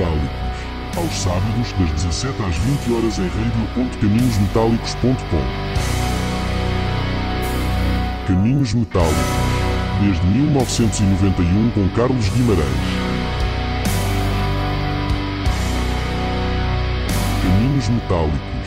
Metálicos. Aos sábados, das 17 às 20 horas em radio.caminhosmetálicos.com. Caminhos Metálicos. Desde 1991 com Carlos Guimarães. Caminhos Metálicos.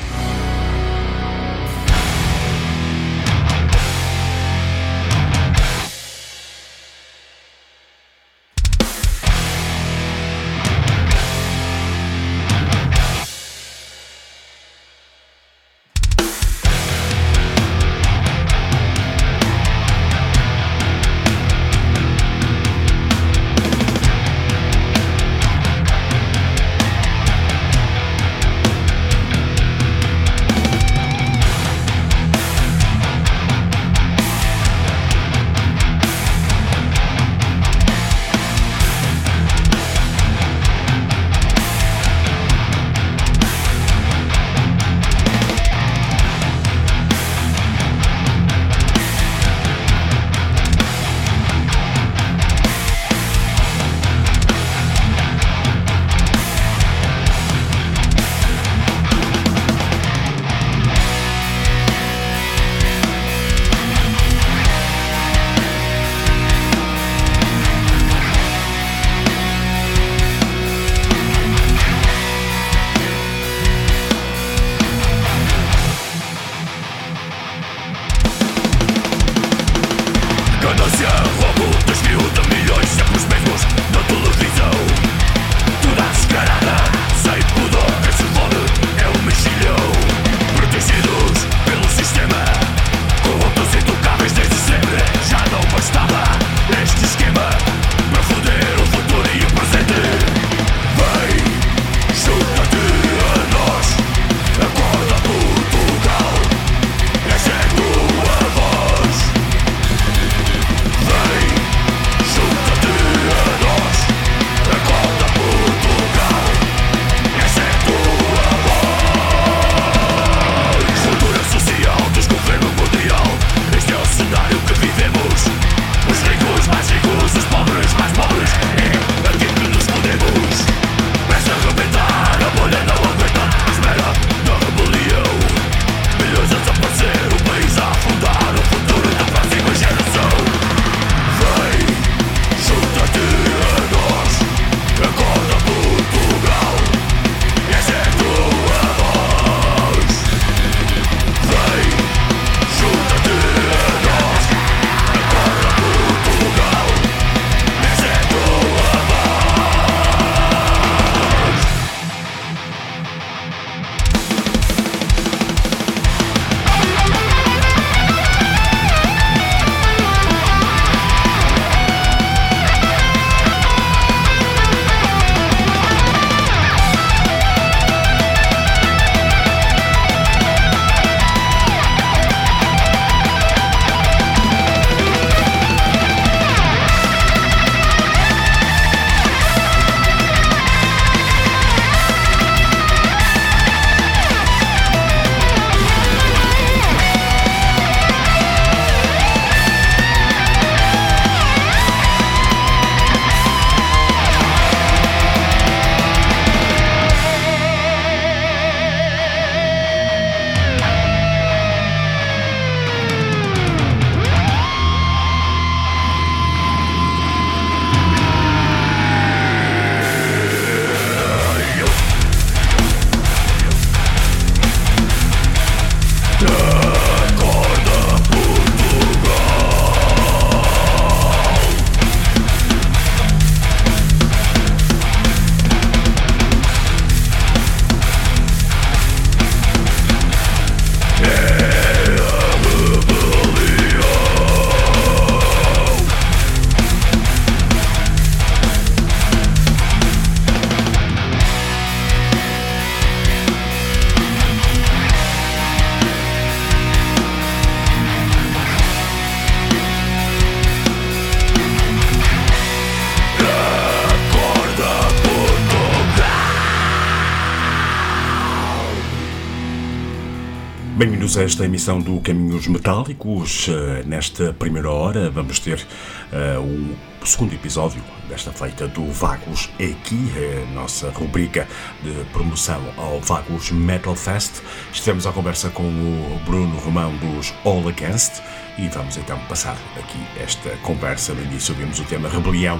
Esta emissão do Caminhos Metálicos. Uh, nesta primeira hora vamos ter uh, o segundo episódio desta feita do Vagos aqui, a nossa rubrica de promoção ao Vagos Metal Fest. Estivemos à conversa com o Bruno Romão dos All Against e vamos então passar aqui esta conversa. No início vimos o tema Rebelião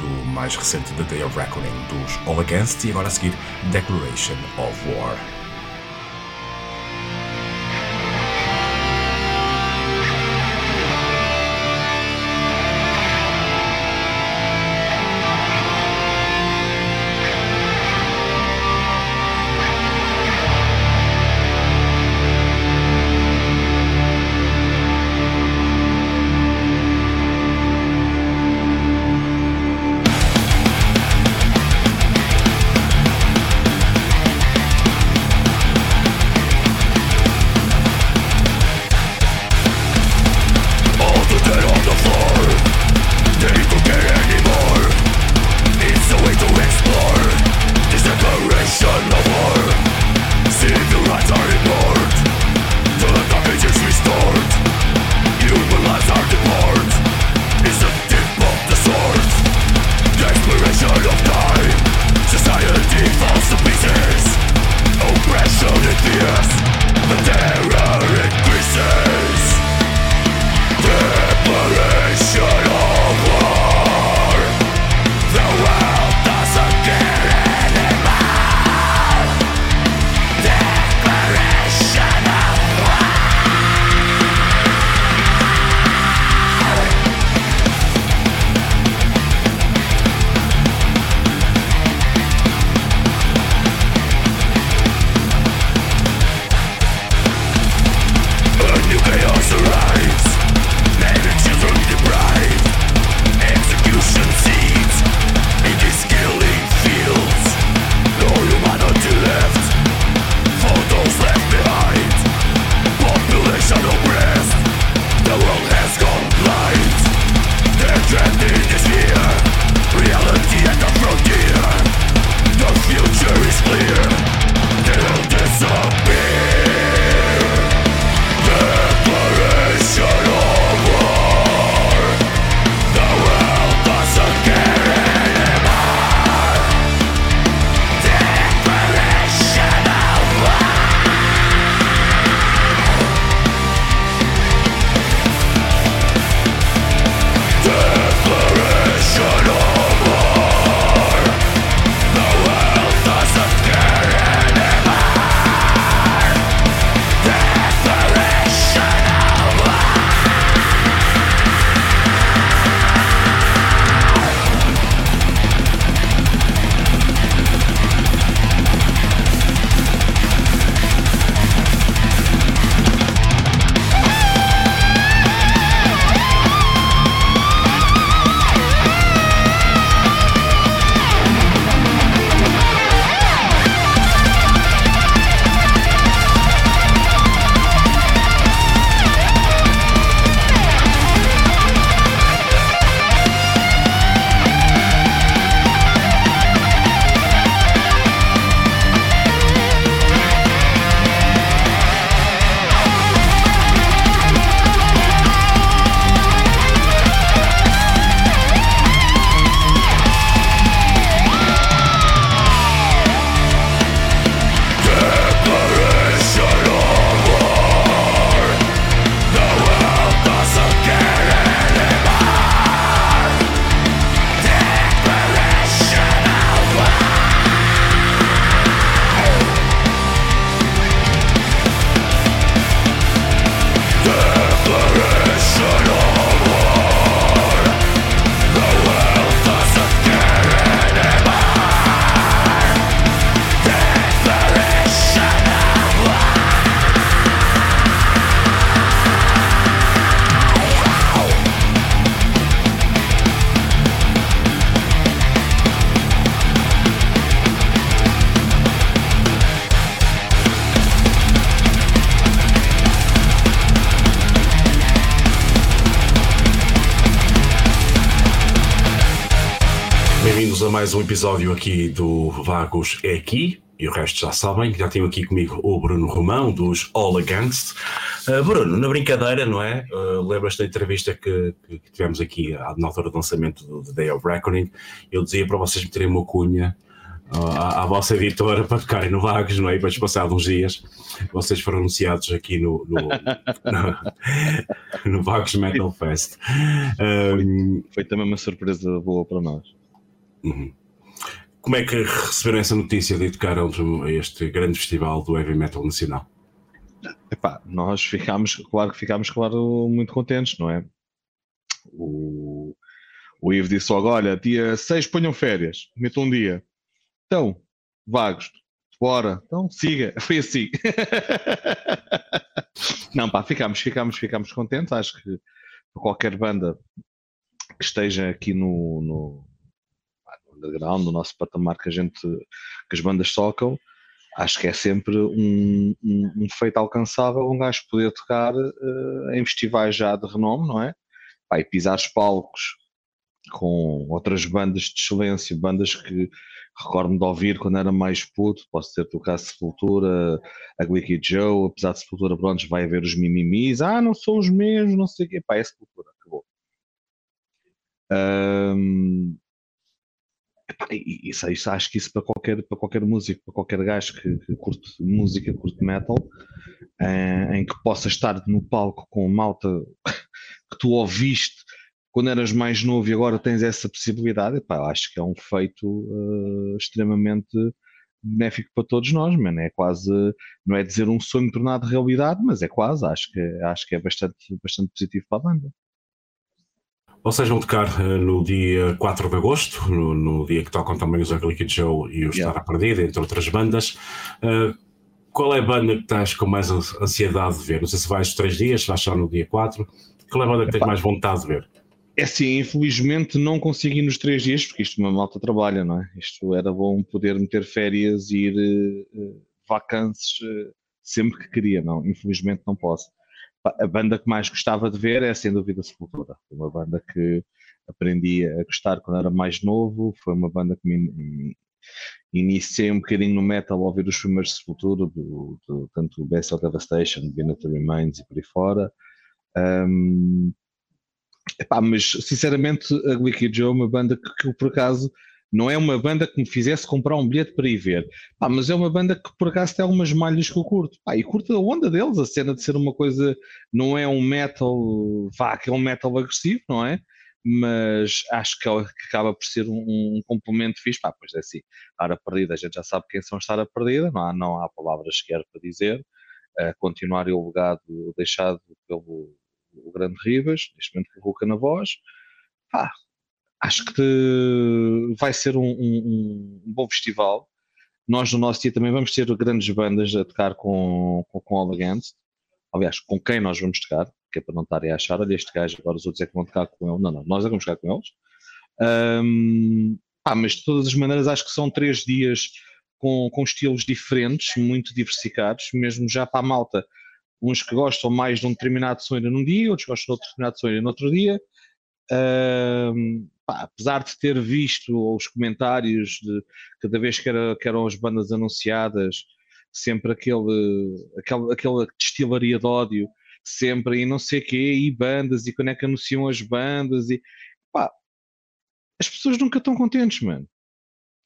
do mais recente The Day of Reckoning dos All Against e agora a seguir Declaration of War. Um episódio aqui do Vagos é aqui e o resto já sabem, já tenho aqui comigo o Bruno Romão, dos All Against. Uh, Bruno, na brincadeira, não é? Uh, Lembras da entrevista que, que, tivemos aqui na altura do lançamento do The Day of Reckoning? Eu dizia para vocês meterem uma cunha à, à, vossa editora para tocarem no Vagos, não é? E depois, passados uns dias, vocês foram anunciados aqui no, no, no, no Vagos Metal Fest. Um, foi, foi, também uma surpresa boa para nós. Uhum. Como é que receberam essa notícia de tocaram a este grande festival do heavy metal nacional? Epá, nós ficámos, claro que ficámos, claro, muito contentes, não é? O, o Ivo disse logo: olha, dia 6 ponham férias, metam um dia. Então, vagos, bora, então siga. Foi assim. Não, pá, ficámos, ficámos, ficámos contentes. Acho que qualquer banda que esteja aqui no, no underground, no nosso patamar que a gente, que as bandas tocam, acho que é sempre um, um, um feito alcançável um gajo poder tocar uh, em festivais já de renome, não é? E pisar os palcos com outras bandas de excelência, bandas que recordo-me de ouvir quando era mais puto, posso ter tocado Sepultura, a Wicked Joe, apesar de Sepultura, pronto, vai haver os mimimis, ah, não são os mesmos, não sei o quê, pá, é Sepultura, acabou. Um, isso, isso, acho que isso para qualquer, para qualquer músico, para qualquer gajo que, que curte música, curte metal, em, em que possa estar no palco com malta que tu ouviste quando eras mais novo e agora tens essa possibilidade, pá, acho que é um feito uh, extremamente benéfico para todos nós, mano. É quase, não é dizer um sonho tornado realidade, mas é quase, acho que, acho que é bastante, bastante positivo para a banda. Vocês vão tocar uh, no dia 4 de agosto, no, no, dia que tocam também os Ugly Kid Joe e o yeah. A Perdida, entre outras bandas. Uh, qual é a banda que estás com mais ansiedade de ver? Não sei se vais três dias, se vais só no dia 4. Qual é a banda que tens mais vontade de ver? É assim, infelizmente não consigo ir nos três dias, porque isto uma malta trabalha, não é? Isto era bom poder meter férias e ir uh, vacances uh, sempre que queria, não. Infelizmente não posso. A banda que mais gostava de ver é sem dúvida Sepultura. Foi uma banda que aprendi a gostar quando era mais novo, foi uma banda que me iniciei um bocadinho no metal ao ouvir os primeiros Sepultura, do, do, tanto o Bestial Devastation, Benefit Remains e por aí fora. Um, Epá, mas sinceramente, a Wicked Joe é uma banda que, que, por acaso não é uma banda que me fizesse comprar um bilhete para ir ver, mas é uma banda que por acaso tem algumas malhas que eu curto. E curto a onda deles, a cena de ser uma coisa, não é um metal, vá, que é um metal agressivo, não é? Mas acho que, acaba por ser um, um complemento fixe. Pá, pois é assim, a Perdida, a gente já sabe quem são Estar a Perdida, não há, não há palavras sequer para dizer. Uh, continuar o legado deixado pelo o Grande Ribas, neste momento coloca na voz. Pá, acho que vai ser um, um, um, bom festival. Nós no nosso dia também vamos ter grandes bandas a tocar com, com, com Against. Aliás, com quem nós vamos tocar, que é para não estarem a achar, olha este gajo, agora os outros é que vão tocar com ele. Não, não, nós é que vamos tocar com eles. Um, ah, mas de todas as maneiras acho que são três dias com, com estilos diferentes, muito diversificados, mesmo já para a malta uns que gostam mais de um determinado sonho num dia, outros gostam de outro determinado sonho no outro dia. Uh, pá, apesar de ter visto os comentários de cada vez que, era, que eram as bandas anunciadas, sempre aquele, aquele, aquela destilaria de ódio, sempre e não sei o quê, e bandas, e quando é que anunciam as bandas, e pá, as pessoas nunca estão contentes, mano.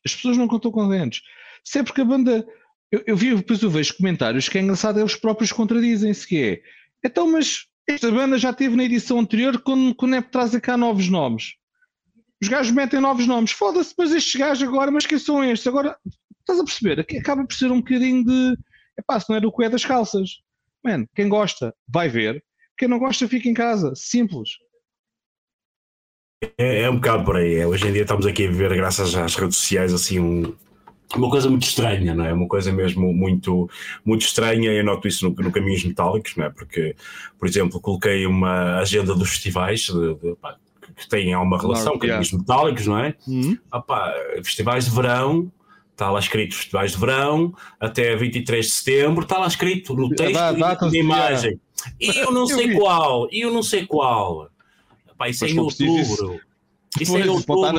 As pessoas nunca estão contentes. Sempre que a banda eu, eu vi, depois eu vejo comentários que é engraçado, eles próprios contradizem-se, que é, então, mas esta banda já teve na edição anterior quando, quando é que trazem cá novos nomes. Os gajos metem novos nomes. Foda-se, mas estes gajos agora, mas quem são estes? Agora, estás a perceber? Acaba por ser um bocadinho de. É pá, se não é do que é das calças. Mano, quem gosta vai ver. Quem não gosta fica em casa. Simples. É, é um bocado por aí. É. Hoje em dia estamos aqui a viver, graças às redes sociais, assim, um, uma coisa muito estranha, não é? Uma coisa mesmo muito, muito estranha. Eu noto isso no, no Caminhos Metálicos, não é? Porque, por exemplo, coloquei uma agenda dos festivais de, de, pá, que têm alguma relação, com Caminhos Metálicos, não é? Uhum. Pá, festivais de verão, está lá escrito festivais de verão, até 23 de setembro, está lá escrito no texto dá, dá, e na imagem. E eu não sei qual, e eu não sei qual. Pá, isso é em outubro. Isso é outubro.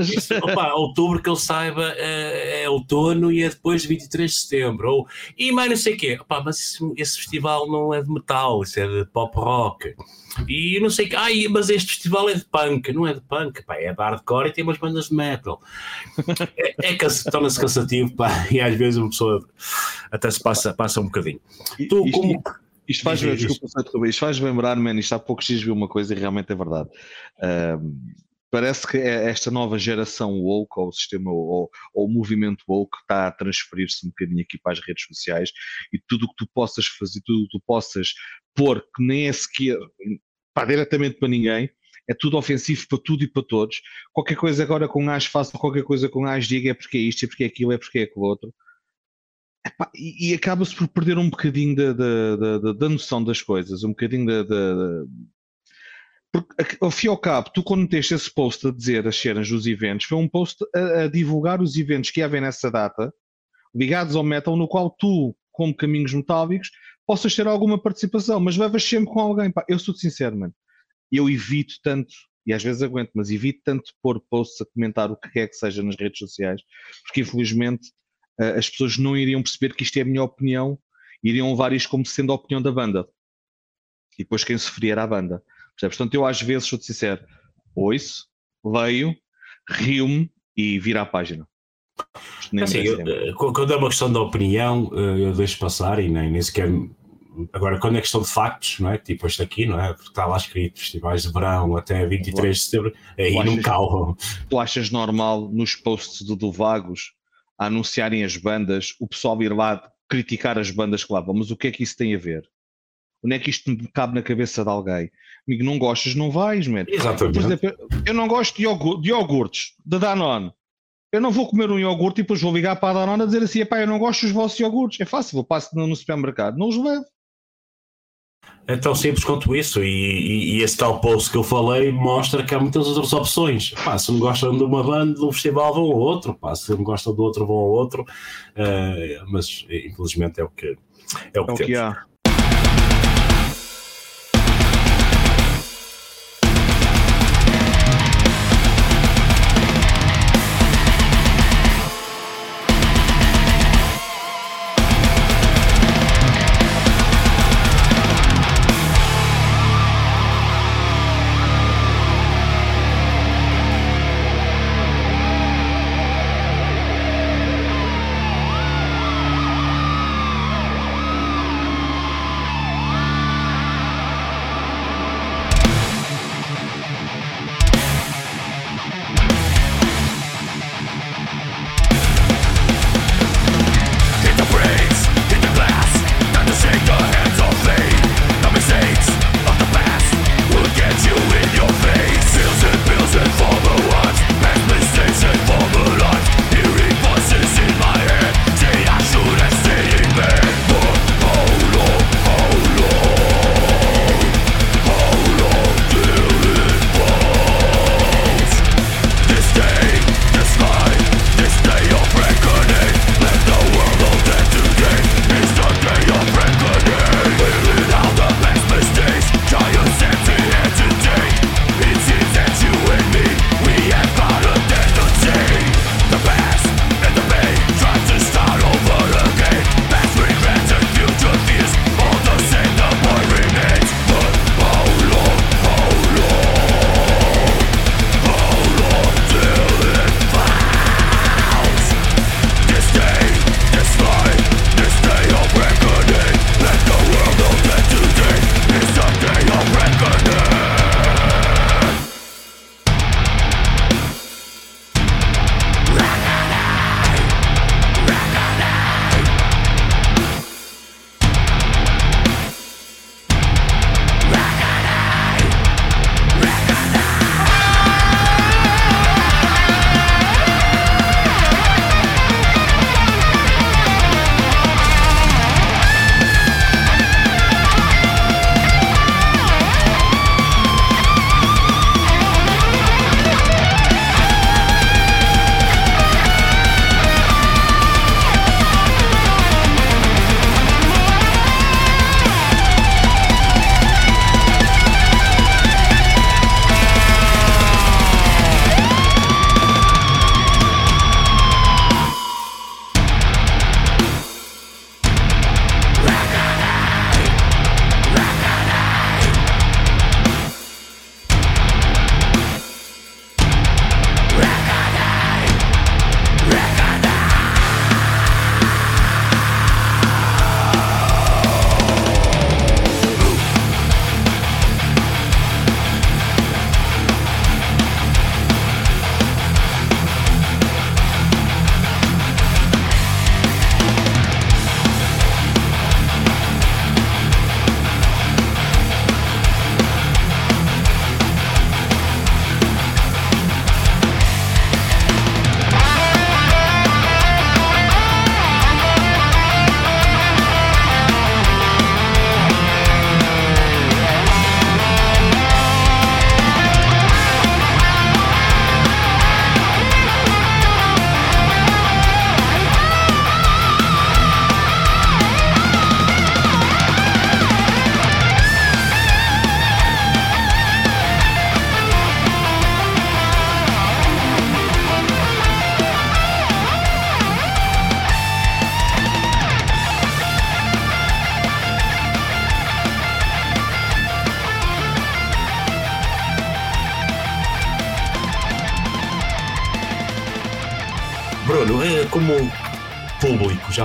Isso, opa, outubro que ele saiba é, é, outono e é depois de 23 de setembro. Ou, e mais não sei o quê. Opa, mas isso, esse festival não é de metal, isso é de pop rock. E não sei o Ai, mas este festival é de punk. Não é de punk, pá, é de hardcore e tem umas bandas de metal. é, é torna-se cansativo, pá, e às vezes uma pessoa até se passa, passa um bocadinho. Tu, como isto faz, desculpa, isto faz lembrar, man, isto há pouco X viu uma coisa e realmente é verdade. Parece que é esta nova geração woke, ou o sistema, ou, ou o movimento woke, está a transferir-se um bocadinho aqui para as redes sociais e tudo o que tu possas fazer, tudo o que tu possas pôr, que nem é sequer para diretamente para ninguém, é tudo ofensivo para tudo e para todos. Qualquer coisa agora com as faça, qualquer coisa com as diga é porque é isto, é porque é aquilo, é porque é aquilo outro. Epá, e, e acaba-se por perder um bocadinho da, da, da, da, noção das coisas, um bocadinho da. Porque, ao fim e ao cabo, tu quando tens esse post a dizer as cenas dos eventos, foi um post a, a divulgar os eventos que havem nessa data, ligados ao metal, no qual tu, como caminhos metálicos, possas ter alguma participação, mas levas sempre com alguém. Pá, eu sou sincero, mano. Eu evito tanto, e às vezes aguento, mas evito tanto pôr posts a comentar o que quer que seja nas redes sociais, porque infelizmente as pessoas não iriam perceber que isto é a minha opinião, iriam levar isto como sendo a opinião da banda. E depois quem sofria era a banda. Percebes? Portanto, eu às vezes, sou-te sincero, ouço, leio, rio-me e viro a página. Assim, eu, eh, quando é uma questão de opinião, eh, eu deixo passar e nem, nem sequer. Agora, quando é questão de factos, não é? Tipo este aqui, não é? Porque está lá escrito festivais de verão até 23 de setembro, aí não calam. Tu achas normal nos posts do, do Vagos anunciarem as bandas, o pessoal ir lá criticar as bandas que lá vão, mas o que é que isso tem a ver? Onde é que isto cabe na cabeça de alguém? Amigo, não gostas, não vais, man. Exatamente. Por exemplo, eu não gosto de, iogurte, de iogurtes, de Danone. Eu não vou comer um iogurte e depois vou ligar para a Danone a dizer assim, pá, eu não gosto dos vossos iogurtes. É fácil, eu passo no, no supermercado, não os levo. É tão simples quanto isso. E, e, e, esse tal post que eu falei mostra que há muitas outras opções. Pá, se não gostam de uma banda, de um festival, vão ao outro. Pá, se não gostam do outro, vão ao outro. Uh, mas infelizmente é o que, é o que, é o que há.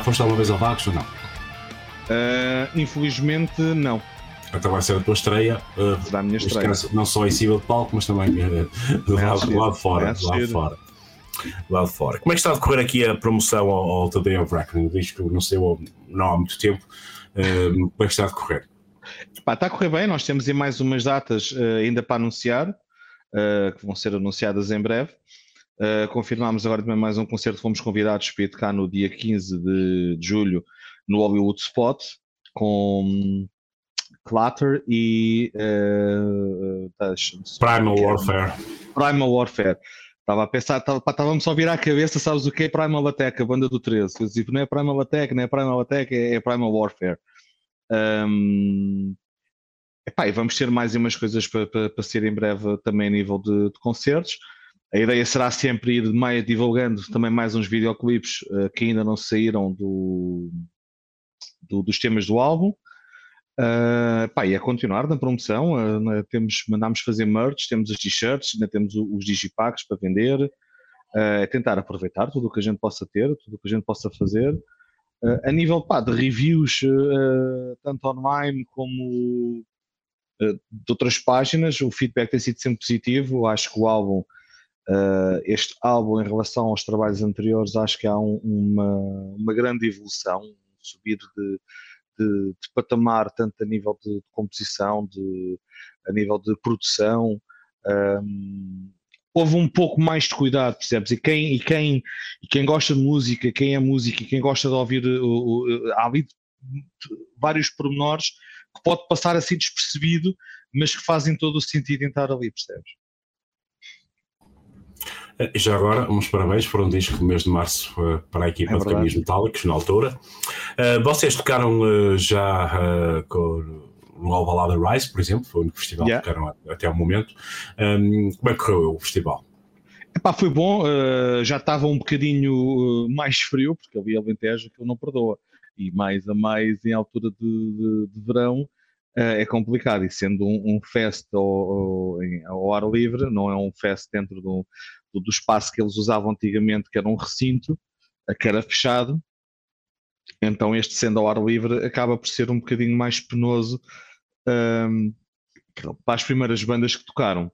Foste alguma vez ao Vagos ou não? Uh, infelizmente, não. Então vai ser a tua estreia. Uh, Será a minha estreia. Caso, não só em cima de palco, mas também uh, do lado, lado fora. Lado fora. Lá de fora. Como é que está a decorrer aqui a promoção ao, ao The Day of Reckoning? O disco não sei não há muito tempo. Uh, como é que está a decorrer? Pá, está a correr bem, nós temos aí mais umas datas uh, ainda para anunciar, uh, que vão ser anunciadas em breve. Uh, confirmámos agora também mais um concerto, fomos convidados para ir cá no dia 15 de, de julho no Hollywood Spot com Clatter e Primal Warfare. Primal Warfare. Estava a pensar, estava-me só a virar a cabeça, sabes o que é Primal Attack, a banda do 13. Eu disse, não é Primal Attack, não é Primal Attack, é, é Primal Warfare. Um, epá, e vamos ter mais umas coisas para, para, para ser em breve também a nível de, de, concertos. A ideia será sempre ir mais divulgando também mais uns videoclipes uh, que ainda não saíram do, do, dos temas do álbum. Uh, pá, e a continuar na promoção, uh, temos, mandámos fazer merch, temos as t-shirts, ainda temos os digipacks para vender, uh, tentar aproveitar tudo o que a gente possa ter, tudo o que a gente possa fazer. Uh, a nível pá, de reviews, tanto online como de outras páginas, o feedback tem sido sempre positivo. Acho que o álbum, este álbum, em relação aos trabalhos anteriores, acho que há um, uma, uma grande evolução, um subir de de, de patamar, tanto a nível de, de, composição, de, a nível de produção. Um, houve um pouco mais de cuidado, percebes? E quem, e quem, e quem gosta de música, quem é música e quem gosta de ouvir, há ali vários pormenores que pode passar assim despercebido, mas que fazem todo o sentido em estar ali, percebes? Eh, já agora, uns parabéns para um disco do mês de março uh, para a equipa é de Caminhos Metálicos, na altura. Uh, vocês tocaram uh, já com, no Alvalada Rise, por exemplo, foi o único festival yeah. que tocaram até o momento. Um, como é que correu o festival? Epá, foi bom, já estava um bocadinho mais frio, porque havia Alentejo que ele não perdoa. E mais a mais em altura de, de, de verão, é complicado. E sendo um, um fest ao, ao, ao, ar livre, não é um fest dentro do, do, do espaço que eles usavam antigamente, que era um recinto, que era fechado. Então, este sendo ao ar livre acaba por ser um bocadinho mais penoso um, para as primeiras bandas que tocaram,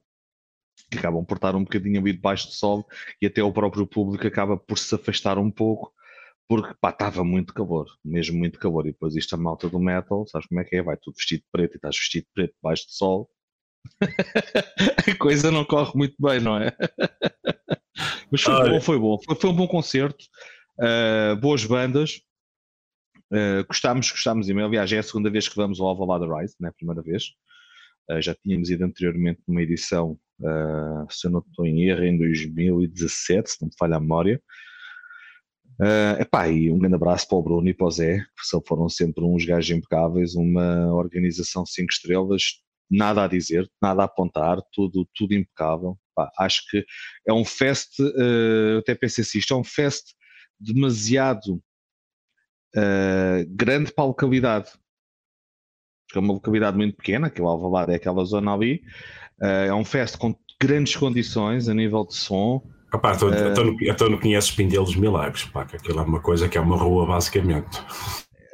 que acabam por estar um bocadinho ali debaixo do sol e até o próprio público acaba por se afastar um pouco, porque pá, estava muito calor, mesmo muito calor. E depois isto a malta do metal, sabes como é que é? Vai tudo vestido de preto e estás vestido de preto debaixo do sol a coisa não corre muito bem, não é? Mas foi Olha. bom, foi bom. Foi, foi, um bom concerto, uh, boas bandas. Uh, gostámos, gostámos imenso. Aliás, é a segunda vez que vamos ao Alvalade Rise, não é a primeira vez. Uh, já tínhamos ido anteriormente numa edição, uh, se eu não estou em erro, em 2017, se não me falha a memória. Uh, epá, e um grande abraço para o Bruno e para o Zé, que foram sempre uns gajos impecáveis, uma organização 5 estrelas, nada a dizer, nada a apontar, tudo, tudo impecável. Pá, acho que é um fest, uh, até pensei assim, isto é um fest demasiado uh, grande para a localidade. Porque é uma localidade muito pequena, que é o Alvalade é aquela zona ali. Uh, é um fest com grandes condições a nível de som. Opa, então, uh, então não conheces Pindelos Milagres, pá, que aquilo é uma coisa que é uma rua basicamente.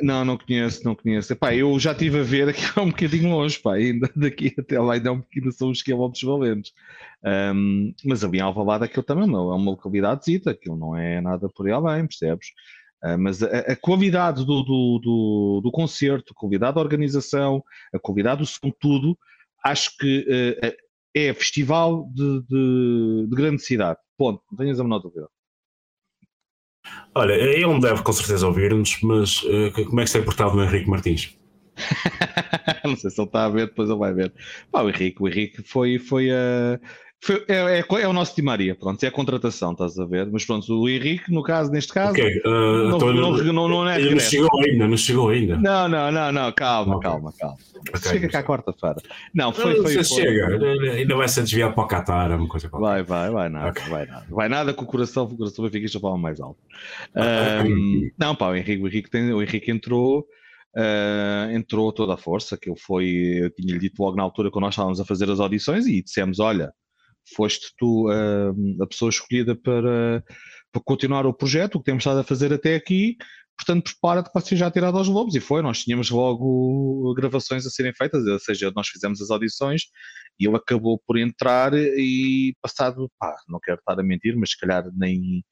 Não, não conheço, não conheço. Epá, eu já estive a ver aqui é um bocadinho longe, pá, ainda daqui até lá ainda, é um bocadinho, são uns quilómetros valentes. Um, mas ali em Alvalade aquilo também não, é uma localidade zita, aquilo não é nada por aí além, percebes? Uh, mas a, a, qualidade do, do, do, do, concerto, a qualidade da organização, a qualidade do som, tudo, acho que uh, é festival de, de, de grande cidade. Ponto, não tenhas a menor dúvida. Olha, ele não deve com certeza ouvir-nos, mas uh, como é que se tem portado o Henrique Martins? não sei se ele está a ver, depois ele vai ver. Pá, o Henrique, o Henrique foi, foi a. Uh foi, é, é, é, o nosso Di Maria, pronto, é a contratação, estás a ver? Mas pronto, o Henrique, no caso, neste caso, okay, uh, não, então, não, não, não, não, é Não chegou ainda, não chegou ainda. Não, não, não, não calma, okay. calma, calma. Okay, chega cá quarta-feira. Não, foi. Não, foi, foi chega, ainda vai ser desviado para o Qatar, uma coisa qualquer. Vai, vai, vai nada, vai nada. Vai nada com o coração, o coração benfiquista fala mais alto. Um, não, pá, o Henrique, o Henrique, tem, o Henrique entrou. Uh, entrou toda a força, que ele foi, eu tinha-lhe dito logo na altura quando nós estávamos a fazer as audições e dissemos, olha, foste tu uh, a pessoa escolhida para, para continuar o projeto, o que temos estado a fazer até aqui, portanto prepara-te para ser já tirado aos lobos. E foi, nós tínhamos logo gravações a serem feitas, ou seja, nós fizemos as audições e ele acabou por entrar e passado, pá, não quero estar a mentir, mas se calhar nem,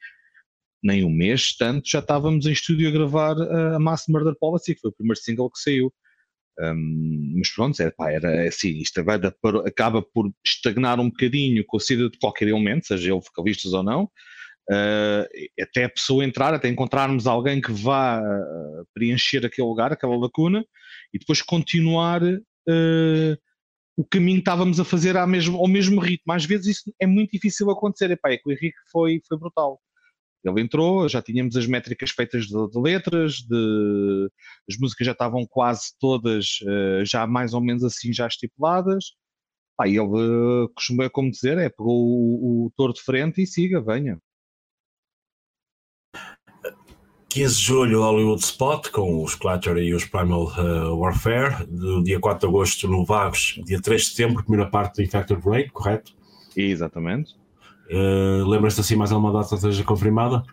nem um mês, tanto, já estávamos em estúdio a gravar a Mass Murder Policy, que foi o primeiro single que saiu. Um, mas pronto, é, pá, era assim, isto vai da, acaba por estagnar um bocadinho com a saída de qualquer elemento, seja ele vocalistas ou não, uh, até a pessoa entrar, até encontrarmos alguém que vá uh, preencher aquele lugar, aquela lacuna, e depois continuar uh, o caminho que estávamos a fazer ao mesmo, ao mesmo ritmo. Às vezes isso é muito difícil acontecer, Epá, é que o Henrique foi, foi brutal. Ele entrou, já tínhamos as métricas feitas de, de letras, de, as músicas já estavam quase todas uh, já mais ou menos assim já estipuladas. Pá, ele uh, costuma, como dizer, é pegou o, o touro de frente e siga, venha. 15 de julho, Hollywood Spot, com os Clatter e os Primal uh, Warfare. Do dia 4 de agosto, no Vagos. Dia 3 de setembro, primeira parte do Infected Rain, correto? Exatamente. Uh, Lembras-te assim mais alguma data seja confirmada?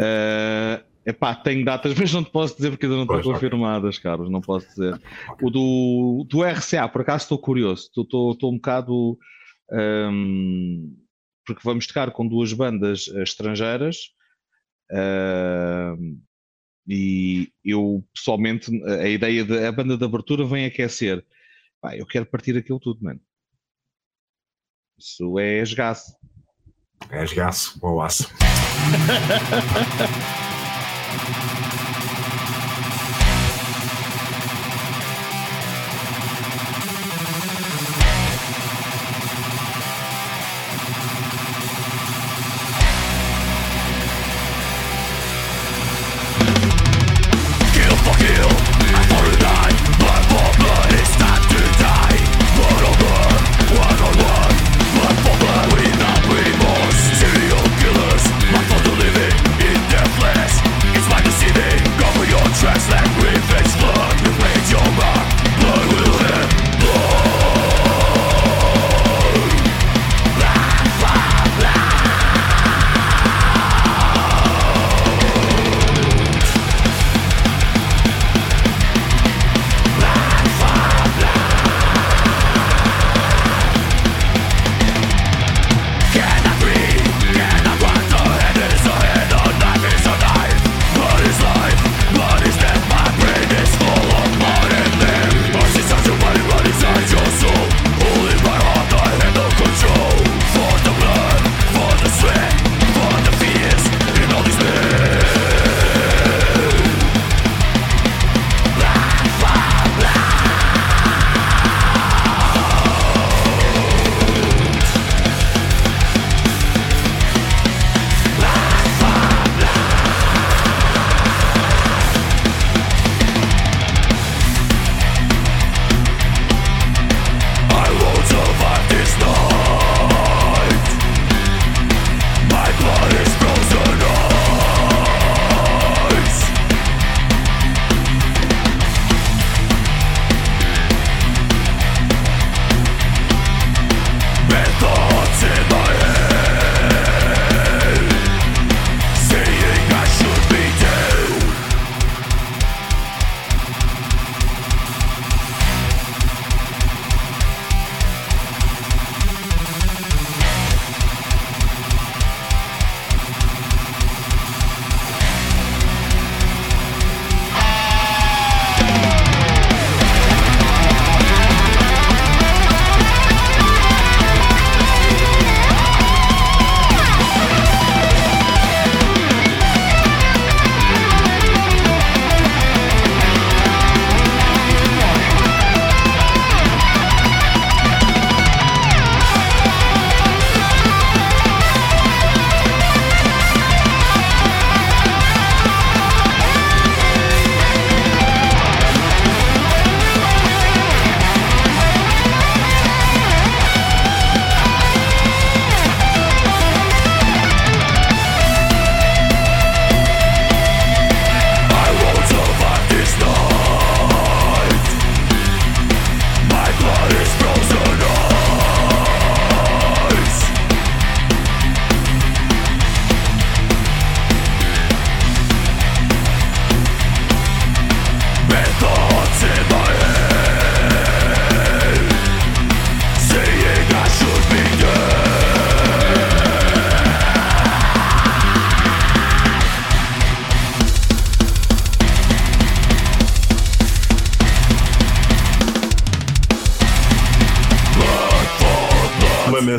Uh, epá, tenho datas, mas não te posso dizer porque ainda não estão pois, confirmadas, okay. Carlos, não posso dizer. Okay. O do, do RCA, por acaso estou curioso, estou, estou, um bocado. Um, porque vamos tocar com duas bandas estrangeiras uh, e eu pessoalmente a ideia da banda de abertura vem aquecer. Pá, eu quero partir aquilo tudo, mano. Isso é esgaço. És gaço ou aço.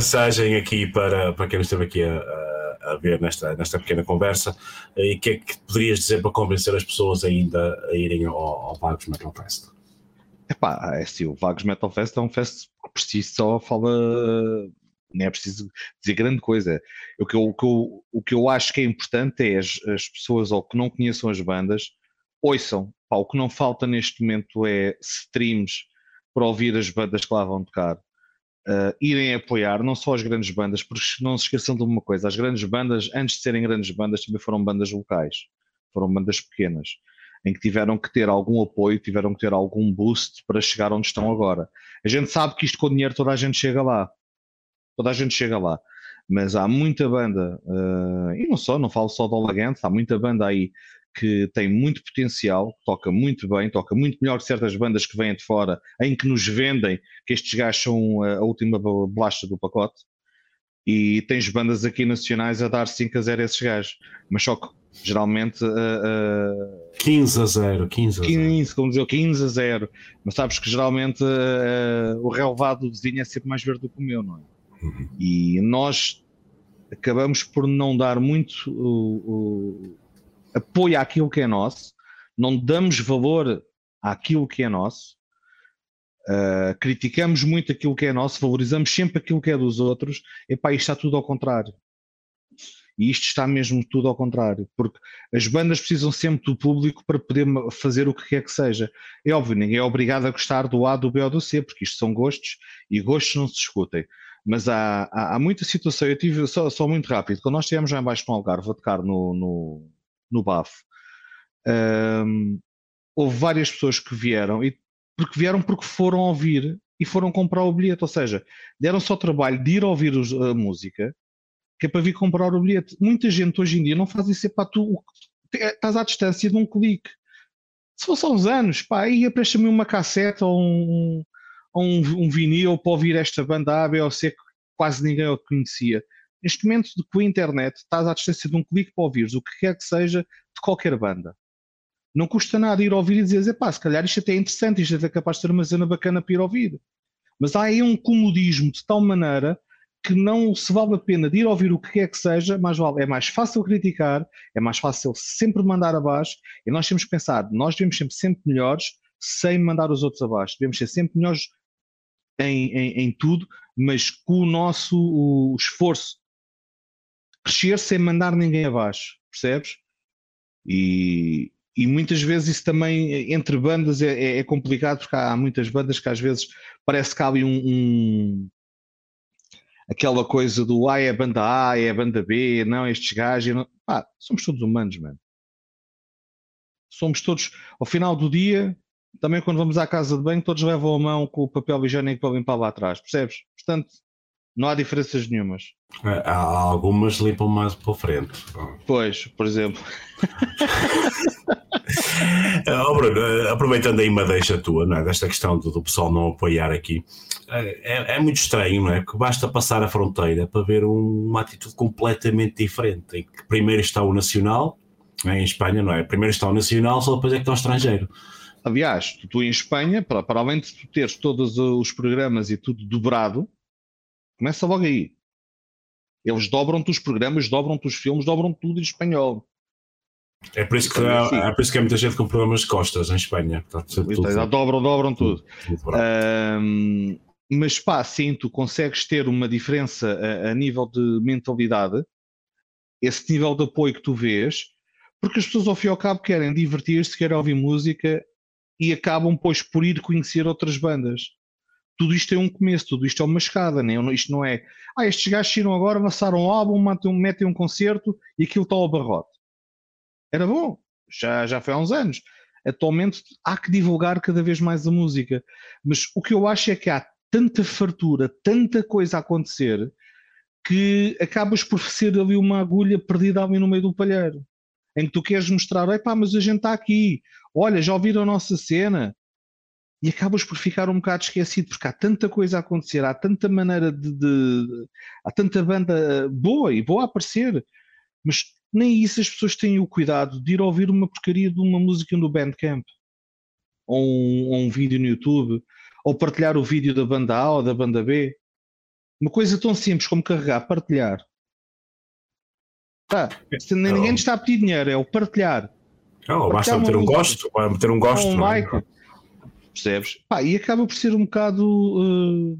Mensagem aqui para, para quem esteve aqui a, a, ver nesta, nesta pequena conversa e o que é que poderias dizer para convencer as pessoas ainda a irem ao, ao Vagos Metal Fest? Epá, é assim, o Vagos Metal Fest é um fest que por si só fala não é preciso dizer grande coisa. O que eu, o que eu, o que eu acho que é importante é as, as pessoas ou que não conheçam as bandas, ouçam. O que não falta neste momento é streams para ouvir as bandas que lá vão tocar. Uh, irem apoiar não só as grandes bandas, porque não se esqueçam de uma coisa: as grandes bandas, antes de serem grandes bandas, também foram bandas locais, foram bandas pequenas, em que tiveram que ter algum apoio, tiveram que ter algum boost para chegar onde estão agora. A gente sabe que isto com dinheiro toda a gente chega lá, toda a gente chega lá. Mas há muita banda, uh, e não só, não falo só do Olagante, há muita banda aí que tem muito potencial, toca muito bem, toca muito melhor que certas bandas que vêm de fora, em que nos vendem que estes gajos são a última bolacha do pacote. E tens bandas aqui nacionais a dar 5 a 0 a esses gajos. Mas só que geralmente. Uh, uh, 15 a 0, 15 a 0. 15, como dizer, 15 a 0. Mas sabes que geralmente uh, o relevado do vizinho é sempre mais verde do que o meu, não é? Uhum. E nós acabamos por não dar muito o, o, apoio àquilo que é nosso, não damos valor àquilo que é nosso, uh, criticamos muito aquilo que é nosso, valorizamos sempre aquilo que é dos outros, e pá, isto está tudo ao contrário. E isto está mesmo tudo ao contrário, porque as bandas precisam sempre do público para poder fazer o que quer que seja. É óbvio, ninguém é obrigado a gostar do A, do B ou do C, porque isto são gostos e gostos não se discutem. Mas há, há, há muita situação. Eu tive só, só muito rápido. Quando nós estivemos já embaixo no Algarve a tocar no, no, no BAF, um, houve várias pessoas que vieram e porque vieram porque foram ouvir e foram comprar o bilhete. Ou seja, deram só trabalho de ir ouvir a música que é para vir comprar o bilhete. Muita gente hoje em dia não faz isso, é para tu estás à distância de um clique. Se fosse há uns anos, pá, ia presta-me uma cassete ou um, um, um vinil para ouvir esta banda A, B ou C que quase ninguém a conhecia. Neste momento, com a internet, estás à distância de um clique para ouvires o que quer que seja de qualquer banda. Não custa nada ir ouvir e dizer, pá, se calhar isto até é interessante, isto é capaz de ser uma cena bacana para ir ouvir. Mas há aí um comodismo de tal maneira que não se vale a pena de ir ouvir o que quer que seja, mais vale, é mais fácil criticar, é mais fácil sempre mandar abaixo, e nós temos que pensar, nós devemos sempre, sempre melhores sem mandar os outros abaixo, devemos ser sempre melhores em, em, em tudo, mas com o nosso o esforço. Crescer sem mandar ninguém abaixo, percebes? E, e muitas vezes isso também entre bandas é, é, é, complicado porque há muitas bandas que às vezes parece que há ali um, um aquela coisa do ah, é banda A, é banda B, não, estes gajos, não... Pá, somos todos humanos, mano. Somos todos, ao final do dia, também quando vamos à casa de banho, todos levam a mão com o papel higiênico para limpar lá atrás, percebes? Portanto, não há diferenças nenhumas. É, há algumas limpam mais para frente. Pois, por exemplo. oh, Bruno, aproveitando aí uma deixa tua, não é? desta questão do, do pessoal não apoiar aqui, é, é, é, muito estranho, não é? Que basta passar a fronteira para ver um, uma atitude completamente diferente, em que primeiro está o nacional, é? em Espanha, não é? Primeiro está o nacional, só depois é que está o estrangeiro. Aliás, tu, tu em Espanha, para, para além de tu teres todos os programas e tudo dobrado, começa logo aí. Eles dobram-te os programas, dobram-te os filmes, dobram tudo em espanhol. É por isso que, há, é por isso que há muita gente com problemas de costas em Espanha. dobram, dobram tudo. tudo, tudo um, mas pá, sim, tu consegues ter uma diferença a, a, nível de mentalidade, esse nível de apoio que tu vês, porque as pessoas ao fim e ao cabo querem divertir-se, querem ouvir música e acabam, pois, por ir conhecer outras bandas. Tudo isto é um começo, tudo isto é uma escada, né? isto não é. Ah, estes gajos tiram agora, lançaram um álbum, metem um concerto e aquilo está ao barrote. Era bom, já, já foi há uns anos. Atualmente há que divulgar cada vez mais a música. Mas o que eu acho é que há tanta fartura, tanta coisa a acontecer, que acabas por ser ali uma agulha perdida ali no meio do palheiro em que tu queres mostrar, pá, mas a gente está aqui, olha, já ouviram a nossa cena, e acabas por ficar um bocado esquecido, porque há tanta coisa a acontecer, há tanta maneira de, de há tanta banda boa e boa a aparecer, mas nem isso as pessoas têm o cuidado de ir ouvir uma porcaria de uma música no Bandcamp, ou um, ou um vídeo no YouTube, ou partilhar o vídeo da banda A ou da banda B. Uma coisa tão simples como carregar, partilhar. Tá, ninguém está a pedir dinheiro, é o partilhar. Oh, basta meter um gosto, meter um gosto. Um like, é? Percebes? Pá, e acaba por ser um bocado uh,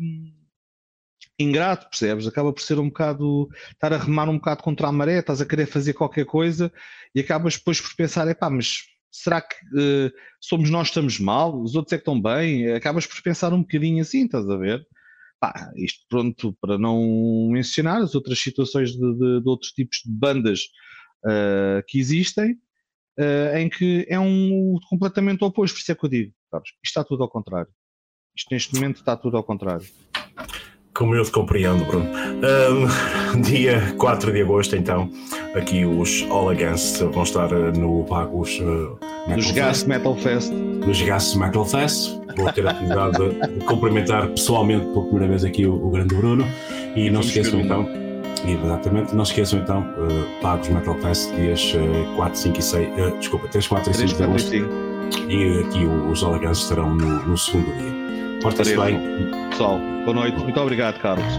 ingrato, percebes? Acaba por ser um bocado estar a remar um bocado contra a maré, estás a querer fazer qualquer coisa e acabas depois por pensar, é pá, mas será que uh, somos nós que estamos mal? Os outros é que estão bem? Acabas por pensar um bocadinho assim, estás a ver? Pá, isto pronto para não mencionar as outras situações de, de, de outros tipos de bandas uh, que existem, uh, em que é um completamente oposto, por isso é que eu digo, sabes, isto está tudo ao contrário. Isto neste momento está tudo ao contrário. Como eu te compreendo, Bruno. Um, dia 4 de agosto, então, aqui os All Against vão estar no Pagos uh, Nos Gas Metal Fest. Nos Gas Metal Fest. Vou ter a oportunidade de cumprimentar pessoalmente pela primeira vez aqui o, o grande Bruno. E não se esqueçam então. Exatamente, não se esqueçam então, uh, Pagos Metal Fest, dias uh, 4, 5 e 6, uh, desculpa, 3, 4 e 5 de agosto. E aqui os All Against estarão no, no segundo dia. Porta-se bem. Pessoal, boa noite. Muito obrigado, Carlos.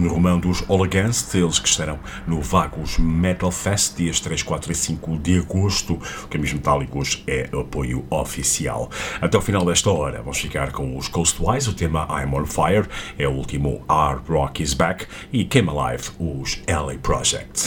O Bruno Romão dos All Against, eles que estarão no Vagos Metal Fest, dias 3, 4 e 5 de agosto. Caminhos Metálicos é apoio oficial. Até o final desta hora, vamos ficar com os Coastwise, o tema I'm on Fire, é o último Hard Rock is Back, e Came Alive, os LA Projects.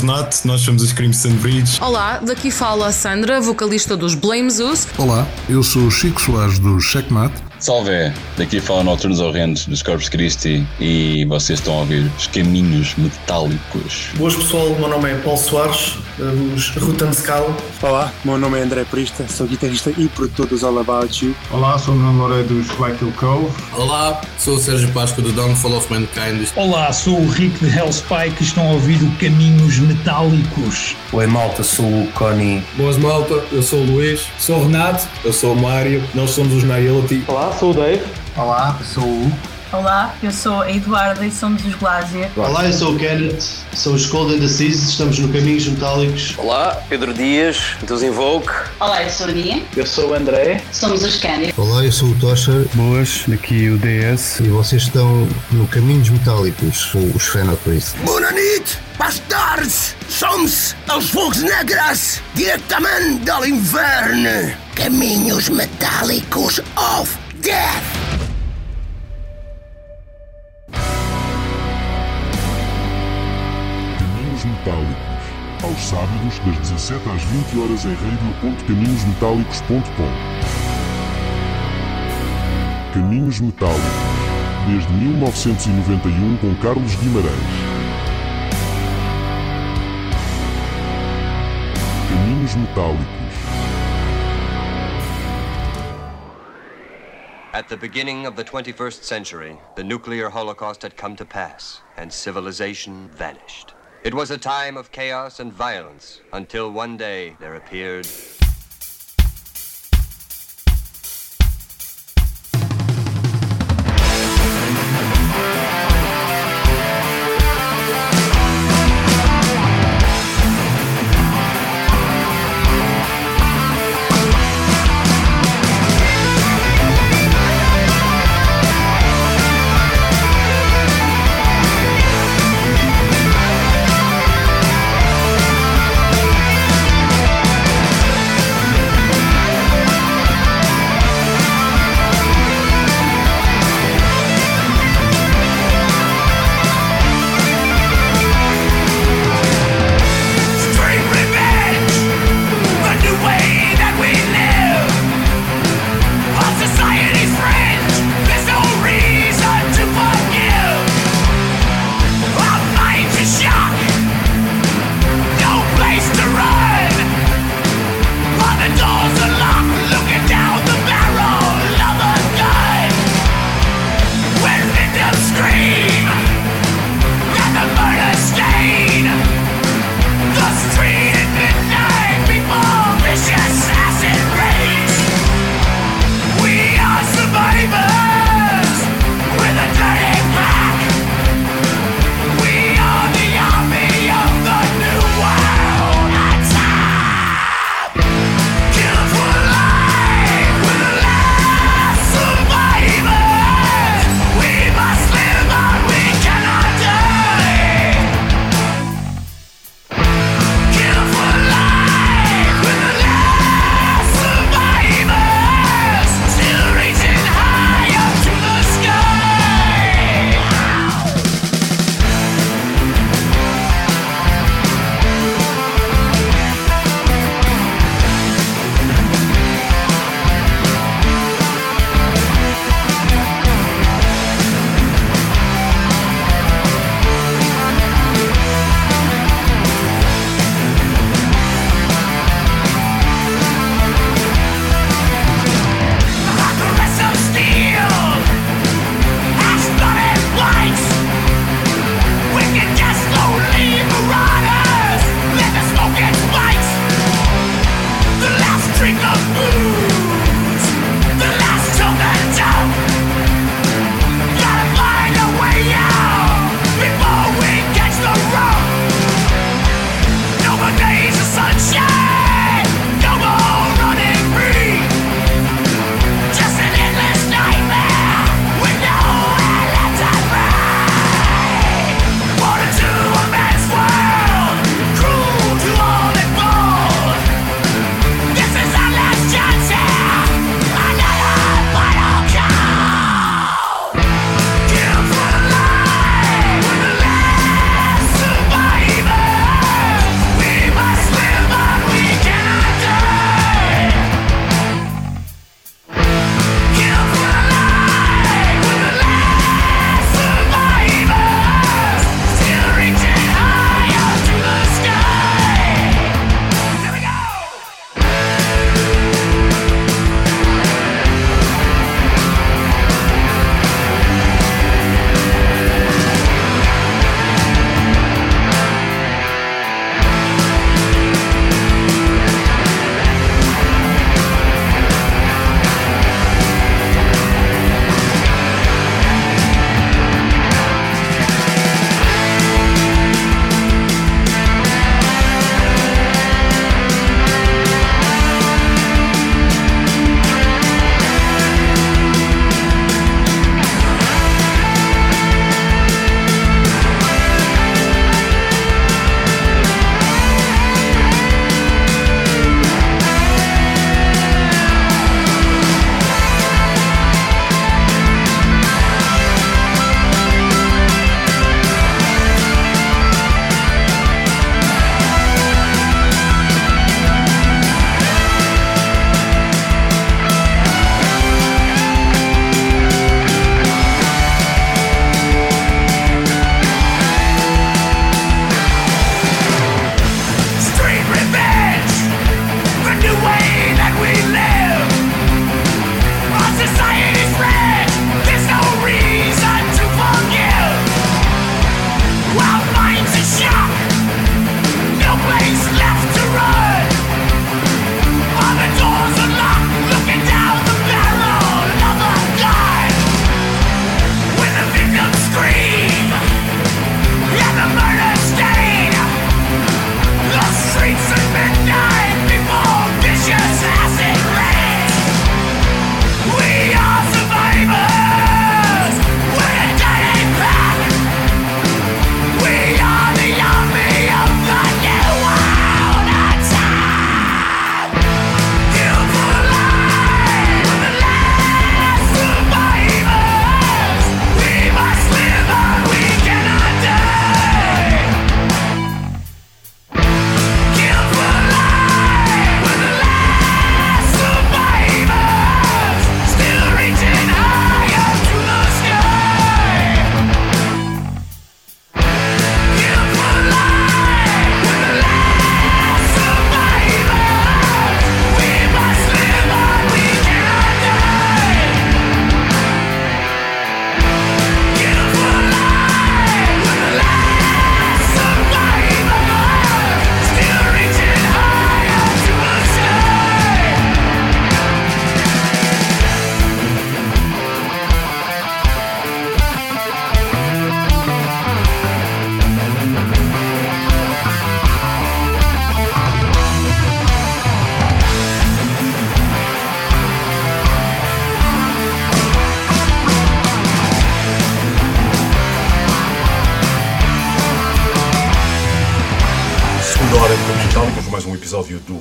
Renato, nós somos os Crimson Bridge. Olá, daqui fala a Sandra, vocalista dos Blame Zeus. Olá, eu sou o Chico Soares do Checkmate. Salve! Daqui fala Noturnos Horrendos dos Corpus Christi e vocês estão a ouvir os caminhos metálicos. Boas pessoal, o meu nome é Paulo Soares, dos Rutan Scala. Olá, meu nome é André Prista, sou guitarrista e produtor dos All About You. Olá, sou o Nuno Loureiro dos Whitehill Cove. Olá, sou o Sérgio Páscoa do Downfall of Mankind. Olá, sou o Rick de Hellspike e estão a ouvir o Caminhos Metálicos. Oi malta, sou o Connie. Boas malta, eu sou o Luís. Sou o Renato. Eu sou o Mário. Nós somos os Naility. Olá, sou o Dave. Olá, eu sou o Hugo. Olá, eu sou a Eduarda e somos os Glazier. Olá, eu sou o Kenneth, sou os Cold and the Seas, estamos no Caminhos Metálicos. Olá, Pedro Dias, dos Invoke. Olá, eu sou a Nia. Eu sou o André. Somos os Candy. Olá, eu sou o Tosher. Boas, daqui o DS. E vocês estão no Caminhos Metálicos, os Fenopris. Bonanit, bastards! Somos os Fogos Negras, diretamente do inverno. Caminhos Metálicos of Death. Metálicos. Aos sábados, das 17 às 20 horas em radio.caminhosmetálicos.com. Caminhos Metálicos. Desde 1991 com Carlos Guimarães. Caminhos Metálicos. At the beginning of the 21st century, the nuclear holocaust had come to pass, and civilization vanished. It was a time of chaos and violence until one day there appeared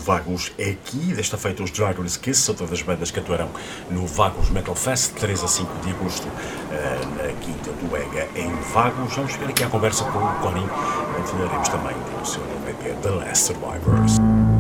Vagos é aqui. Desta feita, os Dragon's Kiss são todas as bandas que atuarão no Vagos Metal Fest, 3 a 5 de agosto, eh, na Quinta do Ega, em Vagos. Vamos ver aqui a conversa com o Conin, onde falaremos também do seu nome EP The Last Survivors.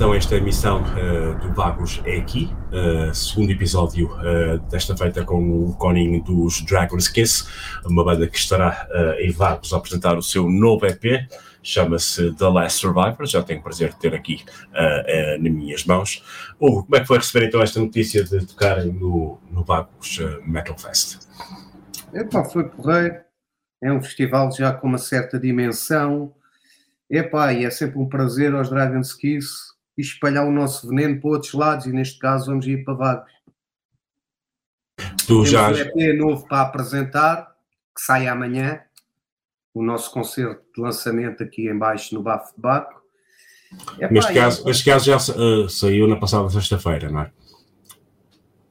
Então esta emissão uh, do Vagos é aqui, uh, segundo episódio uh, desta feita com o Conin dos Dragon's Kiss, uma banda que estará em Vagos a apresentar o seu novo EP, chama-se The Last Survivor, já tenho o prazer de ter aqui nas minhas mãos. Hugo, como é que foi receber então esta notícia de tocarem no, no Vagos Metal Fest? Epá, foi porreiro, é um festival já com uma certa dimensão, Epá, e é sempre um prazer aos Dragon's Kiss espalhar o nosso veneno para outros lados e neste caso vamos ir para Vagos. Tu Temos já... um EP novo para apresentar, que sai amanhã, o nosso concerto de lançamento aqui em baixo no Bafo de Baco. Neste, caso, neste caso já uh, saiu na passada sexta-feira, não é?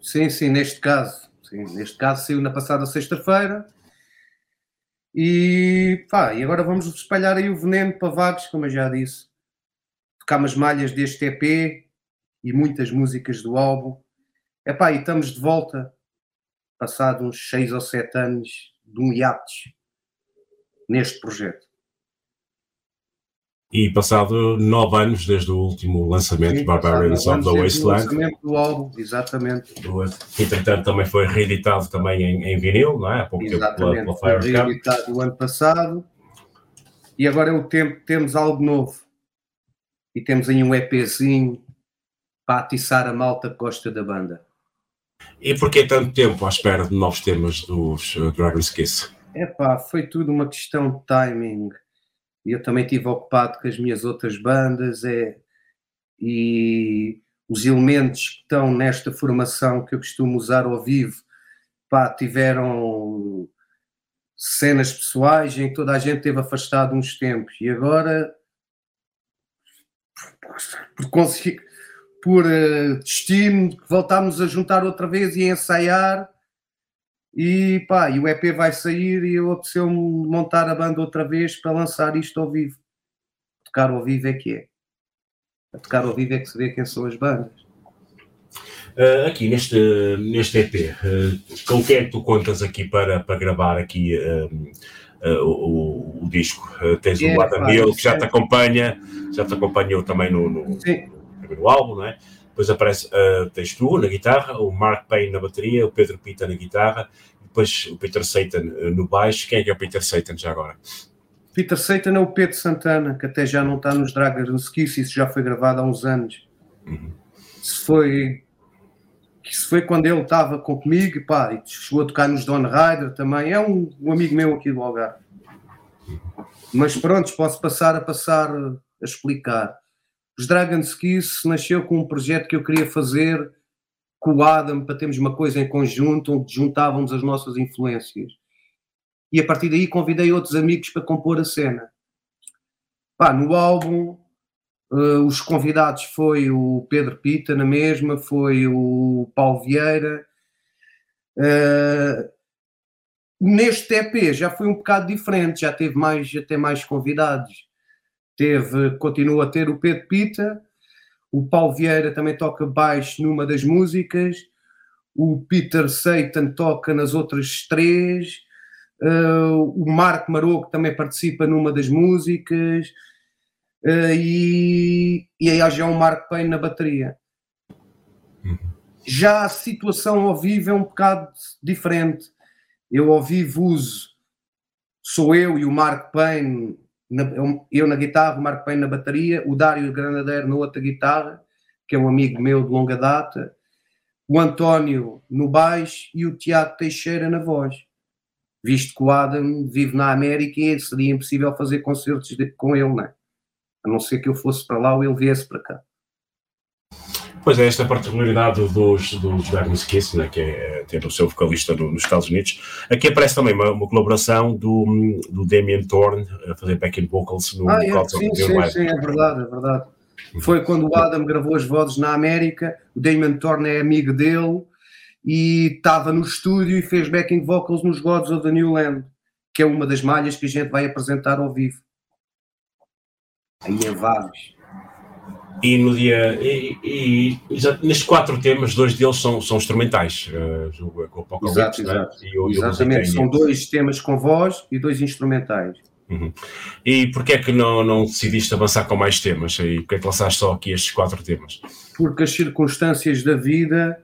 Sim, sim, neste caso. Sim, neste caso saiu na passada sexta-feira e, pá, e agora vamos espalhar aí o veneno para vagos, como eu já disse. Tocar umas malhas deste EP e muitas músicas do álbum. Epá, e estamos de volta, passado uns 6 ou 7 anos de um hiatus neste projeto. E passado nove anos desde o último lançamento, Sim, Barbarians of the Wasteland. lançamento do álbum, exatamente. entretanto, também foi reeditado também em, em vinil, não é? Há pouco exatamente. tempo pela, pela Foi reeditado o ano passado. E agora é o tempo que temos algo novo. E temos aí um EPzinho para atiçar a malta que gosta da banda. E porquê tanto tempo à espera de novos temas dos Dragon's Kiss? Epá, foi tudo uma questão de timing eu também estive ocupado com as minhas outras bandas é, e os elementos que estão nesta formação que eu costumo usar ao vivo pá, tiveram cenas pessoais em que toda a gente teve afastado uns tempos e agora por, por uh, destino voltámos a juntar outra vez e a ensaiar e pá, e o EP vai sair e eu apeteceu-me montar a banda outra vez para lançar isto ao vivo. Tocar ao vivo é que é. A tocar ao vivo é que se vê quem são as bandas. Uh, aqui neste, neste EP, uh, eh, com quem é que tu contas aqui para, para gravar aqui uh, o, o, disco? tens é, o Adam Hill que já te acompanha, já te acompanhou também no, no, no primeiro álbum, não é? depois aparece, uh, tens tu na guitarra, o Mark Payne na bateria, o Pedro Pita na guitarra, depois o Peter Satan uh, no baixo. Quem é que é o Peter Satan já agora? Peter Satan é o Pedro Santana, que até já não está nos Dragons Kiss, isso já foi gravado há uns anos. Uhum. Isso foi isso foi quando ele estava comigo pá, e chegou a tocar nos Don Rider também. É um, um amigo meu aqui do Algarve. Mas pronto, posso passar a passar a explicar. Os Dragon's Kiss nasceu com um projeto que eu queria fazer com o Adam para termos uma coisa em conjunto onde juntávamos as nossas influências. E a partir daí convidei outros amigos para compor a cena. Pá, no álbum, uh, os convidados foi o Pedro Pita na mesma, foi o Paulo Vieira. Uh, neste EP já foi um bocado diferente, já teve mais, até mais convidados teve, continua a ter o Pedro Pita, o Paulo Vieira também toca baixo numa das músicas, o Peter Satan toca nas outras três, uh, o Marco Maroco também participa numa das músicas, uh, e, e aí já o Marco Payne na bateria. Já a situação ao vivo é um bocado diferente. Eu ao vivo uso, sou eu e o Marco Payne na, eu na guitarra, o Marco Payne na bateria, o Dário Granadeiro na outra guitarra, que é um amigo meu de longa data, o António no baixo e o Tiago Teixeira na voz. Visto que o Adam vive na América e seria impossível fazer concertos de, com ele, não é? A não ser que eu fosse para lá ou ele viesse para cá. Pois é, esta particularidade dos, dos Dragon's Kiss, né, que é ter o seu vocalista no, nos Estados Unidos. Aqui aparece também uma, uma, colaboração do, do Damien Thorne a fazer backing vocals no ah, é, sim, sim, sim, é verdade, é verdade. Foi quando o Adam gravou as vozes na América, o Damien Thorne é amigo dele e estava no estúdio e fez backing vocals nos Gods of the New Land, que é uma das malhas que a gente vai apresentar ao vivo. Aí é vários. E no dia. E, e, e nestes quatro temas, dois deles são, são instrumentais. Uh, com o exato, né? exato. E o, Exatamente, são dois temas com voz e dois instrumentais. Uhum. E porquê é que não, não decidiste avançar com mais temas? E porquê é que lançaste só aqui estes quatro temas? Porque as circunstâncias da vida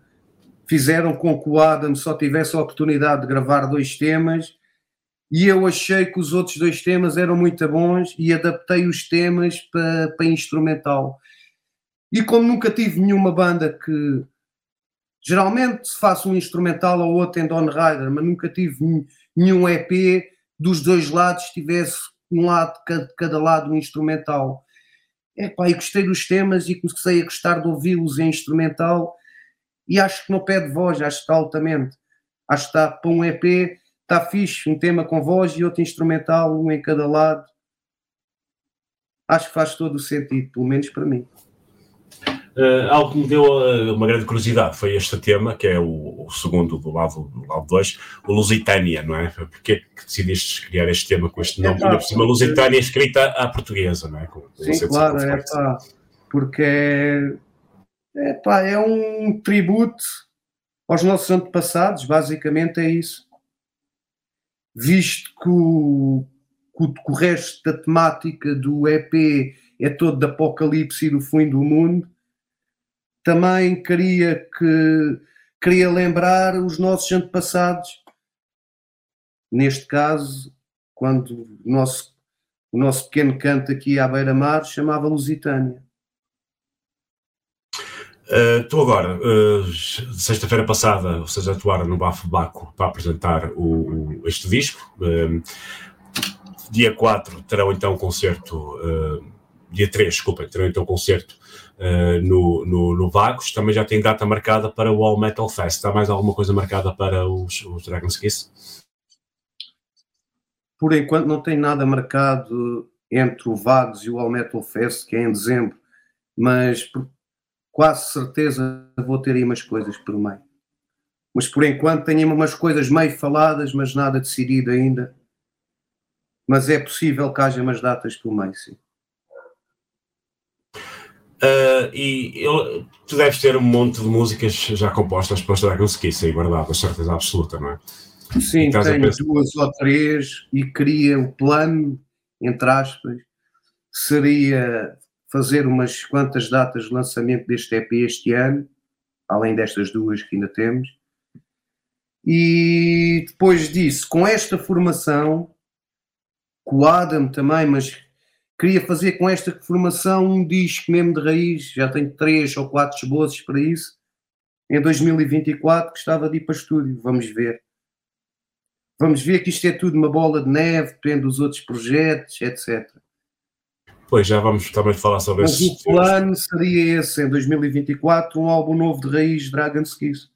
fizeram com que o Adam só tivesse a oportunidade de gravar dois temas e eu achei que os outros dois temas eram muito bons e adaptei os temas para, para instrumental. E como nunca tive nenhuma banda que geralmente se faça um instrumental ou outro em Don Rider, mas nunca tive nenhum EP dos dois lados tivesse um lado de cada, cada lado um instrumental. É pá, e gostei dos temas e comecei a gostar de ouvi-los em instrumental e acho que não pede voz, acho que está altamente. Acho que está para um EP, está fixe, um tema com voz e outro instrumental, um em cada lado. Acho que faz todo o sentido, pelo menos para mim. Uh, algo que me deu uh, uma grande curiosidade foi este tema, que é o, o segundo do lado 2, lado dois, o Lusitânia, não é? Porquê é que decidiste criar este tema com este nome? É, pá, por cima, Lusitânia escrita à portuguesa, não é? Com, sim, claro, é pá, porque é, é, pá, é um tributo aos nossos antepassados, basicamente é isso. Visto que o, que o resto da temática do EP é todo de apocalipse e do fim do mundo, também queria que queria lembrar os nossos antepassados. Neste caso, quando o nosso, o nosso pequeno canto aqui à beira-mar chamava Lusitânia. Uh, tu agora, uh, sexta-feira passada, vocês atuaram no Bafo Baco para apresentar o, o, este disco. Uh, dia 4 terão então um concerto, dia 3, desculpa, terão então um concerto no, no, no, Vagos. Também já tem data marcada para o All Metal Fest. Está mais alguma coisa marcada para os, os Dragon's Kiss? Por enquanto não tem nada marcado entre o Vagos e o All Metal Fest, que é em dezembro, mas quase certeza vou ter aí umas coisas por meio. Mas por enquanto tenho umas coisas meio faladas, mas nada decidido ainda. Mas é possível que haja umas datas por meio, sim. Uh, e eu, tu deves ter um monte de músicas já compostas para os Dragon's Kiss aí guardadas, certeza absoluta, não é? Sim, tenho pensar... duas ou três e queria o plano, entre aspas, seria fazer umas quantas datas de lançamento deste EP este ano, além destas duas que ainda temos. E depois disso, com esta formação, com o Adam também, mas queria fazer com esta formação um disco mesmo de raiz, já tenho três ou quatro esboços para isso. Em 2024 gostava de ir para estúdio, vamos ver. Vamos ver que isto é tudo uma bola de neve, depende dos outros projetos, etc. Pois, já vamos também falar sobre Mas o plano seria esse, em 2024, um álbum novo de raiz, Dragon's Kiss.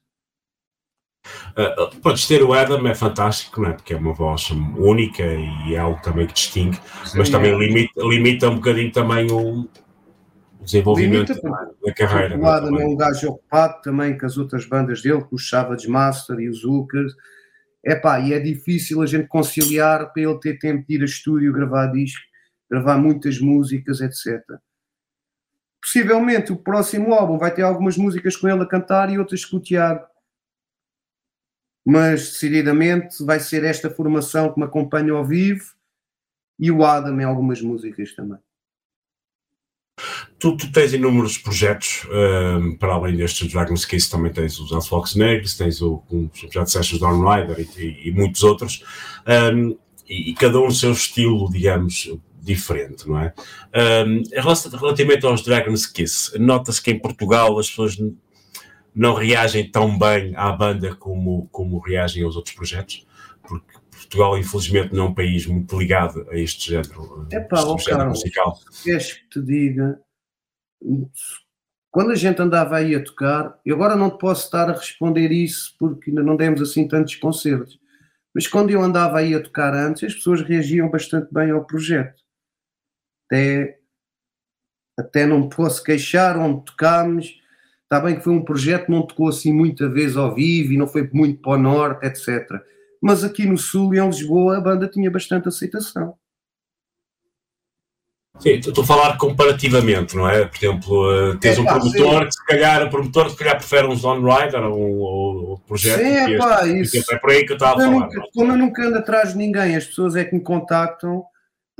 Uh, podes ter o Adam, é fantástico, não é? porque é uma voz única e é algo também que distingue, Sim, mas também é. limita, limita um bocadinho também o, desenvolvimento limita, da carreira. O Adam é um gajo ocupado também com as outras bandas dele, com os Savage Master e os Hookers. Epá, e é difícil a gente conciliar para ele ter tempo de ir a estúdio gravar disco gravar muitas músicas, etc. Possivelmente o próximo álbum vai ter algumas músicas com ele a cantar e outras com o Tiago. Mas decididamente vai ser esta formação que me acompanha ao vivo e o Adam em algumas músicas também. Tu, tu, tens inúmeros projetos, um, para além destes Dragon's Kiss, também tens os Al Fox Negros, tens o, como já disseste, os Dawn Rider e, e, e muitos outros, um, e, e, cada um o seu estilo, digamos, diferente, não é? Um, relativamente aos Dragon's Kiss, nota-se que em Portugal as pessoas não reagem tão bem à banda como, como reagem aos outros projetos, porque Portugal, infelizmente, não é um país muito ligado a este género, Epá, este género Carlos, musical. Queres que te diga, quando a gente andava aí a tocar, eu agora não te posso estar a responder isso porque ainda não demos assim tantos concertos, mas quando eu andava aí a tocar antes, as pessoas reagiam bastante bem ao projeto até, até não me posso queixar onde tocámos. Está bem que foi um projeto que não tocou assim muita vez ao vivo e não foi muito para o norte, etc. Mas aqui no sul e em Lisboa a banda tinha bastante aceitação. Sim, estou a falar comparativamente, não é? Por exemplo, eh, tens é, um promotor sim. que se calhar, o promotor se calhar prefere um Zone Rider ou um, projeto. Sim, é, pá, isso. É por aí que eu estava a falar. Nunca, como eu nunca ando atrás de ninguém, as pessoas é que me contactam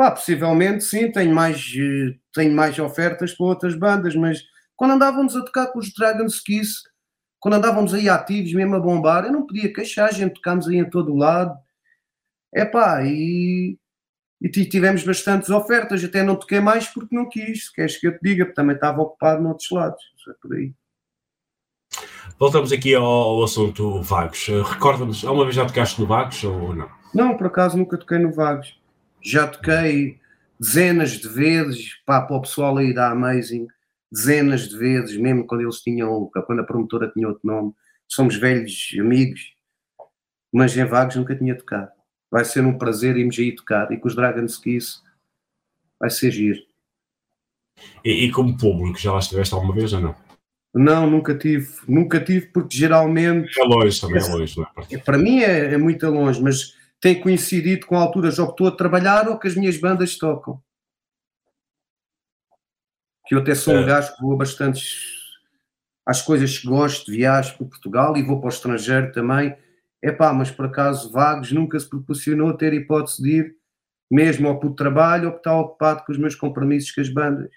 Pá, possivelmente sim, tenho mais, eh, tenho mais ofertas para outras bandas, mas quando andávamos a tocar com os Dragon's Kiss, quando andávamos aí ativos, mesmo a bombar, eu não podia queixar, a gente tocámos aí em todo o lado. É pá, e, e tivemos bastantes ofertas, até não toquei mais porque não quis, queres que eu te diga, porque também estava ocupado noutros lados, é por aí. Voltamos aqui ao, ao assunto Vagos. Eh, recorda-nos, alguma vez já tocaste no Vagos ou não? Não, por acaso nunca toquei no Vagos já toquei dezenas de vezes pá, para o pessoal aí da Amazing, dezenas de vezes, mesmo quando eles tinham, quando a promotora tinha outro nome, somos velhos amigos, mas em Vagos nunca tinha tocado. Vai ser um prazer irmos aí tocar e com os Dragon's Kiss vai ser giro. E, e, como público, já lá estiveste alguma vez ou não? Não, nunca tive, nunca tive, porque geralmente. É longe também, é longe, não é? Para mim é, é muito longe, mas tem coincidido com alturas ou que estou a trabalhar ou que as minhas bandas tocam. Que eu até sou um é. gajo que vou bastante às coisas que gosto, viajo para Portugal e vou para o estrangeiro também. É pá, mas por acaso Vagos nunca se proporcionou ter hipótese de ir mesmo ou por trabalho ou por estar ocupado com os meus compromissos com as bandas.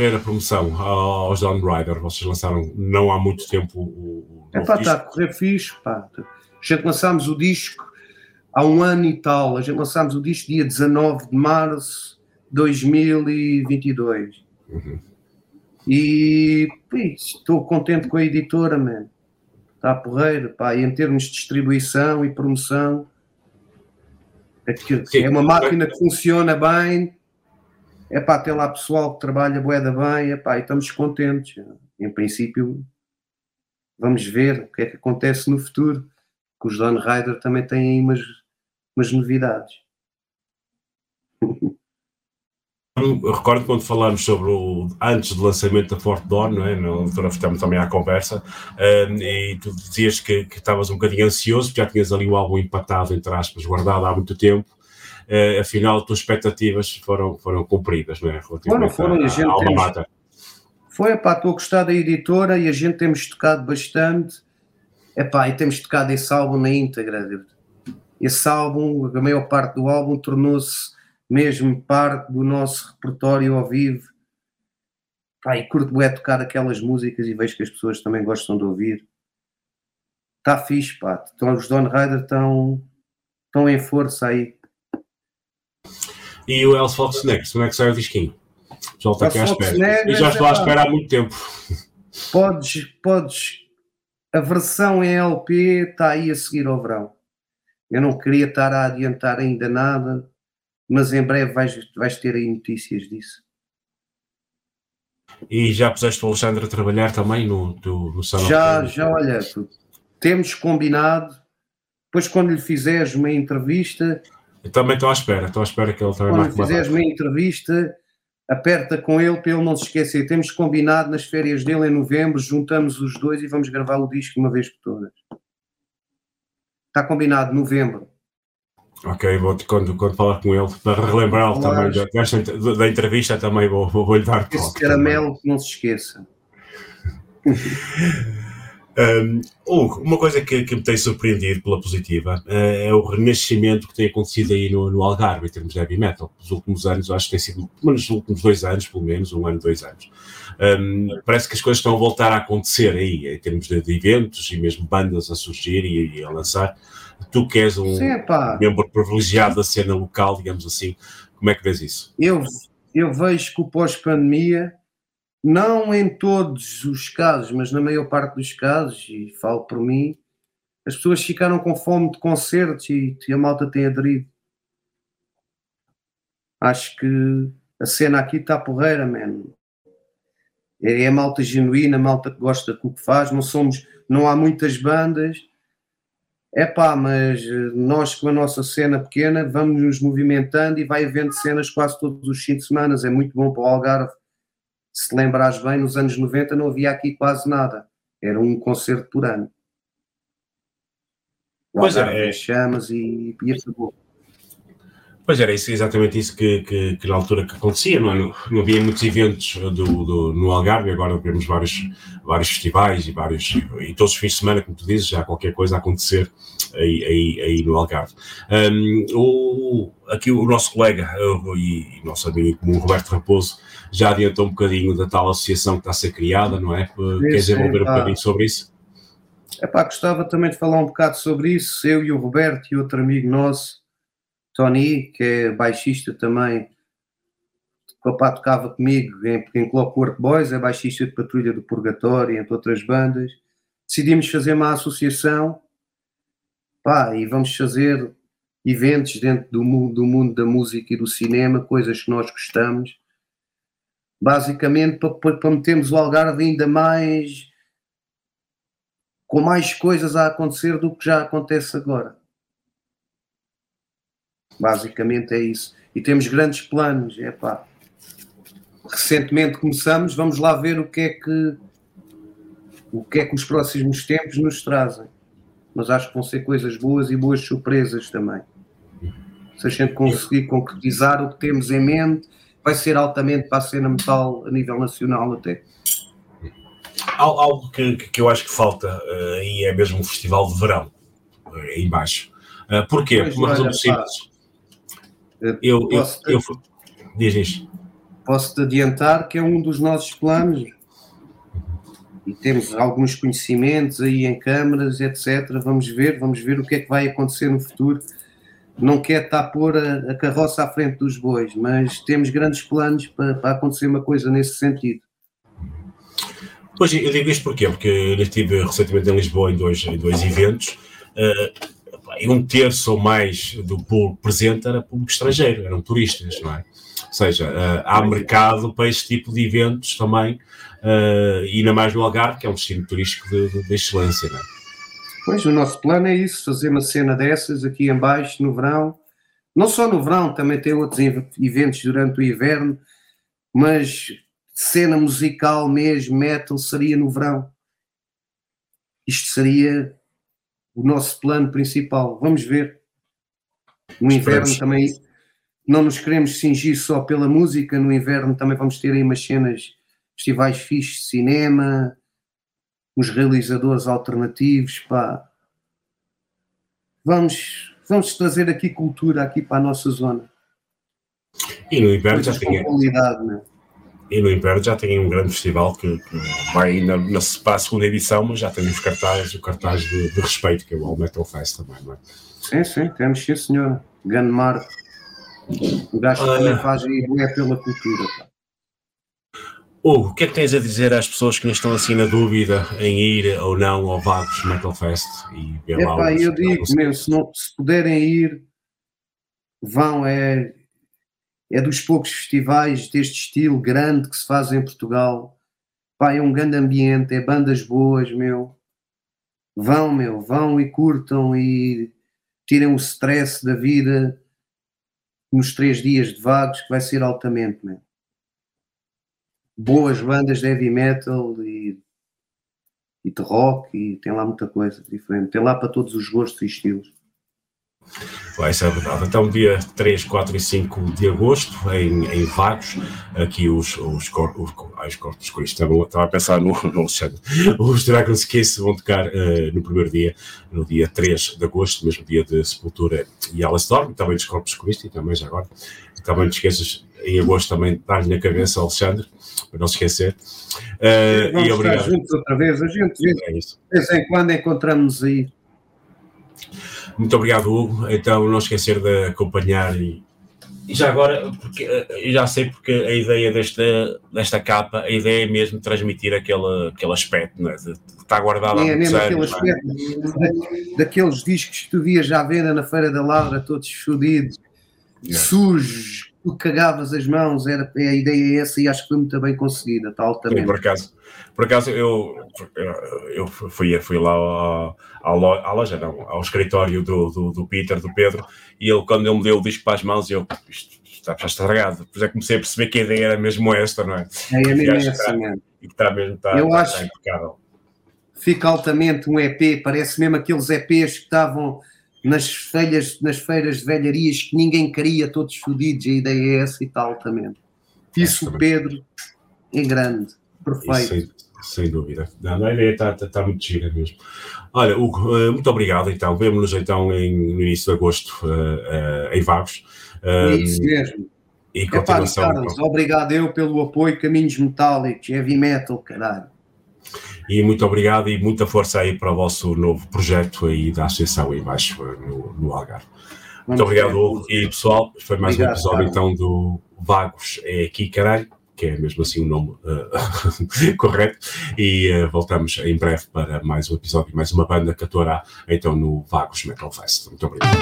Está a a promoção aos Down Rider? Vocês lançaram não há muito tempo o. É pá, está a correr fixe, pá. A gente lançámos o disco há um ano e tal. A gente lançámos o disco dia 19 de março de 2022. Uhum. E estou contente com a editora, man. Está porreiro, pá. E em termos de distribuição e promoção, É, que, é uma máquina que funciona bem, é pá, tem lá pessoal que trabalha boeda bem, é pá, e estamos contentes. Em princípio, vamos ver o que é que acontece no futuro, que os Don Rider também têm aí umas, umas novidades. Eu recordo quando falámos sobre o antes do lançamento da Fort Dawn, não é? Na altura estamos também à conversa, um, e tu dizias que estavas um bocadinho ansioso, porque já tinhas ali o álbum empatado, entre aspas, guardado há muito tempo. Uh, afinal, as tuas expectativas foram, foram cumpridas, não é? Foram, foram, a, a gente temos, mata. Foi, pá, estou a gostar da editora e a gente temos tocado bastante, epá, e temos tocado esse álbum na íntegra. Esse álbum, a maior parte do álbum tornou-se mesmo parte do nosso repertório ao vivo. Pá, e curto é tocar aquelas músicas e vejo que as pessoas também gostam de ouvir. Está fixe, pá. Então, os Don Rider estão, estão em força aí. E o Els Fox Next, como é que sai o disquinho? Já está aqui à espera. E já estou à espera há muito tempo. Podes, podes. A versão em LP está aí a seguir ao verão. Eu não queria estar a adiantar ainda nada, mas em breve vais, vais ter aí notícias disso. E já puseste o Alexandre a trabalhar também no, no, no salão? Já, já, olha, temos combinado, depois quando lhe fizeres uma entrevista... Eu também estou à espera, estou à espera que ele também Quando fizeres uma entrevista, aperta com ele para ele não se esquecer. Temos combinado nas férias dele em novembro, juntamos os dois e vamos gravar o disco uma vez por todas. Está combinado, novembro. Ok, vou quando, quando falar com ele, para relembrar também da, da, entrevista, também vou, vou, vou lhe dar Esse caramelo que não se esqueça. um, uma coisa que, que, me tem surpreendido pela positiva uh, é o renascimento que tem acontecido aí no, no, Algarve, em termos de heavy metal. Nos últimos anos, acho que tem sido, nos últimos dois anos, pelo menos, um ano, dois anos. Um, parece que as coisas estão a voltar a acontecer aí, em termos de, de eventos e mesmo bandas a surgir e, e a lançar tu que és um Sim, membro privilegiado da cena local, digamos assim, como é que vês isso? Eu, eu vejo que o pós-pandemia, não em todos os casos, mas na maior parte dos casos, e falo por mim, as pessoas ficaram com fome de concertos e, e a malta tem aderido. Acho que a cena aqui está porreira, mano. É, é malta genuína, malta que gosta do que faz. Não somos, não há muitas bandas é pá, mas eh, nós com a nossa cena pequena vamos nos movimentando e vai havendo cenas quase todos os fins de semana. É muito bom para o Algarve. Se lembrares bem, nos anos 90 não havia aqui quase nada. Era um concerto por ano. Pois é, é. chamas e, e acabou. Pois era isso, exatamente isso que, que, que, na altura que acontecia, não, é? não havia muitos eventos do, do, no Algarve, agora vemos vários, vários festivais e vários, e todos os fins de semana, como tu dizes, já há qualquer coisa a acontecer aí, aí, aí no Algarve. Um, o, aqui o nosso colega e, e nosso amigo comum, Roberto Raposo, já adiantou um bocadinho da tal associação que está a ser criada, não é? Queres desenvolver um bocadinho sobre isso? É pá, gostava também de falar um bocado sobre isso, eu e o Roberto e outro amigo nosso, Tony, que é baixista também, o papá tocava comigo em, em Clockwork Boys, é baixista de Patrulha do Purgatório, entre outras bandas. Decidimos fazer uma associação pá, e vamos fazer eventos dentro do mundo, do mundo da música e do cinema, coisas que nós gostamos, basicamente para, para metermos o Algarve ainda mais com mais coisas a acontecer do que já acontece agora. Basicamente é isso. E temos grandes planos. É pá. Recentemente começamos, vamos lá ver o que é que o que é que os próximos tempos nos trazem. Mas acho que vão ser coisas boas e boas surpresas também. Se a gente conseguir concretizar o que temos em mente, vai ser altamente para a cena metal a nível nacional até. Algo que, que eu acho que falta uh, e é mesmo um festival de verão, uh, aí embaixo. Uh, porquê? Por uma razão simples. Eu, eu, eu, diz isto. Posso-te adiantar que é um dos nossos planos e temos alguns conhecimentos aí em câmaras, etc. Vamos ver, vamos ver o que é que vai acontecer no futuro. Não quer estar a pôr a, a carroça à frente dos bois, mas temos grandes planos para, para acontecer uma coisa nesse sentido. Pois eu digo isto porquê? Porque eu estive recentemente em Lisboa em dois, em dois eventos. Uh, e um terço ou mais do público presente era público estrangeiro, eram turistas, não é? Ou seja, uh, há mercado para esse tipo de eventos também, uh, e ainda mais no Algarve, que é um destino turístico de, de, de excelência, não é? Pois, o nosso plano é isso, fazer uma cena dessas aqui em baixo no verão, não só no verão, também tem outros eventos durante o inverno, mas cena musical mesmo, metal, seria no verão. Isto seria o nosso plano principal. Vamos ver. No inverno também não nos queremos cingir só pela música, no inverno também vamos ter aí umas cenas, festivais fixos de cinema, uns realizadores alternativos, pá. Vamos, vamos trazer aqui cultura aqui para a nossa zona. E no inverno já tem. Qualidade, né? E no inverno já tem um grande festival que, que vai ainda na, para a segunda edição, mas já tem os cartazes, o cartaz de, de, respeito, que é o All Metal Fest também, não é? Sim, sim, temos sim, senhor. Ganmar. O gajo uh, também faz e é pela cultura. Pá. Hugo, o que é que tens a dizer às pessoas que estão assim na dúvida em ir ou não ao Vagos Metal Fest e ver lá Epá, eu digo mesmo, se, não, se puderem ir, vão, é, é dos poucos festivais deste estilo grande que se faz em Portugal. Pá, é um grande ambiente, é bandas boas, meu. Vão, meu, vão e curtam e tirem o stress da vida nos três dias de vagos, que vai ser altamente, meu. Boas bandas de heavy metal e, e de rock, e tem lá muita coisa diferente. Tem lá para todos os gostos e estilos. Vai ser verdade. Então, dia 3, 4 e 5 de agosto, em, em Vagos, aqui os, os, corpos, os corpos com isto. Estava a pensar no, no Alexandre. Os Dragons Kiss vão tocar uh, no primeiro dia, no dia 3 de agosto, mesmo dia de Sepultura e Alastor, também dos Corpos Christi, também já agora. Também não te esqueças, em agosto também dar-lhe na cabeça, Alexandre, para não se esquecer. Uh, Vamos e obrigado. juntos outra vez. A gente, é de vez em quando encontramos aí muito obrigado, Hugo. Então, não esquecer de acompanhar e, e já agora, porque eu já sei porque a ideia desta, desta capa, a ideia é mesmo transmitir aquele, aquele aspecto, de, de estar guardado é, há muitos aquele aspecto é? daqueles discos que tu vias já à venda na Feira da Ladra, todos fodidos, é. sujos, tu cagavas as mãos, era, a ideia é essa e acho que foi muito bem conseguida, tal também. por acaso, por acaso eu, eu fui, fui lá ao, à loja, não, ao escritório do, do, do, Peter, do Pedro, e ele, quando ele me deu o disco para as mãos, eu, isto está, está estragado. Depois é que comecei a perceber que a ideia era mesmo esta, não é? É, é mesmo essa, mesmo. E que está mesmo, está, eu está, acho, impecável. Fica altamente um EP, parece mesmo aqueles EPs que estavam nas feiras, nas feiras de velharias que ninguém queria, todos fodidos, a ideia é essa e tal também. Isso, é, Pedro, em grande, perfeito. Sem dúvida. Não, a ideia está, está, está muito gira mesmo. Olha, Hugo, eh, muito obrigado então. Vemo-nos então em, no início de agosto uh, uh, em Vagos. Uh, Isso mesmo. E continuação. Epá, Carlos, obrigado eu pelo apoio, Caminhos Metálicos, Heavy Metal, caralho. E muito obrigado e muita força aí para o vosso novo projeto aí da Associação aí embaixo no, no Algarve. Vamos muito obrigado, Hugo. E pessoal, foi mais obrigado, um episódio então do Vagos é aqui, caralho que é mesmo assim o nome uh, correto, e uh, voltamos em breve para mais um episódio, mais uma banda que atuará então no Vagos Metal Fest. Muito obrigado.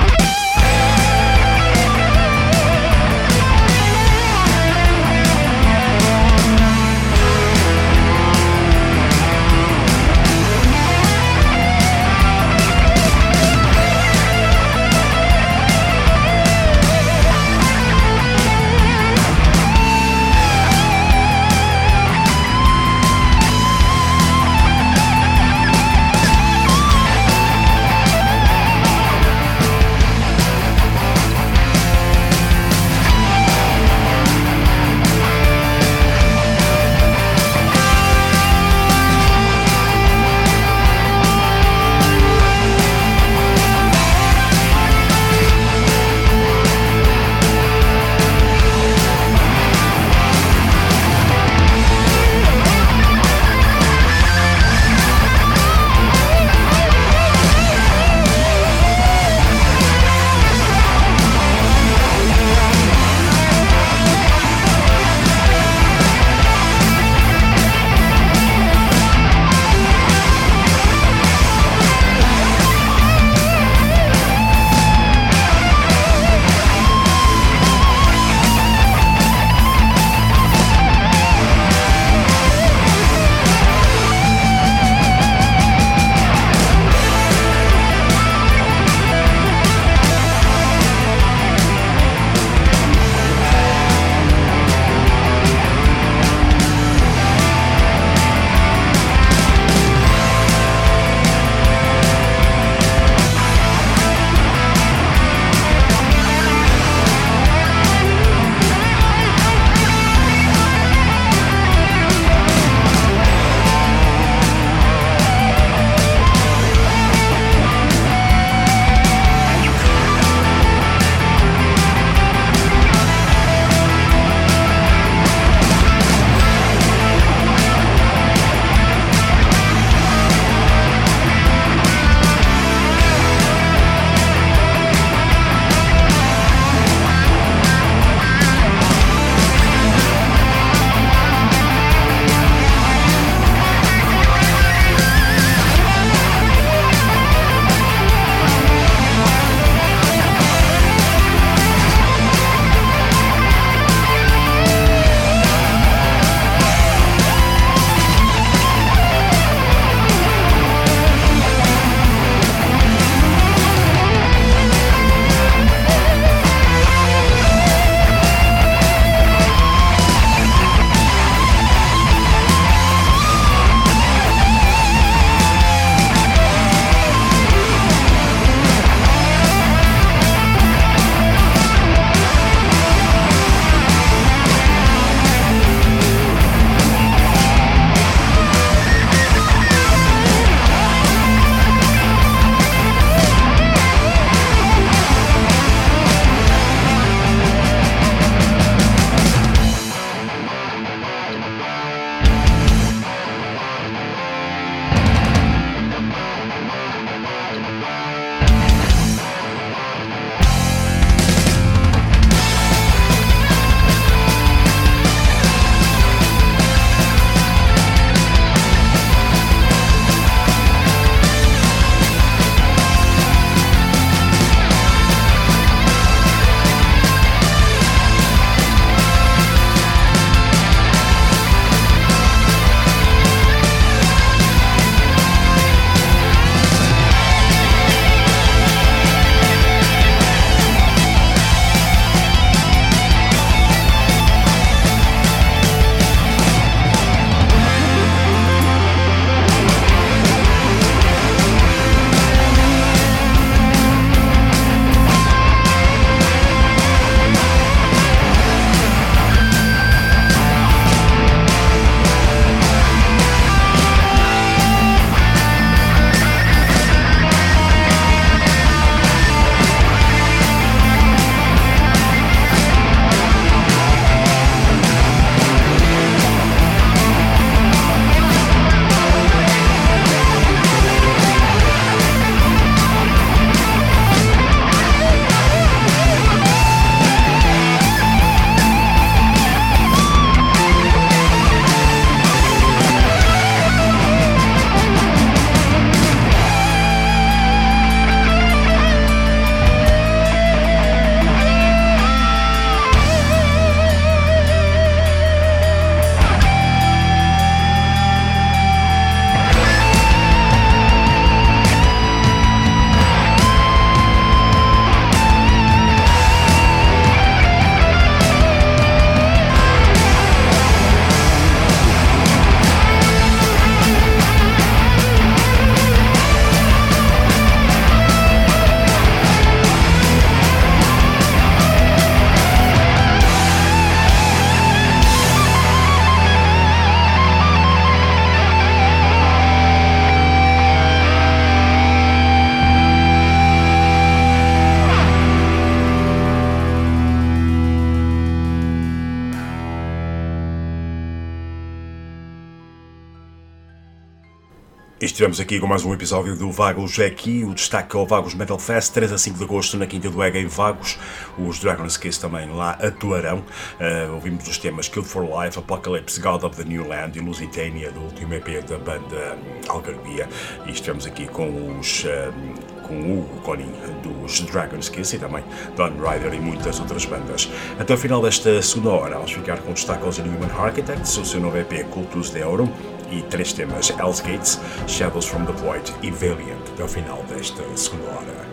Estivemos aqui com mais um episódio do Vagos é aqui, o destaque ao Vagos Metal Fest, 3 a 5 de agosto na Quinta do Ega em Vagos. Os Dragon's Kiss também lá atuarão. Uh, ouvimos os temas Killed for Life, Apocalypse, God of the New Land e Lusitania, do último EP da banda Algarvia. E estivemos aqui com os. Uh, com o Conin dos Dragon's Kiss e também Don Ryder e muitas outras bandas. Até o final desta segunda hora, vamos ficar com destaque aos Inhuman Architects, o seu novo EP Cultus de Aurum e três temas Hell's Gates, Shadows from the Void e Valiant até o final desta segunda hora.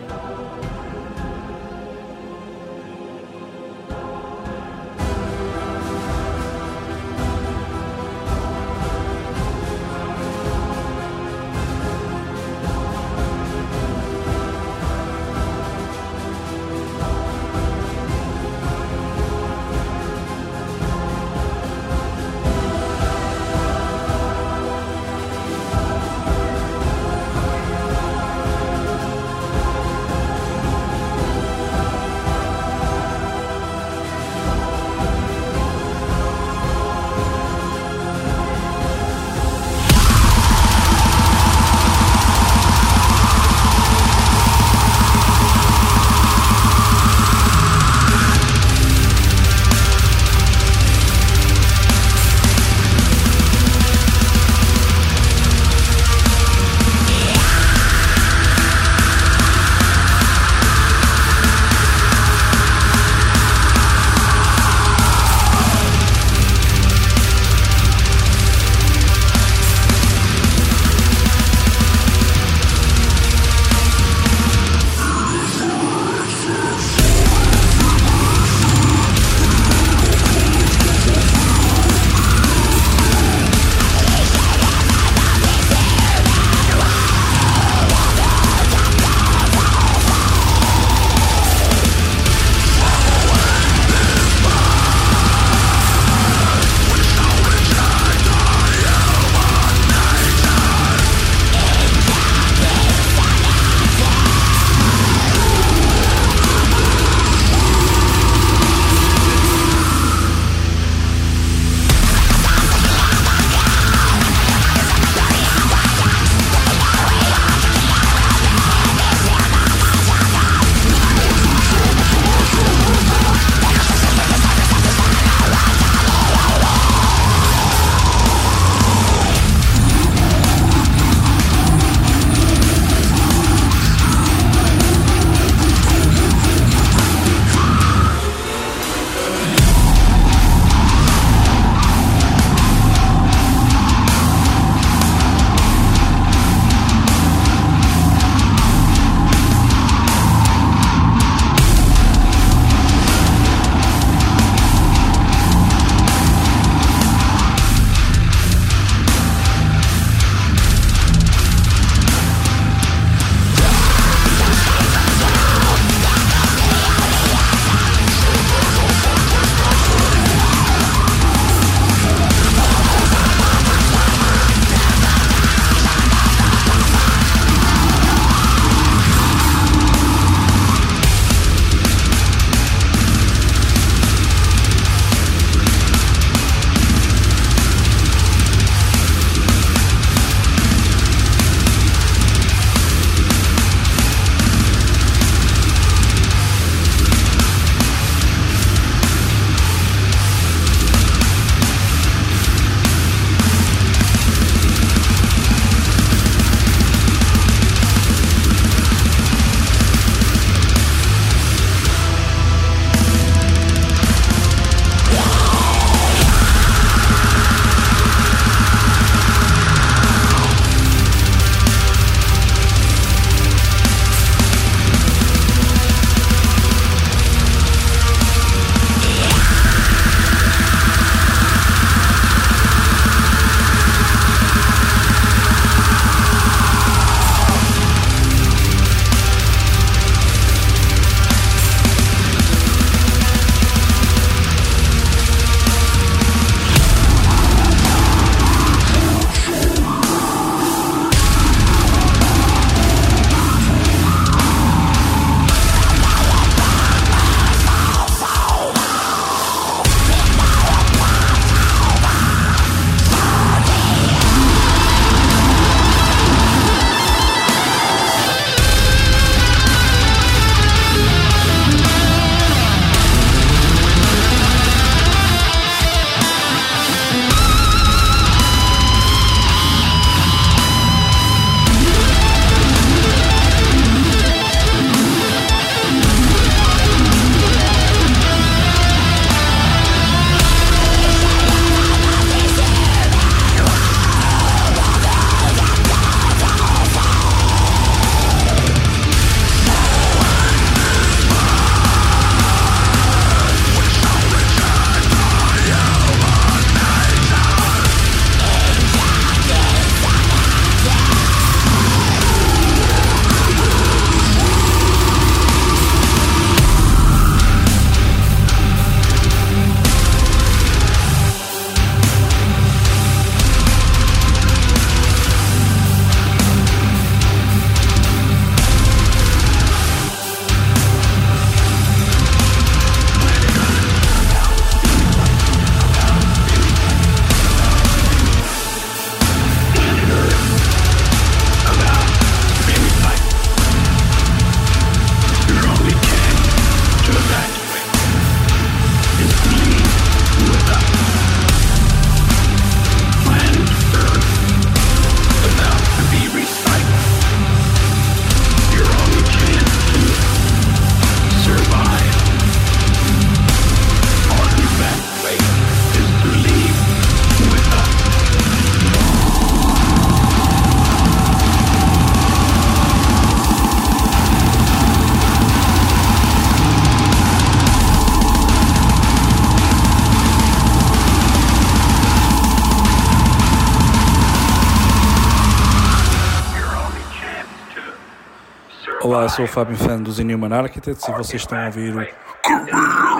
Sou o Fábio Fan dos Inhuman Architects e vocês estão a ouvir o.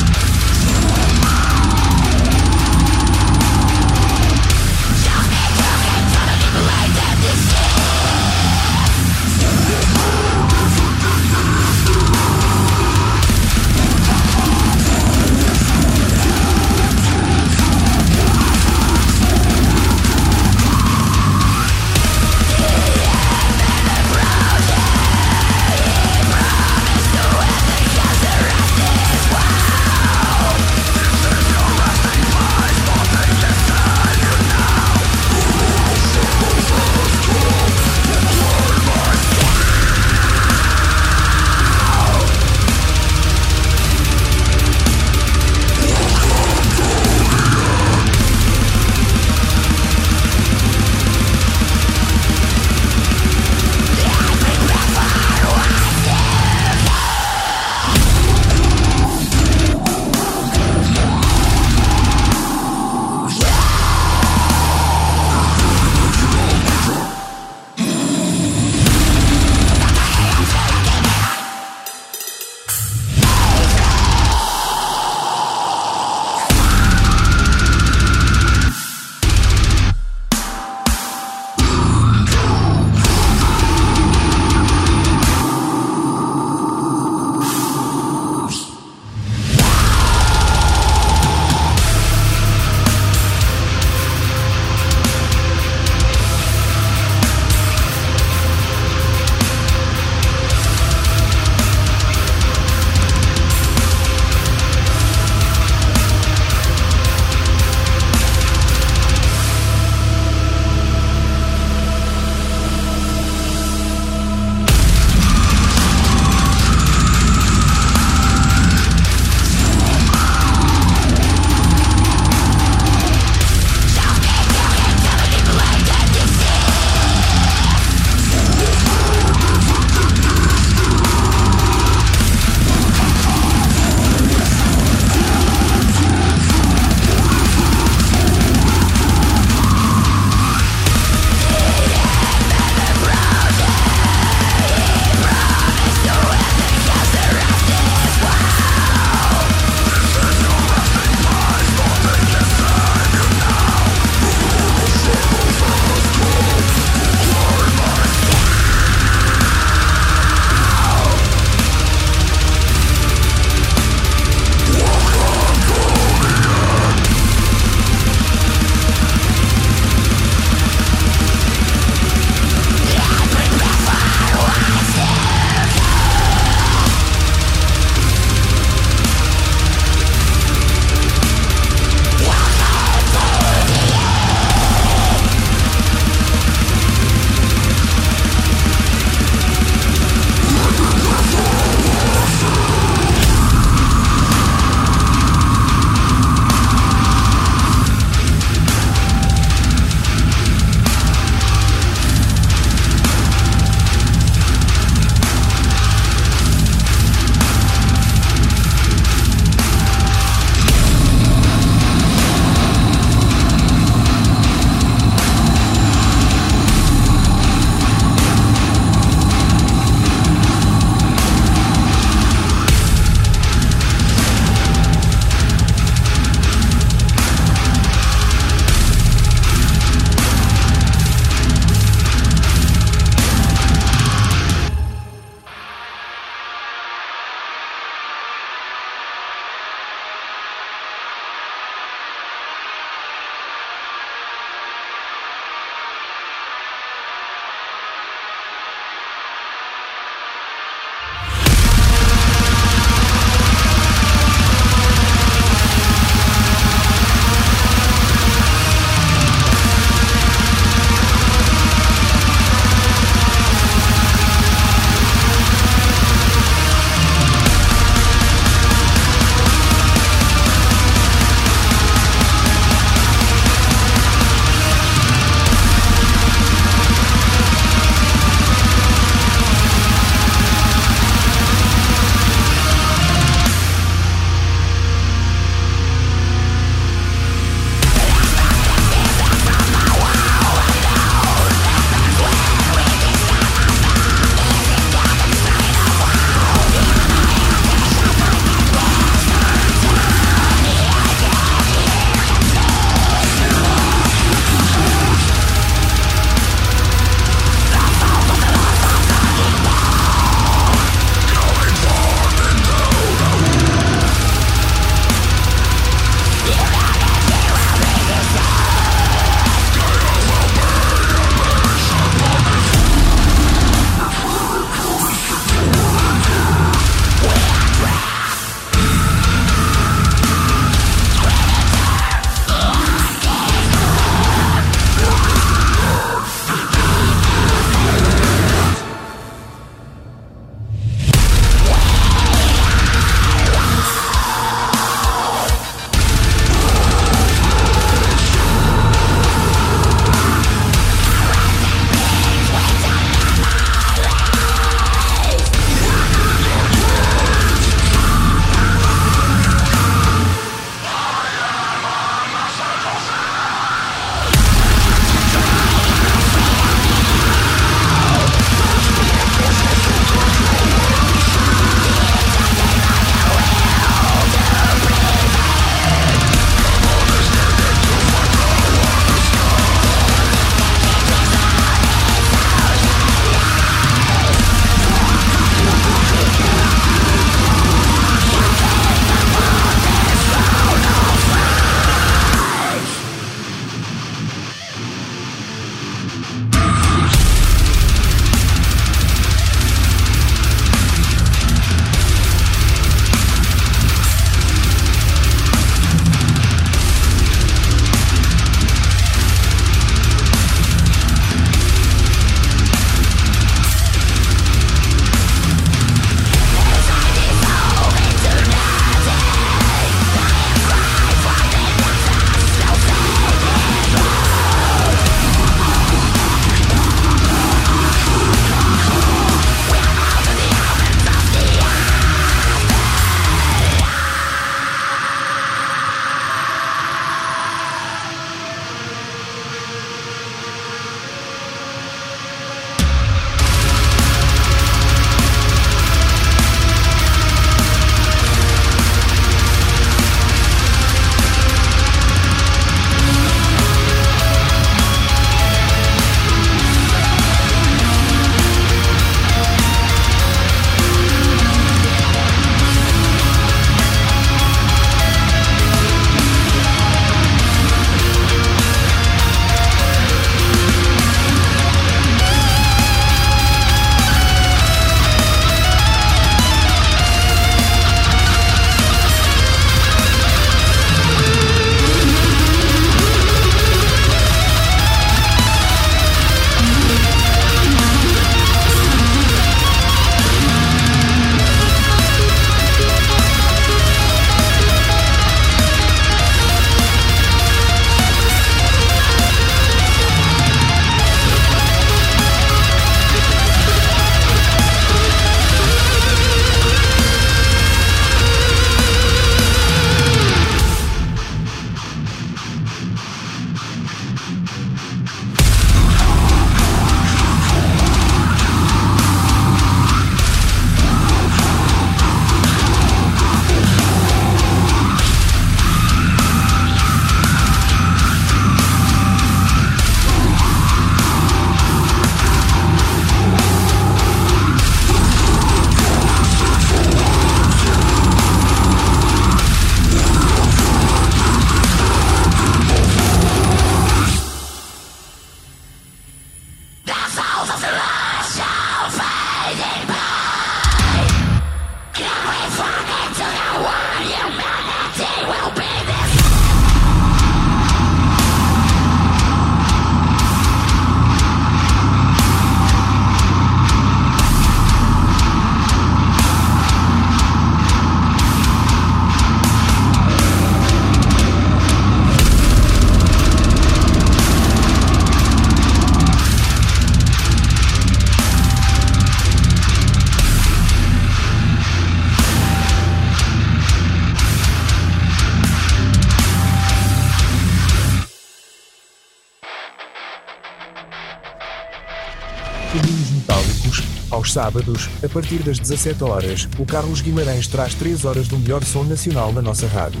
Sábados, a partir das 17 horas, o Carlos Guimarães traz 3 horas do melhor som nacional na nossa rádio.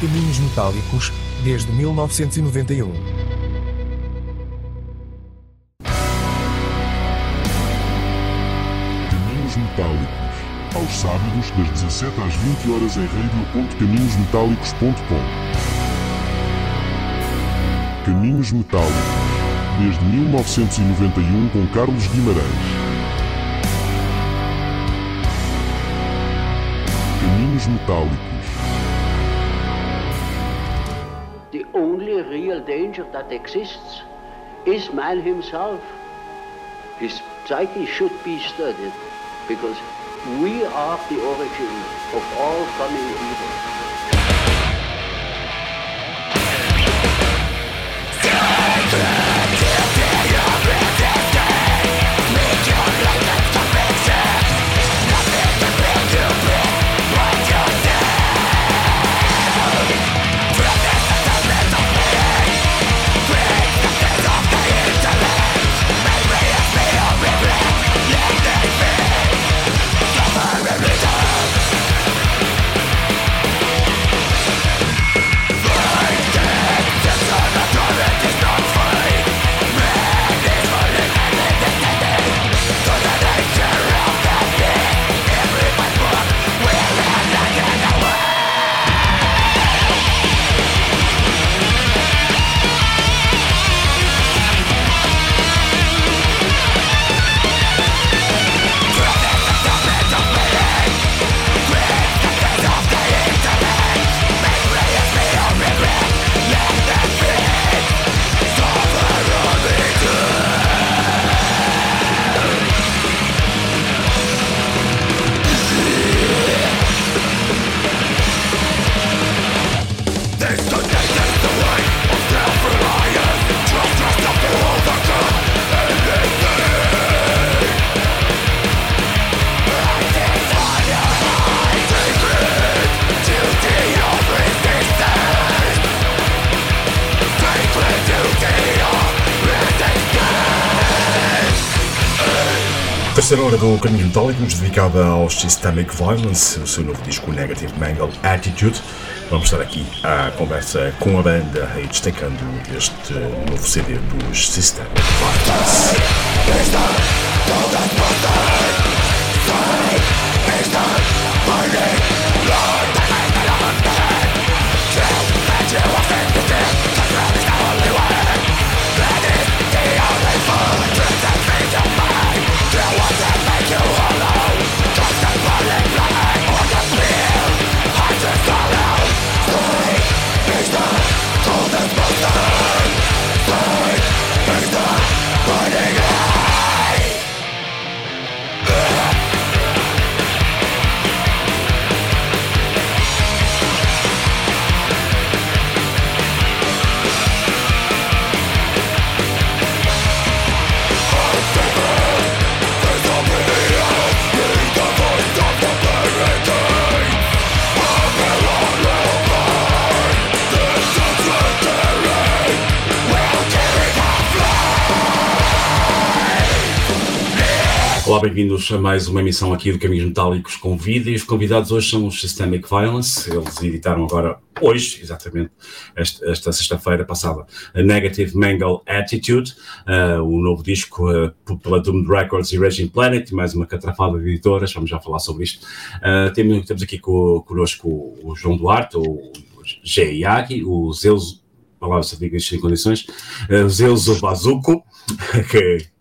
Caminhos Metálicos, desde 1991. Caminhos Metálicos. Aos sábados, das 17 às 20 horas em radio.caminhosmetálicos.com. Caminhos Metálicos. Desde 1991 com Carlos Guimarães. Metálicos. The only real danger that exists is man himself. His psyche should be studied because we are the origin of all coming evil. Hora do Caminho Metálicos, dedicada aos Systemic Violence, o seu novo disco Negative Mangle Attitude. Vamos estar aqui à conversa com a banda e destacando este novo CD dos Systemic Violence. Olá, bem-vindos a mais uma emissão aqui do Caminhos Metálicos com vídeo. E os convidados hoje são os Systemic Violence. Eles editaram agora, hoje, exatamente, esta, esta sexta-feira passada, a Negative Mangle Attitude, uh, o novo disco uh, pela Doomed Records e Raging Planet, mais uma catrafada de editoras, vamos já falar sobre isto. Uh, temos, temos aqui co, connosco o João Duarte, o G. Iagi, o Zeus, palavra se diga em condições, uh, Zeus Bazuco, que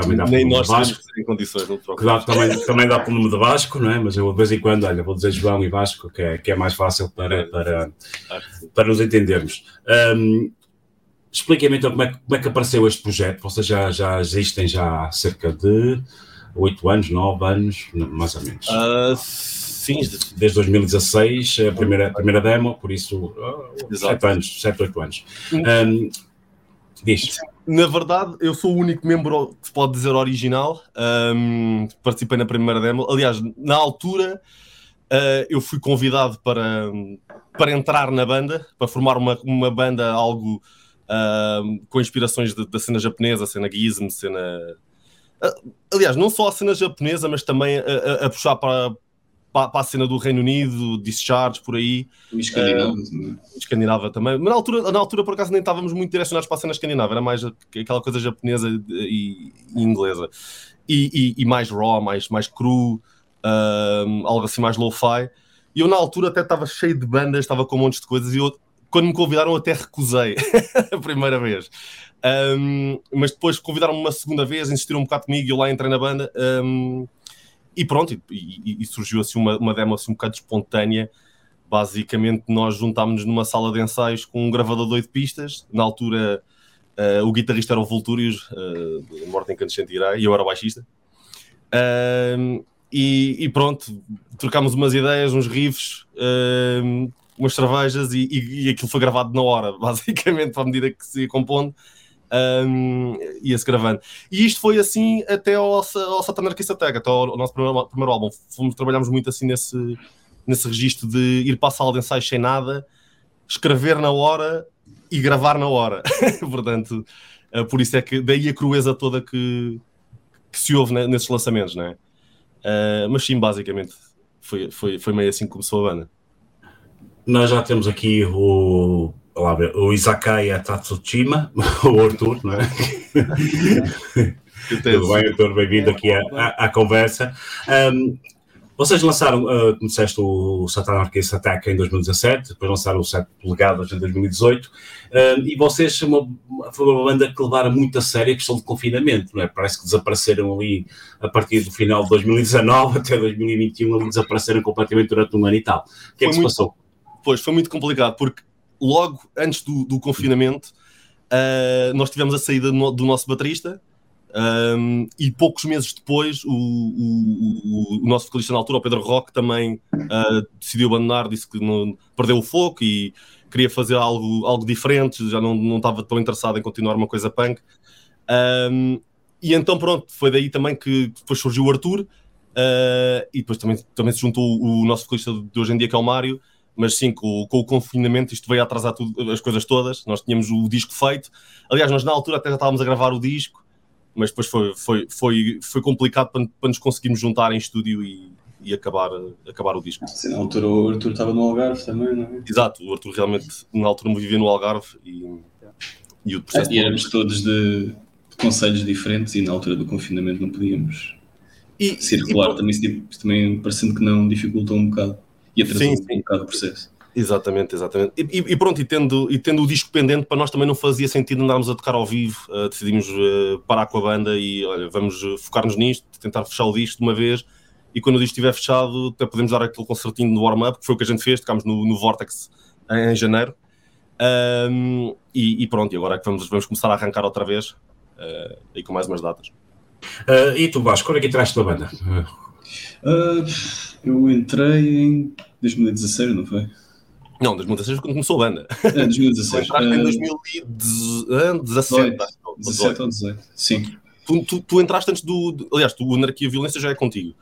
também dá Nem nós Vasco. temos em condições, não te Que dá- também, também dá para o nome de Vasco, não é? Mas eu de vez em quando, olha, vou dizer João e Vasco, que é, que é mais fácil para, para, para nos entendermos. Hum, Expliquem-me então como é, que- como é que apareceu este projeto. Vocês já, já existem já há cerca de 8 anos, 9 anos, mais ou menos. Ah, sim, Desde 2016, a primeira, a primeira demo, por isso, 7 anos, 7, 8 anos. Hum, diz. Na verdade, eu sou o único membro que se pode dizer original. ahm, participei na primeira demo. Aliás, na altura, ah, eu fui convidado para, para entrar na banda, para formar uma, uma banda algo ahm, com inspirações da cena japonesa, cena Gizmo, cena Uh, aliás, não só a cena japonesa, mas também a, a, a puxar para, para, para, a cena do Reino Unido, Discharge, por aí. E escandinava uh, também. Escandinava também. Mas na altura, na altura, por acaso, nem estávamos muito direcionados para a cena escandinava, era mais aquela coisa japonesa e, e inglesa. E, e, e, mais raw, mais, mais cru, uh, algo assim mais low-fi. E eu, na altura, até estava cheio de bandas, estava com um monte de coisas, e eu, quando me convidaram, até recusei a primeira vez. Um, mas depois convidaram-me uma segunda vez, insistiram um bocado comigo e eu lá entrei na banda. Um, e pronto, e, e, surgiu assim uma, uma demo assim um bocado espontânea. Basicamente, nós juntámos-nos numa sala de ensaios com um gravador de 8 pistas. Na altura, uh, o guitarrista era o Vultúrios, uh, Morte Incandescente Irá, e eu era o baixista. Uh, e, e, pronto, trocámos umas ideias, uns riffs, uh, umas cervejas e, e, aquilo foi gravado na hora, basicamente, à medida que se ia compondo, um, ia-se gravando. E isto foi assim até ao, ao Satanar Kiss Attack, até ao nosso primeiro, primeiro álbum. Fomos, trabalhámos muito assim nesse, nesse registro de ir para a sala de ensaio sem nada, escrever na hora e gravar na hora. Portanto, uh, por isso é que daí a crueza toda que, que se ouve né, nesses lançamentos, não é? Uh, mas sim, basicamente, foi, foi, foi meio assim que começou a banda. Nós já temos aqui o, ver, o Izakaya Tatsushima, o Arthur, não é? Tudo bem, Arthur, bem-vindo aqui à, à, à conversa. Um, vocês lançaram, uh, como disseste, o Satan Arcade Attack em 2017, depois lançaram o 7 polegadas em 2018, uh, e vocês uma, foi uma banda que levaram muito a sério a questão de confinamento, não é? Parece que desapareceram ali a partir do final de 2019 até 2021, ali desapareceram completamente durante um ano e tal. O que é que se passou? Pois, foi muito complicado, porque logo antes do, do confinamento, uh, nós tivemos a saída do, do nosso baterista, um, e poucos meses depois, o, o, o, nosso vocalista na altura, o Pedro Roque, também uh, decidiu abandonar, disse que não, perdeu o foco e queria fazer algo, algo diferente, já não, não estava tão interessado em continuar uma coisa punk. Um, e então, pronto, foi daí também que depois surgiu o Arthur, uh, e depois também, também se juntou o, nosso vocalista de hoje em dia, que é o Mário. Mas sim, com, com o confinamento, isto veio atrasar tudo, as coisas todas. Nós tínhamos o disco feito. Aliás, nós na altura até já estávamos a gravar o disco, mas depois foi, foi, foi, foi complicado para, para nos conseguirmos juntar em estúdio e, e acabar, acabar o disco. Sim, na altura o Arthur estava no Algarve também, não é? Exato, o Arthur realmente na altura vivia no Algarve e, e o processo. Ah, e éramos todos de, de conselhos diferentes e na altura do confinamento não podíamos e, circular. E, também, também parecendo que não dificultou um bocado e atrasou sim, sim. um bocado o processo. Exatamente, exatamente. E, e, pronto, e tendo, e tendo o disco pendente, para nós também não fazia sentido andarmos a tocar ao vivo. Uh, decidimos uh, parar com a banda e olha, vamos focar-nos nisto, tentar fechar o disco de uma vez. E quando o disco estiver fechado, até podemos dar aquele concertinho no warm-up, que foi o que a gente fez, tocámos no, no Vortex em, em janeiro. Um, e, e, pronto, e agora é que vamos, vamos começar a arrancar outra vez uh, e com mais umas datas. Uh, e tu, Vasco, quando é que entraste na banda? Uh, eu entrei em 2016, não foi? Não, 2016 quando começou a banda. É, 2016. Entraste em 2017. 17 ou 18, sim. Tu, tu, tu, entraste antes do. Aliás, tu, o Anarquia e Violência já é contigo.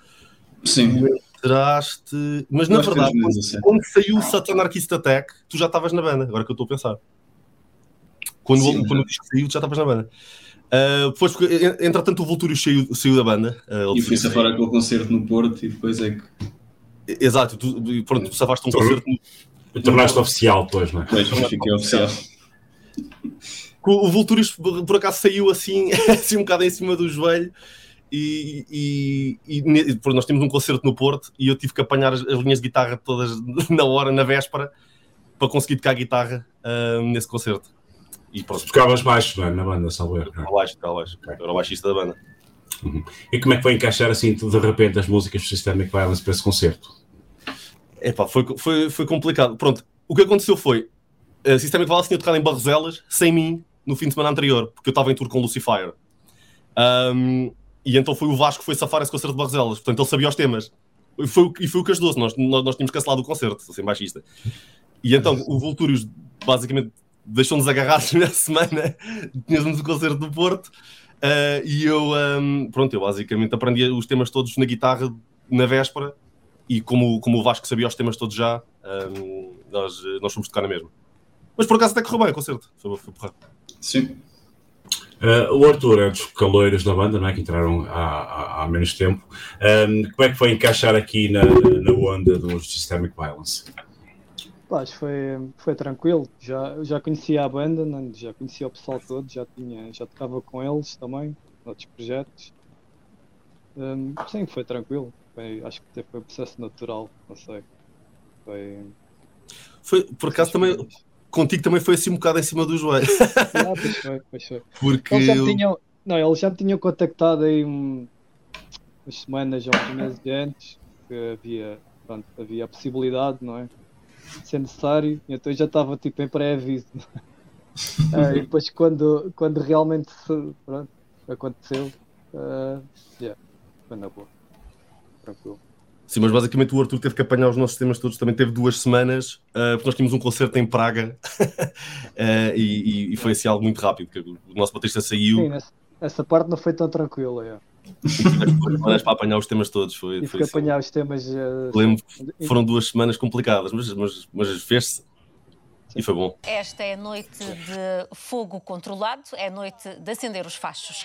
Sim. Tu entraste. Mas na verdade, quando, quando saiu o Satan Anarchist Attack, tu já estavas na banda, agora que eu estou a pensar. Quando, Sim, quando o disco saiu, tu já estavas na banda. Uh, entretanto, o Vultúrio saiu, saiu da banda. Uh, e fui safar aquele concerto no Porto e depois é que. Exato, tu, pronto, tu safaste um concerto no. Tornaste oficial, depois, não é? Depois fiquei oficial. O, o Vultúrios por acaso saiu assim, assim um bocado em cima do joelho. E, e, e, e nós temos um concerto no Porto e eu tive que apanhar as, as, linhas de guitarra todas na hora, na véspera, para conseguir tocar a guitarra uh, nesse concerto. E pronto. Tocavas baixo, não é? Na banda, salvo erro. Tocava baixo, tocava baixo. Okay. Era o baixista da banda. Uhum. E como é que foi encaixar assim, de repente, as músicas do Systemic Violence para esse concerto? Epá, foi, foi, foi complicado. Pronto, o que aconteceu foi, a Systemic Violence tinha tocado em Barroselas, sem mim, no fim de semana anterior, porque eu estava em tour com Lucifer. Um, e então foi o Vasco que foi safar esse concerto de Barroselas, portanto ele sabia os temas. E foi, e foi o que ajudou nós, nós, nós tínhamos cancelado o concerto, sem baixista. E então o Vultúrios basicamente deixou-nos agarrados na semana, tínhamos o concerto do Porto, uh, e eu, um, pronto, eu basicamente aprendi os temas todos na guitarra na véspera, e como, como o Vasco sabia os temas todos já, um, nós, nós fomos tocar na mesma. Mas por acaso até correu bem o concerto, foi, foi porra. Sim. Uh, o Arthur é dos caloiros da banda, não é? Que entraram há, há, há menos tempo. Um, como é que foi encaixar aqui na, na onda dos Systemic Violence? Acho que foi, foi tranquilo. Já, já conhecia a banda, né? já conhecia o pessoal todo, já, tinha, já tocava com eles também, outros projetos. Um, sim, foi tranquilo. Foi, acho que foi um processo natural, não sei. Foi. Foi, por acaso também, contigo também foi assim um bocado em cima do joelho. Ah, pois foi, pois foi. Porque eles já me tinham, não, eles já me tinham contactado aí um, umas semanas ou uns meses antes que havia, pronto, havia a possibilidade, não é? De ser necessário, então já estava tipo em pré-aviso. uh, e depois quando, quando realmente pronto, aconteceu, uh, yeah, foi na boa. Tranquilo. Sim, mas basicamente o Arthur teve que apanhar os nossos temas todos, também teve duas semanas, uh, porque nós tínhamos um concerto em Praga uh, e, e, foi assim algo muito rápido, que o nosso baterista saiu. Sim, essa, essa parte não foi tão tranquila. Semanas para apanhar os temas todos. Foi, foi assim. apanhar os temas. Uh, Lembro que foram duas semanas complicadas, mas, mas, mas fez-se e foi bom. Esta é noite de fogo controlado, é noite de acender os fachos.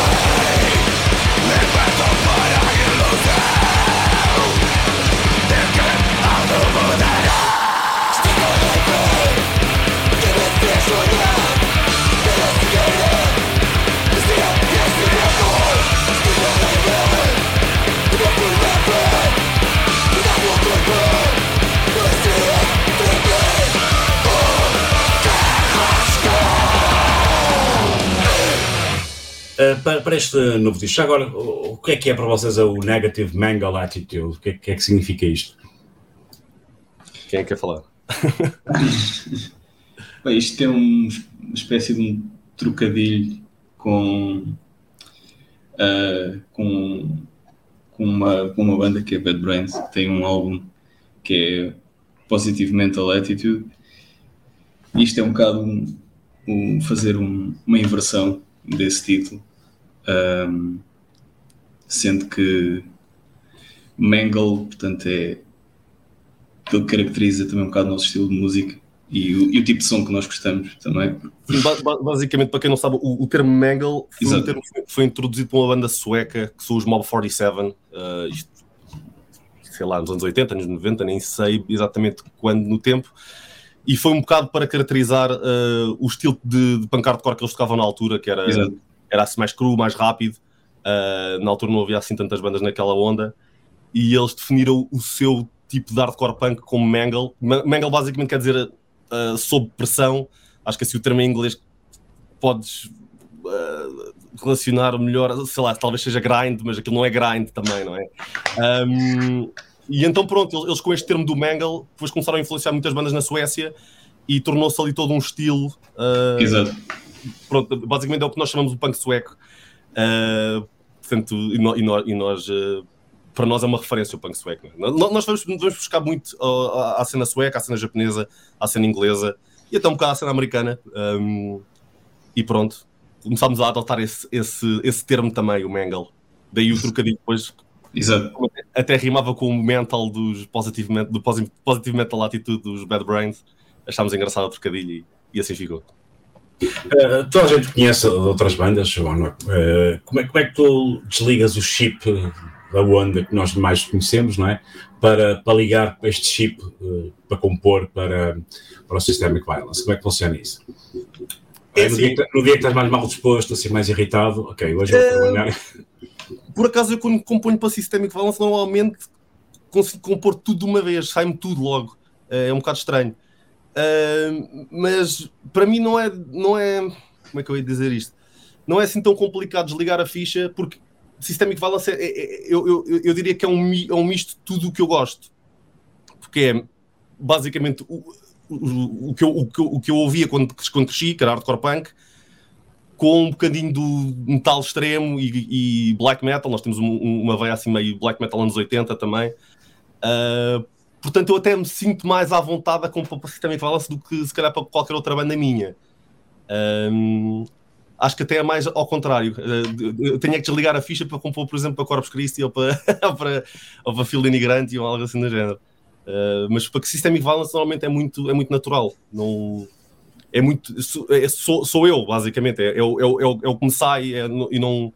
para, para, este novo disco, agora, o que é que é para vocês o Negative Mangle Attitude? O que é, que, é que significa isto? Quem é que quer falar? Bem, isto é um, uma espécie de um trocadilho com, uh, com, com, uma, com uma banda que é Bad Brains, que tem um álbum que é Positive Mental Attitude. Isto é um bocado um, um fazer um, uma inversão desse título um, sendo que Mangle, portanto, é aquilo que caracteriza também um bocado o nosso estilo de música e o, e o tipo de som que nós gostamos também. Basicamente, para quem não sabe, o, o termo Mangle foi, um termo que foi introduzido por uma banda sueca que são os Mob 47, uh, isto, sei lá, nos anos 80, anos 90, nem sei exatamente quando no tempo. E foi um bocado para caracterizar uh, o estilo de, de punk hardcore que eles tocavam na altura, que era Exato era assim mais cru, mais rápido. Uh, na altura não havia assim tantas bandas naquela onda. E eles definiram o seu tipo de hardcore punk como Mangle. Mangle basicamente quer dizer uh, sob pressão. Acho que assim o termo em inglês podes uh, relacionar melhor, sei lá, talvez seja grind, mas aquilo não é grind também, não é? Um, e então pronto, eles, com este termo do Mangle depois começaram a influenciar muitas bandas na Suécia e tornou-se ali todo um estilo. Uh, Exato pronto, basicamente é o que nós chamamos de punk sueco. Uh, portanto, e, no, e, no, e nós, uh, para nós é uma referência o punk sueco. É? Nós vamos, vamos buscar muito uh, à cena sueca, à cena japonesa, à cena inglesa e até um bocado à cena americana. Um, e pronto, começámos a adotar esse, esse, esse termo também, o Mangle. Daí o trocadilho depois Exato. Até rimava com o mental dos positive, do positive metal attitude dos Bad Brains. Achámos engraçado o trocadilho e, e assim ficou. Uh, toda a gente conhece outras bandas, uh, como, é, como é que tu desligas o chip da onda que nós mais conhecemos, não é? Para, para ligar este chip uh, para compor para, para o Systemic Violence. Como é que funciona isso? É, no, dia que, no, dia que, estás mais mal disposto, assim, mais irritado, ok, hoje vou trabalhar. Por acaso, eu quando componho para Systemic Violence, normalmente consigo compor tudo de uma vez, sai-me tudo logo. É um bocado estranho. Uh, mas para mim não é, não é. Como é que eu ia dizer isto? Não é assim tão complicado desligar a ficha, porque Systemic Violence é, é, é, eu, eu, eu, diria que é um, é um misto de tudo o que eu gosto. Porque é basicamente o, o, o, que, eu, o, que, eu, o que eu ouvia quando, quando cresci, que era hardcore punk, com um bocadinho do metal extremo e, e black metal. Nós temos um, uma veia assim meio black metal anos 80 também. Uh, Portanto, eu até me sinto mais à vontade a compor para Systemic Violence do que se calhar para qualquer outra banda minha. Um, acho que até é mais ao contrário. Uh, eu tenho é que desligar a ficha para compor, por exemplo, para Corpus Christi ou para, ou para, ou para Phil ou algo assim do género. Uh, mas para que Systemic Violence normalmente é muito, é muito natural. Não, é muito, é, sou, sou eu, basicamente. É, é, é o que me sai é, e não,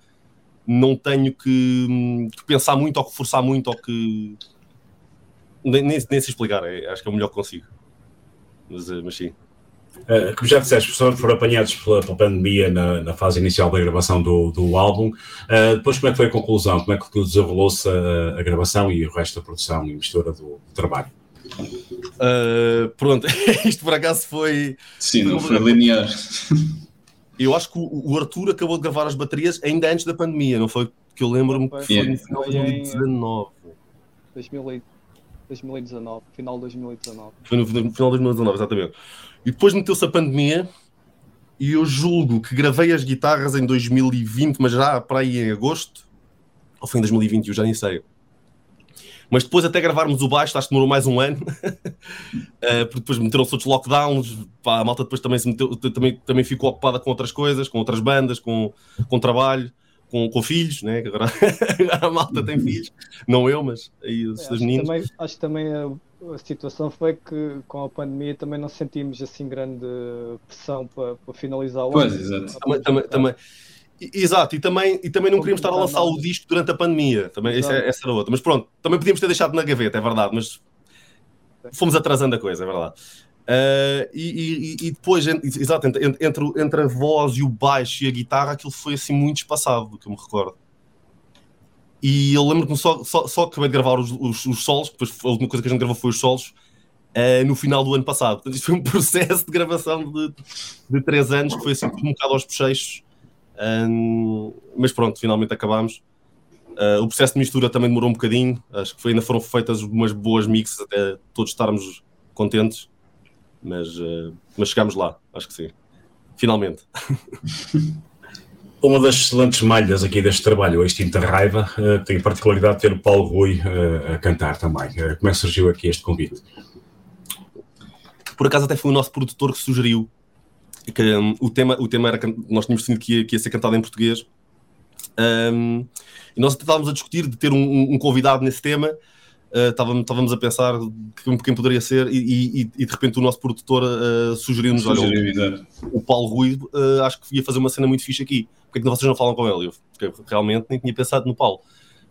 não tenho que, que pensar muito ou que forçar muito ou que nem, nem, nem se explicar, é, acho que é o melhor que consigo. Mas, eh, mas sim. Uh, como já disseste, professor, foram apanhados pela, pela pandemia na, na, fase inicial da gravação do, do álbum. Uh, depois, como é que foi a conclusão? Como é que desenrolou-se a, a, gravação e o resto da produção e mistura do, do trabalho? Uh, pronto, isto por acaso foi. Sim, não foi linear. Eu acho que o, o Arthur acabou de gravar as baterias ainda antes da pandemia, não foi? Que eu lembro-me que foi no final de 2019. 2008. 2019, final de 2019. Foi no, final de 2019, exatamente. E depois meteu-se a pandemia e eu julgo que gravei as guitarras em 2020, mas já para aí em agosto, ou foi em 2020, eu já nem sei. Mas depois até gravarmos o baixo, acho que demorou mais um ano, uh, porque depois meteram-se outros lockdowns, pá, a malta depois também, se meteu, também, também ficou ocupada com outras coisas, com outras bandas, com, com trabalho com, com filhos, né? Agora, agora a malta tem filhos, não eu, mas aí os é, meninos. Também, acho que também a, a, situação foi que com a pandemia também não sentimos assim grande pressão para, para finalizar o Pois, ano. exato. Também, também, também, Exato, e também, e também não queríamos estar a lançar o disco durante a pandemia, também, essa, essa era outra. Mas pronto, também podíamos ter deixado na gaveta, é verdade, mas fomos atrasando a coisa, é verdade. Uh, e, e, e, depois, exato, entre, entre, entre, a voz e o baixo e a guitarra, aquilo foi assim muito espaçado, do que eu me recordo. E eu lembro-me só, só, só acabei de gravar os, os, os solos, depois a última coisa que a gente gravou foi os solos, uh, no final do ano passado. Portanto, isto foi um processo de gravação de, de três anos, que foi assim um bocado aos bochechos. Um, mas pronto, finalmente acabámos. Uh, o processo de mistura também demorou um bocadinho, acho que foi, ainda foram feitas umas boas mixes até todos estarmos contentes mas, uh, mas chegámos lá, acho que sim. Finalmente. Uma das excelentes malhas aqui deste trabalho, a Extinta Raiva, uh, tem a particularidade de ter o Paulo Rui uh, a cantar também. Uh, como é que surgiu aqui este convite? Por acaso até foi o nosso produtor que sugeriu que um, o, tema, o tema era nós tínhamos decidido que ia, que ia ser cantado em português um, e nós estávamos a discutir de ter um, um convidado nesse tema estávamos, a pensar quem, quem poderia ser e, e, e, de repente o nosso produtor uh, sugeriu-nos, olha, o, o, Paulo Rui uh, acho que ia fazer uma cena muito fixe aqui, porque é que vocês não falam com ele? Eu realmente nem tinha pensado no Paulo.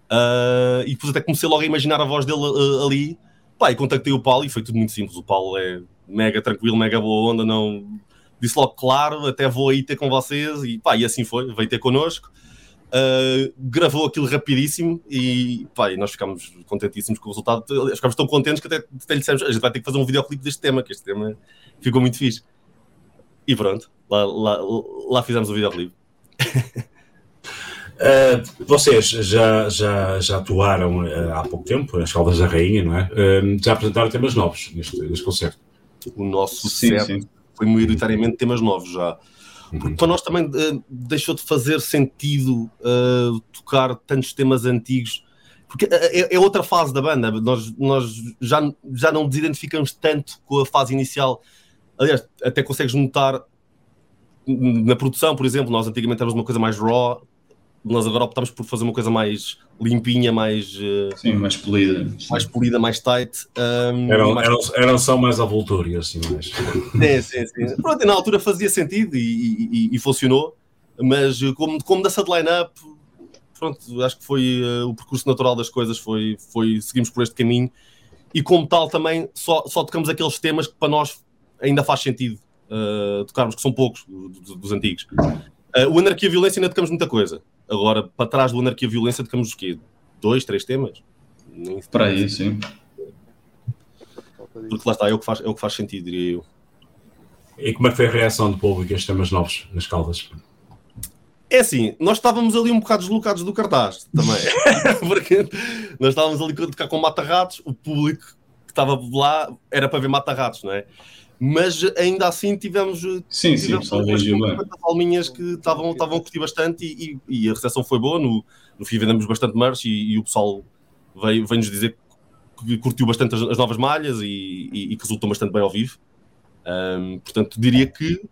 Uh, e depois até comecei logo a imaginar a voz dele ali, pá, e contactei o Paulo e foi tudo muito simples, o Paulo é mega tranquilo, mega boa onda, não... Disse logo, claro, até vou aí ter com vocês, e pá, e assim foi, veio ter connosco. Uh, gravou aquilo rapidíssimo e, pá, e nós ficámos contentíssimos com o resultado. Ficámos tão contentes que até, até lhe dissemos: a gente vai ter que fazer um videoclipe deste tema, que este tema ficou muito fixe. E pronto, lá, lá, lá fizemos o videoclipe. Uh, vocês já, já, já atuaram uh, há pouco tempo nas Caldas da Rainha, não é? Uh, já apresentaram temas novos neste, neste concerto. O nosso sim, set sim. foi maioritariamente temas novos já. Porque para nós também uh, deixou de fazer sentido uh, tocar tantos temas antigos, porque eh, é, é, outra fase da banda. Nós, nós já, já não nos identificamos tanto com a fase inicial. Aliás, até consegues notar na produção, por exemplo, nós antigamente éramos uma coisa mais raw, nós agora optámos por fazer uma coisa mais limpinha, mais. Uh, sim, mais polida. Mais polida, mais tight. Um, eram, mais... Eram, eram só mais avultúrias, assim, mais. sim, sim, sim. Pronto, na altura fazia sentido e, e, e funcionou, mas como, como dessa de line-up, pronto, acho que foi uh, o percurso natural das coisas, foi, foi seguimos por este caminho e como tal também só, só tocamos aqueles temas que para nós ainda faz sentido uh, tocarmos, que são poucos dos, dos antigos. Uh, o Anarquia Violência ainda tocamos muita coisa. Agora, para trás do Anarquia Violência tocamos o quê? Dois, três temas? Nem para aí, sim. Porque lá está, é o, que faz, é o que faz sentido, diria eu. E como é que foi a reação do público a estes temas novos nas Caldas? É assim, nós estávamos ali um bocado deslocados do cartaz também. Porque nós estávamos ali a tocar com mata-ratos, o público que estava lá era para ver mata-ratos, não é? Mas ainda assim tivemos, sim, tivemos sim, umas alminhas que estavam, estavam a curtir bastante e, e, e, a recepção foi boa. No, no fim vendemos bastante merch e, e o pessoal veio, veio nos dizer que curtiu bastante as, as novas malhas e, e, que resultou bastante bem ao vivo. Um, portanto, diria que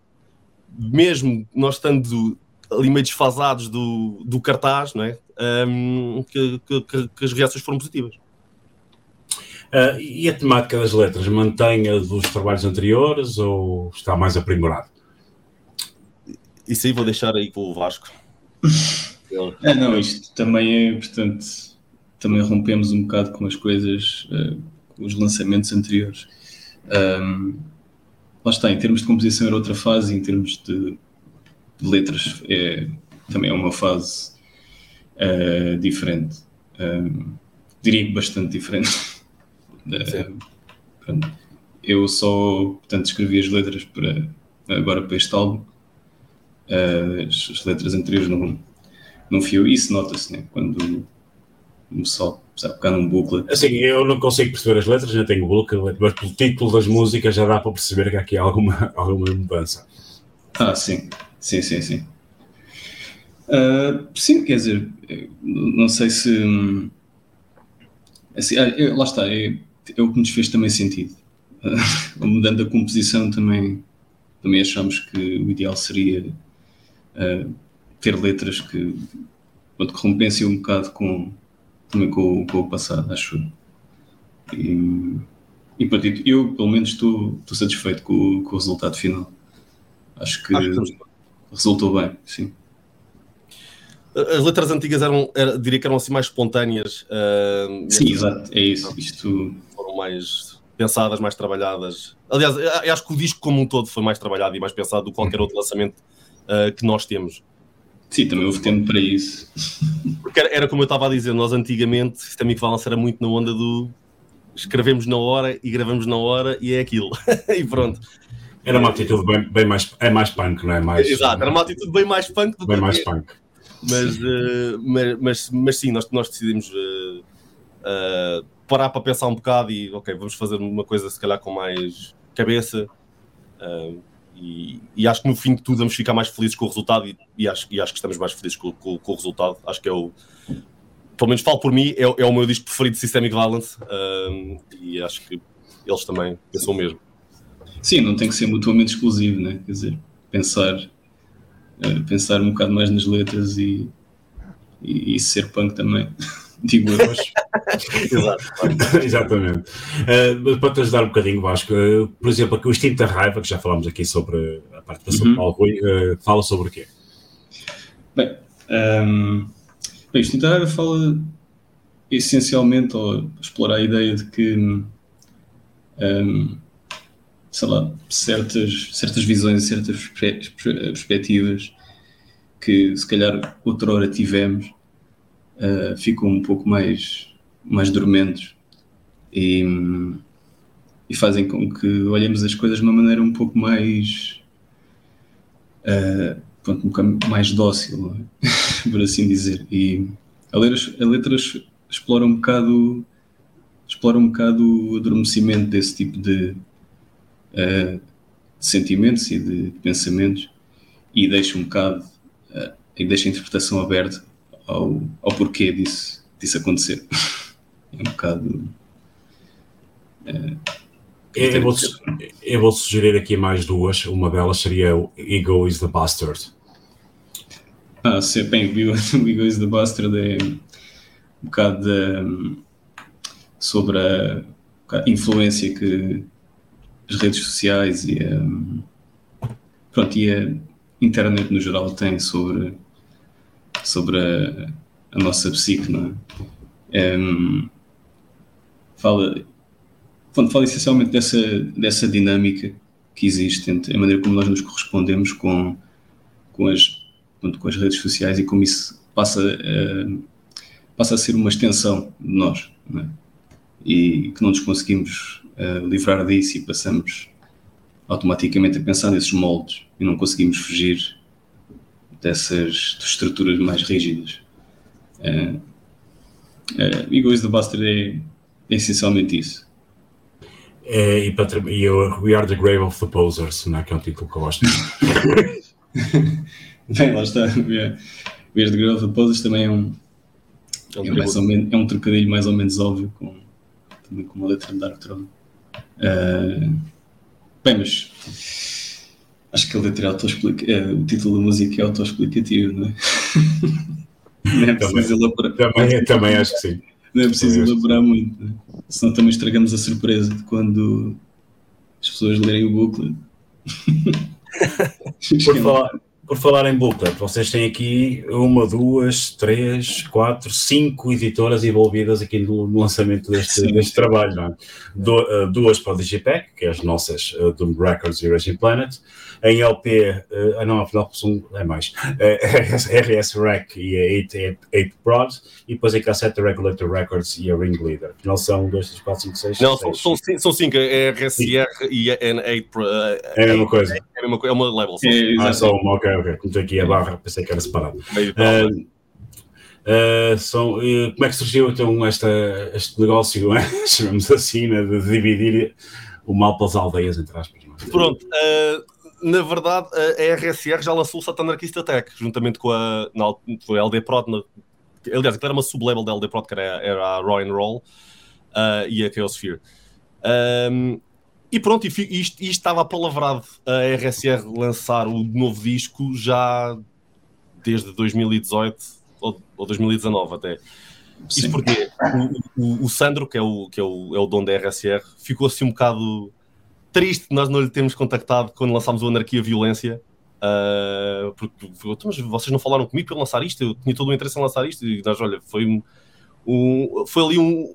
mesmo nós estando ali meio desfasados do, do cartaz, não é? Um, que, que, que, as reações foram positivas. Uh, e a temática das letras mantém a dos trabalhos anteriores ou está mais aprimorado? Isso aí vou deixar aí com o Vasco. é, não, isto também é, portanto, também rompemos um bocado com as coisas, uh, com os lançamentos anteriores. Um, lá está, em termos de composição era outra fase, em termos de de letras é, também é uma fase uh, diferente. Um, diria que bastante diferente. Uh, eu só, portanto, escrevi as letras para, agora para este álbum. Uh, as, as, letras anteriores não, não fio. Isso nota-se, né? Quando o só sabe, cá num booklet. Assim, eu não consigo perceber as letras, já tenho o booklet, mas pelo título das músicas já dá para perceber que aqui há alguma, alguma mudança. Ah, sim. Sim, sim, sim. Uh, sim, quer dizer, não sei se. Assim, é, lá está, é, é, o que nos fez também sentido. Uh, mudando a composição também, também achamos que o ideal seria uh, ter letras que, que compensem um bocado com, também com, com o passado, acho. E, e pronto, eu pelo menos estou, estou satisfeito com, com o resultado final. Acho que. Acho que resultou bem, sim. As letras antigas eram, era, diria que eram assim mais espontâneas. Uh, sim, exato, é isso. Isto... Mais pensadas, mais trabalhadas. Aliás, acho que o disco como um todo foi mais trabalhado e mais pensado do que qualquer outro lançamento uh, que nós temos. Sim, também houve tempo para isso. Porque era, era como eu estava a dizer, nós antigamente, o Sistema Equivalence era muito na onda do escrevemos na hora e gravamos na hora e é aquilo. e pronto. Era uma atitude bem, bem, mais, é mais punk, não é? Mais, Exato, era uma atitude bem mais punk do bem que mais é. punk. Mas, uh, mas, mas, mas, sim, nós, nós decidimos uh, uh, parar para pensar um bocado e, ok, vamos fazer uma coisa se calhar com mais cabeça. E, e, acho que no fim de tudo vamos ficar mais felizes com o resultado e, e acho, e acho que estamos mais felizes com, com, com, o resultado. Acho que é o. Pelo menos falo por mim, é, é o meu disco preferido de Systemic Violence e acho que eles também pensam o mesmo. Sim, não tem que ser mutuamente exclusivo, né? Quer dizer, pensar, uh, pensar um bocado mais nas letras e, e, e ser punk também. Digo eu. Exato. Exatamente. Uh, para te ajudar um bocadinho, Vasco, uh, por exemplo, aqui o Instinto da Raiva, que já falámos aqui sobre a participação uhum. de Paulo Rui, uh, fala sobre o quê? Bem, um, ehm, bem, o Instinto da Raiva fala essencialmente, ou explorar a ideia de que um, ehm, sei lá, certas, certas visões e certas perspectivas que se calhar outra hora tivemos uh, ficam um pouco mais, mais dormentes e, e fazem com que olhemos as coisas de uma maneira um pouco mais uh, pronto, um bocado mais dócil, é? por assim dizer. E a, ler, a letras explora um bocado explora um bocado o adormecimento desse tipo de, uh, de sentimentos e de, pensamentos e deixa um bocado uh, e deixa a interpretação aberta ao, ao porquê disso, disso acontecer. é um bocado. Uh, eu, vou, eu vou sugerir aqui mais duas. Uma delas seria o Ego is the Bastard. Ah, sim, bem, o Bigo is the Bastard é um bocado sobre a, a, influência que as redes sociais e a, pronto, e a internet no geral tem sobre, sobre a, a nossa psique, não é? Um, fala, pronto, fala essencialmente dessa, dessa dinâmica que existe entre a maneira como nós nos correspondemos com, com, as, pronto, com as redes sociais e como isso passa a, passa a ser uma extensão de nós é? e que não nos conseguimos uh, livrar disso e passamos automaticamente a pensar nesses moldes e não conseguimos fugir dessas estruturas mais rígidas. Uh, uh, Egoísmo do Buster é essencialmente isso. É, e, para, e eu, We Are the Grave of the Posers, não é? que é um título que eu gosto. Bem, lá está. We Are, We Are the Grave of the Posers também é um, é, mais ou menos, é um trocadilho mais ou menos óbvio com, também com uma letra de Dark Throne. Uh, bem, mas acho que a letra é autoexplicativa. o título da música é autoexplicativo, não é? não é preciso elaborar. Também, também acho que sim. Não é preciso elaborar muito, né? senão também estragamos a surpresa de quando as pessoas lerem o booklet. por, falar, por falar em booklet, vocês têm aqui uma, duas, três, quatro, cinco editoras envolvidas aqui no, lançamento deste, deste trabalho. Não é? Du, uh, duas para o Digipack, que é as nossas uh, Doom Records e Raging Planet. Em LP, uh, ah, não, afinal são, é mais, uh, RS Rec e a 8, 8 Prod, e depois em cassete a Regulator Records e a Ringleader. Afinal são 2, 3, 4, 5, 6. Não, são, são, são cinco, é RSR e a N8 Pro. É a mesma coisa. É, a mesma, é uma level. É, ah, só uma, ok, ok. Como aqui a barra, pensei que era separado. Uh, Uh, são, uh, como é que surgiu então esta, este negócio, é? chamamos assim, né, de dividir o mal pelas aldeias, entre aspas? É? Pronto, uh, na verdade, a RSR já lançou o Satan Anarchist Attack, juntamente com a, na, foi a LD Prod, na, aliás, era uma sublabel da LD Prod, que era, era a Roy and Roll e a Chaosphere. Um, e pronto, isto, isto estava apalavrado a RSR lançar o novo disco já desde 2018 ou, ou 2019 até. Sim. Isto porque o, o, o, Sandro, que, é o, que é, o, é o dono da RSR, ficou assim um bocado triste nós não lhe termos contactado quando lançámos o Anarquia Violência. Uh, porque então, mas vocês não falaram comigo para lançar isto, eu tinha todo o interesse em lançar isto, e nós, olha, foi um, um foi ali um,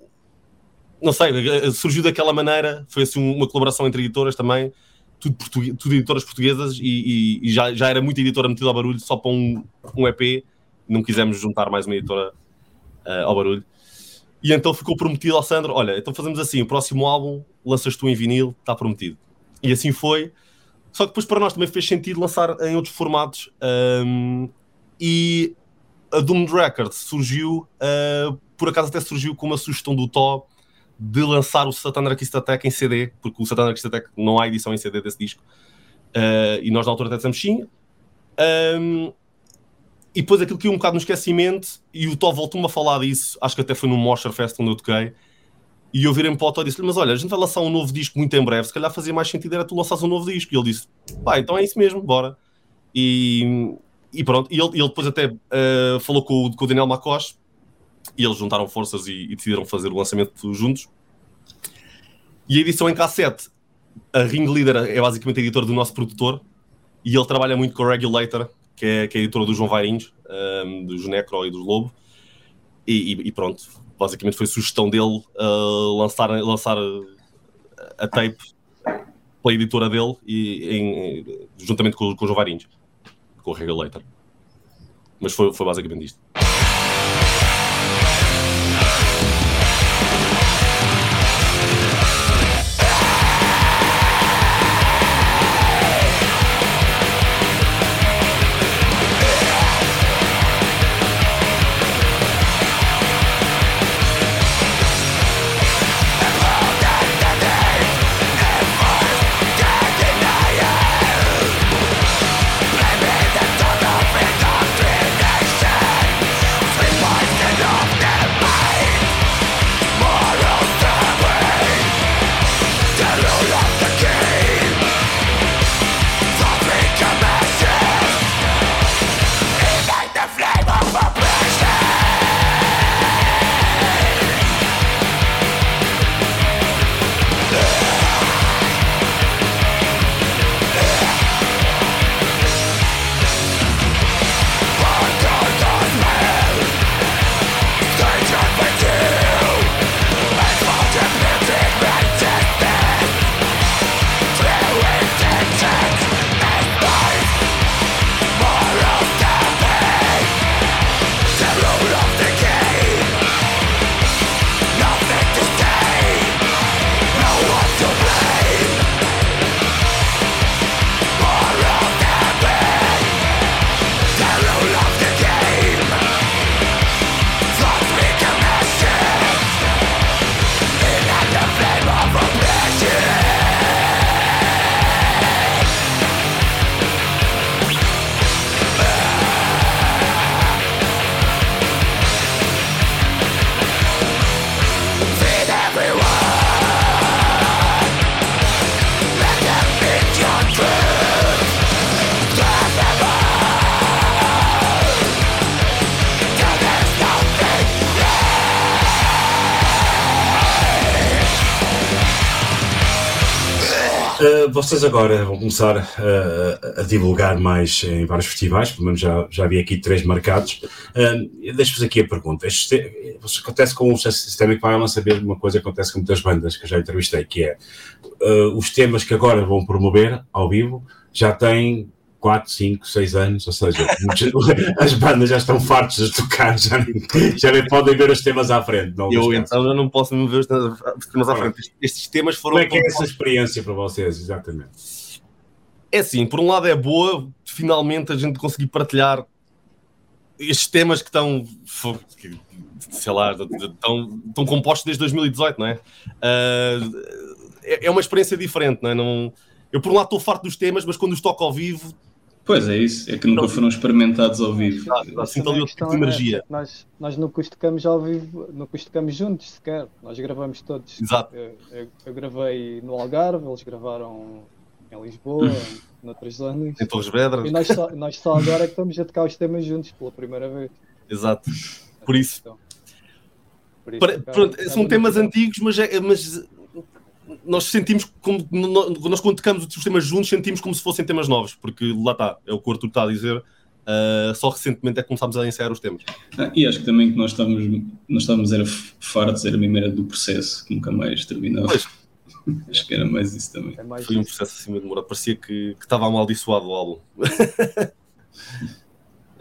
não sei, surgiu daquela maneira, foi assim uma colaboração entre editoras também, tudo, tudo editoras portuguesas, e, e, e, já, já era muita editora metida ao barulho só para um, um EP, não quisemos juntar mais uma editora uh, ao barulho. E então ficou prometido ao Sandro: olha, então fazemos assim, o próximo álbum lanças tu em vinil, está prometido. E assim foi. Só que depois para nós também fez sentido lançar em outros formatos. Um, e a Doomed Records surgiu, uh, por acaso até surgiu com uma sugestão do Tó de lançar o Satan Anarchist Attack em CD, porque o Satan Anarchist Attack não há edição em CD desse disco. Uh, e nós na altura até dissemos sim. Um, e depois aquilo que um bocado no esquecimento, e o Tó voltou-me a falar disso, acho que até foi no Mosher Fest onde eu toquei, e eu virei-me para o Tó e disse-lhe, mas olha, a gente vai lançar um novo disco muito em breve, se calhar fazia mais sentido era tu lançares um novo disco. E ele disse, pá, então é isso mesmo, bora. E, e pronto, e ele, ele depois até uh, falou com, com, o Daniel Macos, e eles juntaram forças e, e, decidiram fazer o lançamento juntos. E a edição em cassete, a Ringleader é basicamente a editora do nosso produtor, e ele trabalha muito com o Regulator, que é, que é a editora do João Vairinhos, um, dos Necro e dos Lobo. E, e, e, pronto, basicamente foi sugestão dele uh, lançar, lançar a tape pela editora dele e, em, juntamente com, com o João Vairinhos, com o Regulator. Mas foi, foi basicamente isto. Vocês agora vão começar uh, a divulgar mais em vários festivais, pelo menos já, já vi aqui três marcados. Uh, Deixo-vos aqui a pergunta. Este, acontece com o Systemic Violence, saber uma coisa que acontece com muitas bandas que eu já entrevistei, que é uh, os temas que agora vão promover ao vivo já têm 4, 5, 6 anos, ou seja, as bandas já estão fartas de tocar, já nem, já nem podem ver os temas à frente. Eu então não posso ver os temas à frente. Estes temas foram. Como é que é essa experiência para vocês, exatamente? É assim, por um lado é boa, finalmente a gente conseguir partilhar estes temas que estão, sei lá, estão, estão compostos desde 2018, não é? Uh, é uma experiência diferente, não é? Não, eu, por um lado, estou farto dos temas, mas quando os toco ao vivo, Pois é isso, é que nunca foram experimentados ao vivo. Assim ali outro tipo de energia. É, nós, nós nunca os tocamos ao vivo, nunca os tocamos juntos sequer. Nós gravamos todos. Exato. Eu, eu, eu gravei no Algarve, eles gravaram em Lisboa, noutras zonas. Em Torres Vedras. E nós só, nós só agora é que estamos a tocar os temas juntos pela primeira vez. Exato. Por isso. Então, por isso Para, pronto, são temas antigos, mas, é, mas nós sentimos como nós quando tocamos os temas juntos sentimos como se fossem temas novos, porque lá está, é o que o Arthur está a dizer. Uh, só recentemente é que começámos a ensaiar os temas. Ah, e acho que também que nós estávamos, nós estávamos era fartos, era mesmo era do processo, que nunca mais terminava. Pois. acho que era mais isso também. É mais Foi um processo assim meio demorado, parecia que, que estava amaldiçoado o álbum.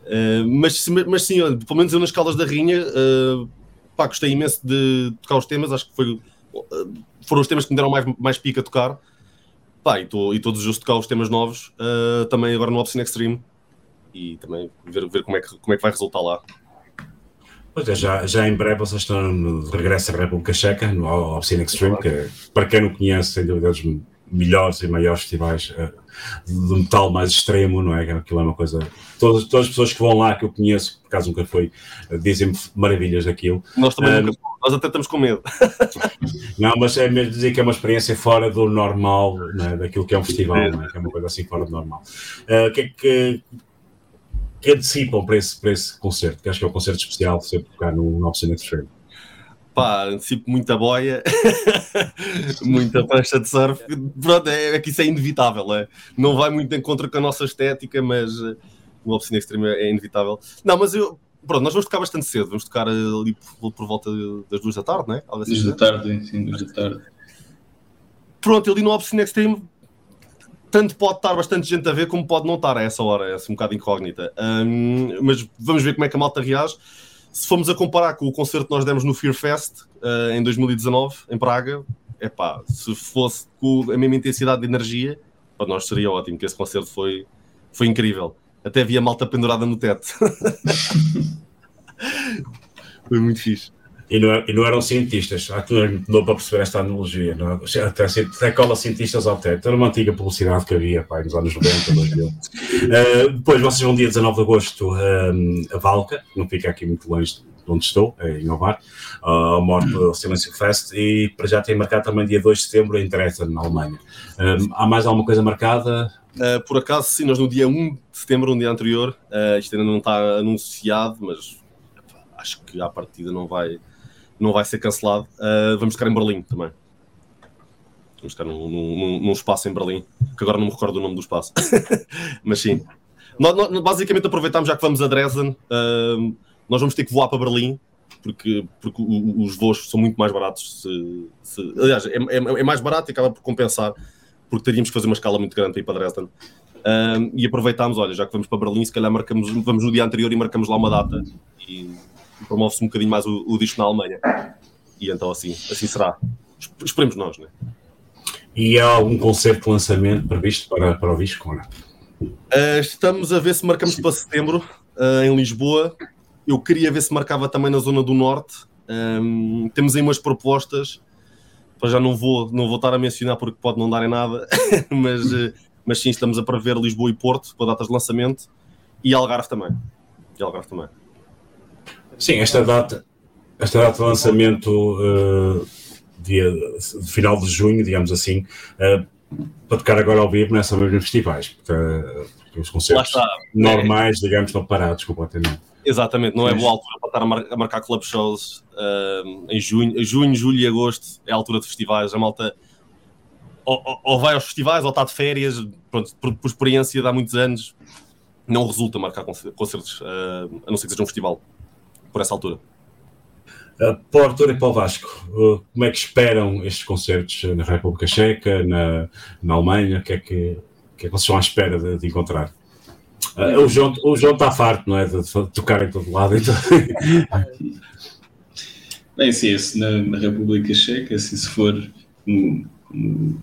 uh, mas, mas sim, pelo menos eu nas Caldas da Rinha, uh, pá, gostei imenso de tocar os temas, acho que foi foram os temas que me deram mais, mais pica a tocar. Pá, e, tô, e todos os tocar os temas novos, uh, também agora no Obscene Extreme. E também ver, ver como, é que, como é que vai resultar lá. Pois é, já, já em breve vocês estão no regresso à República Checa, no Obscene Extreme, que para quem não conhece, sem dúvida, dos melhores e maiores festivais uh, de metal mais extremo, não é? Aquilo é uma coisa. Todas, todas as pessoas que vão lá, que eu conheço, por acaso nunca foi, uh, dizem-me maravilhas daquilo. Nós também nunca nós até estamos com medo. não, mas é mesmo dizer que é uma experiência fora do normal, né, daquilo que é um festival, é. Que é uma coisa assim fora do normal. Uh, que é que, que antecipam para esse, para esse concerto? Que acho que é um concerto especial, sempre tocar no, no Oficina Extreme. Pá, antecipo muita boia, muita prancha de surf. Pronto, é, é, que isso é inevitável, é? não vai muito de encontro com a nossa estética, mas uh, o Oficina Extreme é inevitável. Não, mas eu, pronto, nós vamos tocar bastante cedo, vamos tocar ali por, por volta das duas da tarde, não é? Assim, duas da tarde, sim, duas da tarde. Pronto, ali no Obscene Extreme, tanto pode estar bastante gente a ver, como pode não estar a essa hora, é assim um bocado incógnita. Um, mas vamos ver como é que a malta reage. Se formos a comparar com o concerto que nós demos no Fear Fest uh, em 2019, em Praga, é pá, se fosse com a mesma intensidade de energia, para nós seria ótimo, que esse concerto foi, foi incrível. Até havia malta pendurada no teto. Foi muito fixe. E não, e não eram cientistas, ah, não para perceber esta analogia, não? É? até, até cola cientistas ao teto, era uma antiga publicidade que havia pai, nos anos 90, 2000. uh, depois vocês vão dia 19 de agosto um, a Valca, não fica aqui muito longe de onde estou, é em Ovar, uh, ao Morte Silêncio Fest, e para já tem marcado também dia 2 de setembro em Dresden, na Alemanha. Um, há mais alguma coisa marcada? Uh, por acaso, sim, nós no dia 1 de setembro, um dia anterior, uh, isto ainda não está anunciado, mas acho que à partida não vai, não vai ser cancelado. Uh, vamos ficar em Berlim também. Vamos ficar num, num, num, espaço em Berlim, que agora não me recordo o nome do espaço. mas sim. Nós, nós, basicamente aproveitamos, já que vamos a Dresden, nós vamos ter que voar para Berlim, porque, porque os voos são muito mais baratos. Se, se, aliás, é, é, é mais barato e acaba por compensar porque teríamos que fazer uma escala muito grande para ir para Dresden. Um, e aproveitámos, olha, já que vamos para Berlim, se calhar marcamos, vamos no dia anterior e marcamos lá uma data e promove-se um bocadinho mais o, o disco na Alemanha. E então assim, assim será. Esperemos nós, né? E há algum concerto de lançamento previsto para, para o disco? Uh, estamos a ver se marcamos para setembro uh, em Lisboa. Eu queria ver se marcava também na zona do norte. Um, temos aí umas propostas para já não vou, não vou estar a mencionar porque pode não dar em nada, mas, eh, mas sim, estamos a prever Lisboa e Porto para datas de lançamento e Algarve também. E Algarve também. Sim, esta data, esta data de lançamento uh, dia, final de junho, digamos assim, uh, para tocar agora ao vivo nessa mesma festivais. Porque, uh, os concertos normais, digamos, estão parados completamente. Exatamente, não é boa altura para estar a, mar a marcar club shows em junho, junho, julho e agosto, é a altura de festivais, a malta ou, ou, vai aos festivais ou está de férias, pronto, por, por experiência de há muitos anos, não resulta marcar concertos, a não ser que seja um festival por essa altura. Uh, para o Arthur e para o Vasco, uh, como é que esperam estes concertos na República Checa, na, na Alemanha? O que é que, que, é que vocês estão à espera de, de encontrar? Uh, o, João, o João está farto, não é? De, de tocar em todo lado. Então... Bem, sim, esse na, na, República Checa, assim, se for, como, como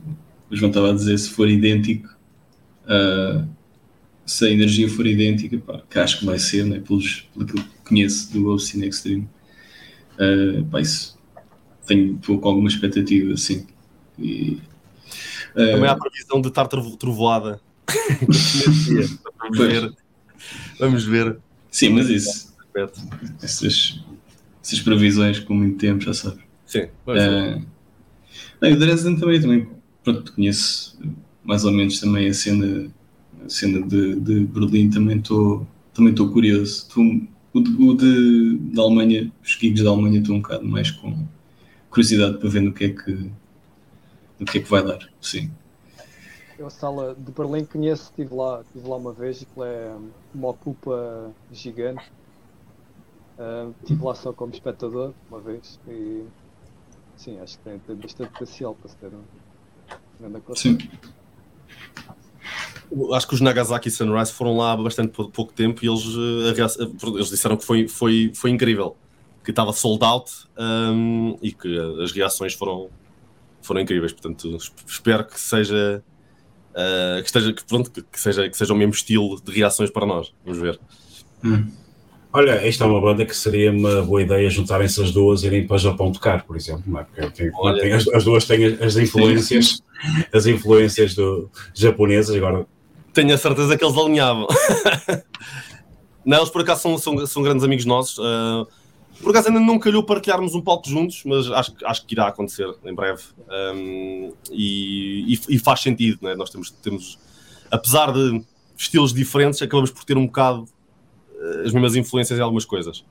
o João estava a dizer, se for idêntico, uh, se a energia for idêntica, pá, que acho que vai ser, né, pelos, pelo conheço do Obscene Extreme, uh, pá, isso tenho com alguma expectativa, assim. E, uh, Também há previsão de estar trovoada. Vamos ver. Vamos ver. Sim, mas isso. Essas, essas previsões com muito tempo, já sabes. Sim. Uh, o Dresden também, também pronto, conheço mais ou menos também a cena, a cena de, de Berlim, também estou também curioso. Tô, o, de, o de, da Alemanha, os gigs da Alemanha estou um bocado mais com curiosidade para ver no que é que, no que, é que vai dar. Sim. Eu a sala de Berlim conheço, estive lá, estive lá uma vez e que é uma ocupa gigante. Uh, estive lá só como espectador uma vez e sim, acho que tem, tem bastante potencial para ser um grande concerto. Sim. Acho que os Nagasaki Sunrise foram lá há bastante pouco tempo e eles, eh, eles disseram que foi, foi, foi incrível, que estava sold out um, e que as reações foram, foram incríveis. Portanto, espero que seja uh, que, esteja, que, pronto, que, seja, que seja o mesmo estilo de reações para nós. Vamos ver. Hum. Olha, esta é uma banda que seria uma boa ideia juntarem-se as duas e irem para o Japão tocar, por exemplo, não é? Porque tem, Olha, tem, as, as, duas têm as influências, as influências do, japonesas, agora... Tenho a certeza que eles alinhavam. não, eles por acaso são, são, são grandes amigos nossos. Uh, por acaso ainda não calhou partilharmos um palco juntos, mas acho, acho que irá acontecer em breve. Um, e, e, e, faz sentido, né? nós temos, temos, apesar de estilos diferentes, acabamos por ter um bocado eh, as mesmas influências em algumas coisas.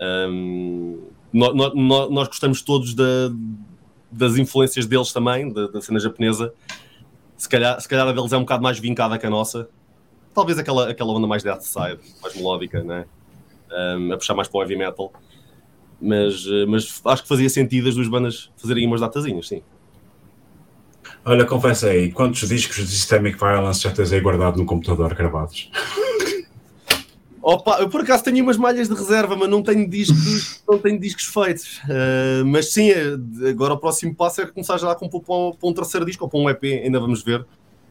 Um, nós, nós, nós, gostamos todos da, das influências deles também, da, da, cena japonesa. Se calhar, se calhar a deles é um bocado mais vincada que a nossa. Talvez aquela, aquela onda mais death side, mais melódica, né? Um, a puxar mais para o heavy metal mas, eh, mas acho que fazia sentido as duas bandas fazerem umas datazinhas, sim. Olha, confessa aí, quantos discos de Systemic Violence já tens aí guardado no computador gravados? Opa, eu por acaso tenho umas malhas de reserva, mas não tenho discos, não tenho discos feitos. Uh, mas sim, eh, agora o próximo passo é começar já a compor para um, para um, terceiro disco ou para um EP, ainda vamos ver.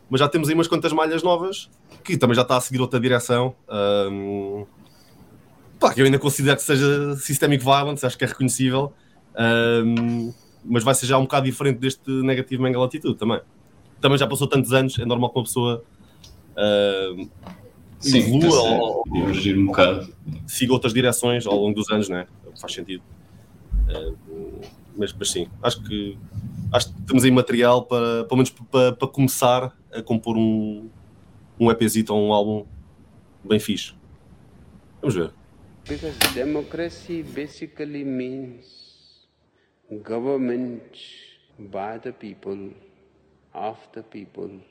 Mas já temos aí umas quantas malhas novas, que também já está a seguir outra direção. Uh, Pá, que eu ainda considero que seja Systemic Violence, acho que é reconhecível, um, mas vai ser já um bocado diferente deste Negative Mangle Attitude também. Também já passou tantos anos, é normal que uma pessoa uh, Sim, evolua ou, divergir um bocado. siga outras direções ao longo dos anos, né? faz sentido. Uh, mas, mas sim, acho que, acho que temos aí material para, pelo menos para, para começar a compor um, um EPzito ou um álbum bem fixe. Vamos ver. Because democracy basically means government by the people, of the people,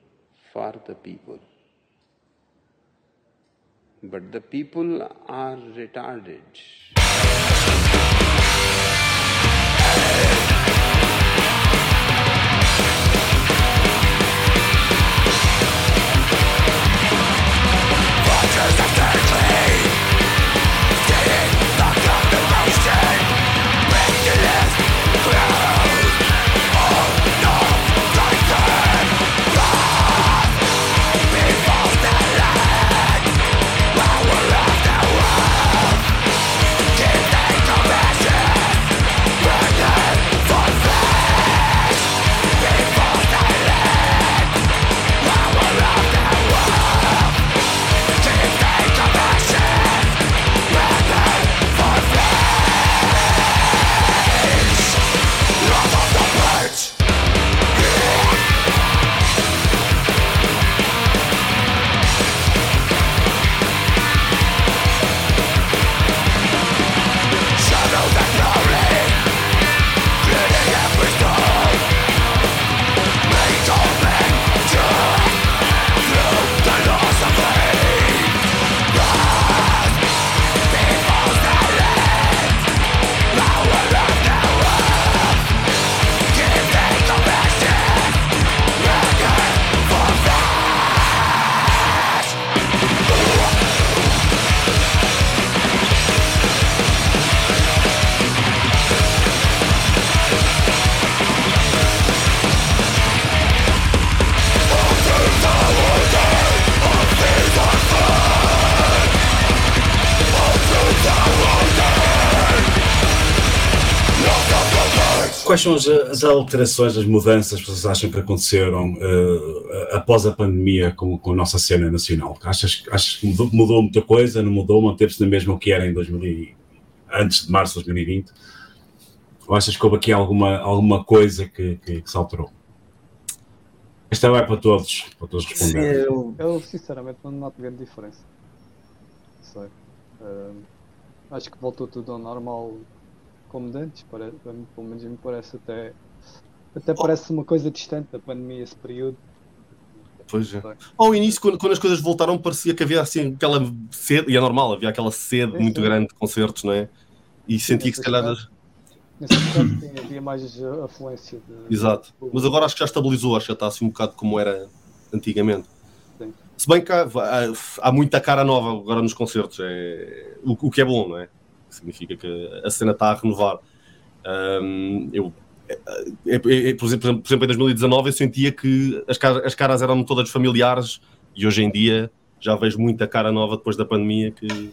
for the people. but the people are retarded. Vultures of the motion, crowd. Quais são as, as, alterações, as mudanças que vocês acham que aconteceram uh, após a pandemia com, com, a nossa cena nacional? Achas, achas que mudou, mudou muita coisa? Não mudou? Manteve-se na mesma que era em 2000 antes de março de 2020? Ou achas que houve aqui alguma, alguma coisa que, que, que se alterou? Esta vai para todos, para todos responderem. Eu, eu, sinceramente não noto grande diferença. Sei. Uh, acho que voltou tudo ao normal como antes, para, pelo menos me parece até. Até parece uma coisa distante da pandemia esse período. Pois é. Ao início, quando, quando, as coisas voltaram, parecia que havia assim aquela sede, e é normal, havia aquela sede é, muito sim. grande de concertos, não é? E sentia que se calhar. Nesse aspecto havia mais afluência. De... Exato. Mas agora acho que já estabilizou, acho que já está assim um bocado como era antigamente. Sim. Se bem que há, há, há, muita cara nova agora nos concertos, é, o, o que é bom, não é? Significa que a cena está a renovar. Um, eu, é, é, é, por, exemplo, por exemplo, em 2019 eu sentia que as caras, as caras eram todas familiares e hoje em dia já vejo muita cara nova depois da pandemia que...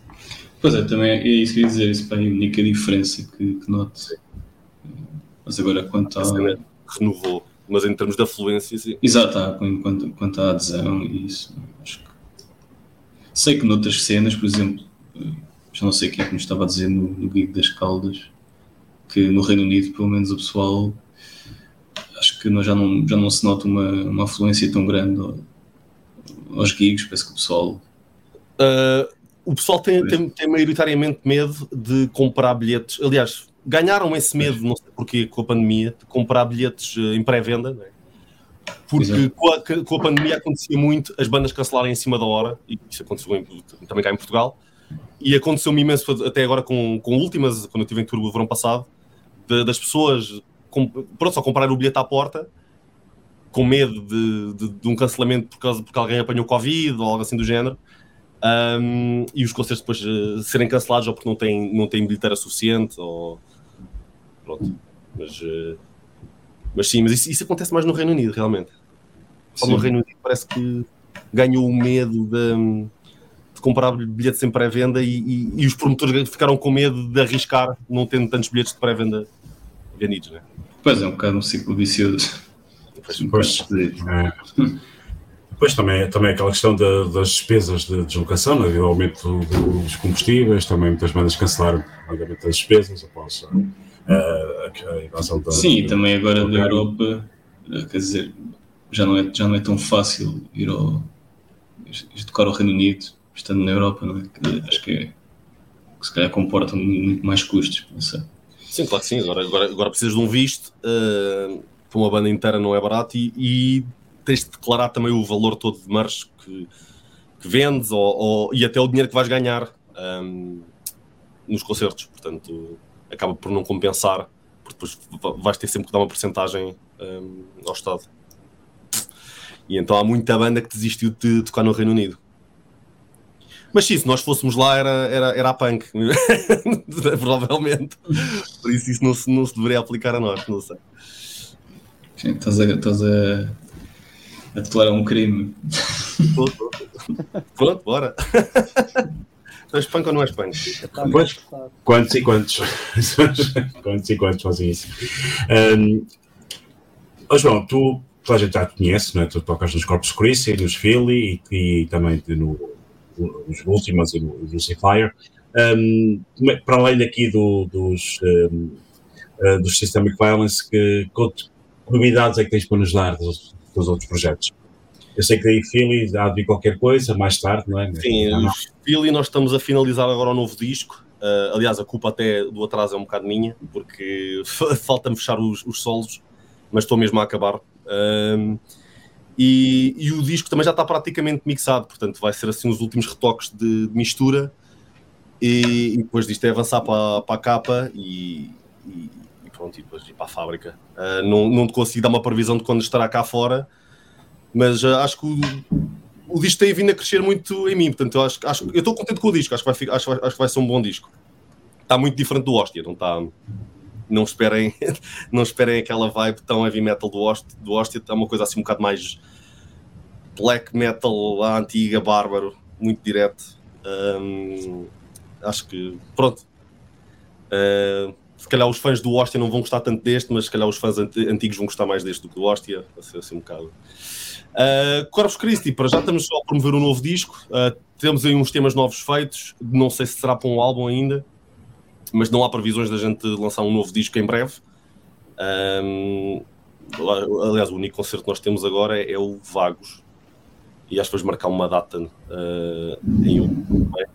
Pois é, também é isso que eu ia dizer, isso para a única diferença que, que noto. Mas agora quanto a... Renovou, mas em termos de afluência, sim. Exato, quanto, quanto à adesão e isso, acho que... Sei que noutras cenas, por exemplo, já não sei quem é que me estava a dizer no, no Gig das Caldas, que no Reino Unido, pelo menos o pessoal, acho que já não, já não se nota uma, uma afluência tão grande aos gigs, parece que o pessoal... Uh, o pessoal tem, tem, tem maioritariamente medo de comprar bilhetes, aliás, ganharam esse medo, não sei porquê, com a pandemia, de comprar bilhetes eh, em pré-venda, é? porque com a, com a, pandemia acontecia muito as bandas cancelarem em cima da hora, e isso aconteceu em, também cá em Portugal, e aconteceu-me imenso até agora com, com últimas, quando eu estive em Turbo o verão passado, de, das pessoas com, pronto, só comprar o bilhete à porta, com medo de, de, de, um cancelamento por causa, porque alguém apanhou Covid ou algo assim do género, um, e os concertos depois uh, serem cancelados ou porque não têm, não têm bilheteira suficiente, ou pronto. Mas, uh, mas sim, mas isso, isso, acontece mais no Reino Unido, realmente. Só no Reino Unido parece que ganhou o medo de comprar bilhetes em pré-venda e, e, e, os promotores ficaram com medo de arriscar não tendo tantos bilhetes de pré-venda vendidos, né? Pois é, um bocado um ciclo vicioso. Depois, é. depois também, também aquela questão de, das despesas de deslocação, né? o aumento dos combustíveis, também muitas bandas cancelaram pagamento das despesas após a, a, a invasão da. Sim, e também agora da Europa, quer dizer, já não é, já não é tão fácil ir ao, tocar ao Reino Unido estando na Europa, não é? Que acho que, é, que se calhar comportam muito mais custos, não sei. Sim, claro que sim. Agora, agora, agora precisas de um visto uh, para uma banda inteira, não é barato e, e tens de declarar também o valor todo de marcha que, que vendes ou, ou, e até o dinheiro que vais ganhar um, nos concertos. Portanto, acaba por não compensar, porque depois vais ter sempre que dar uma porcentagem um, ao Estado. E então há muita banda que desistiu de tocar no Reino Unido. Mas sim, se nós fôssemos lá era, era, era a punk, provavelmente. Por isso isso não se, não se deveria aplicar a nós, não sei. Sim, estás a, estás a, a declarar um crime. Pronto, bora. És punk ou não és punk? Quantos, quantos e quantos? quantos e quantos fazem isso? Um, oh João, tu, tu a gente já te conhece, não é? tu tocas nos Corpus Christi, nos Philly e, e também no, os últimos e o Lucifer. Um, para além daqui do, dos, um, uh, dos Systemic Violence, que, que novidades é que tens para nos dar dos, dos outros projetos? Eu sei que aí Philly há de vir qualquer coisa mais tarde, não é? Sim, não, não. Philly nós estamos a finalizar agora o novo disco. Uh, aliás, a culpa até do atraso é um bocado minha, porque falta-me fechar os, os solos, mas estou mesmo a acabar. Uh, e, e, o disco também já está praticamente mixado, portanto vai ser assim os últimos retoques de, de mistura e, e, depois disto é avançar para, para a capa e, e, pronto, e depois ir para a fábrica. Uh, não, não consigo dar uma previsão de quando estará cá fora, mas uh, acho que o, o disco tem vindo a crescer muito em mim, portanto eu acho, acho estou contente com o disco, acho que, vai, acho, acho que vai ser um bom disco. Está muito diferente do Hostia, não está não esperem, não esperem aquela vibe tão heavy metal do Host, do Hostia, é uma coisa assim um bocado mais black metal à antiga, bárbaro, muito direto. Um, acho que, pronto. Uh, se calhar os fãs do Hostia não vão gostar tanto deste, mas se calhar os fãs antigos vão gostar mais deste do que do Hostia. Vai ser assim um bocado. Uh, Corpus Christi, para já estamos só a promover um novo disco. Uh, temos aí uns temas novos feitos. Não sei se será para um álbum ainda, mas não há previsões da gente lançar um novo disco em breve. Um, aliás, o único concerto que nós temos agora é, é o Vagos. E acho que vamos marcar uma data uh, em outubro. É?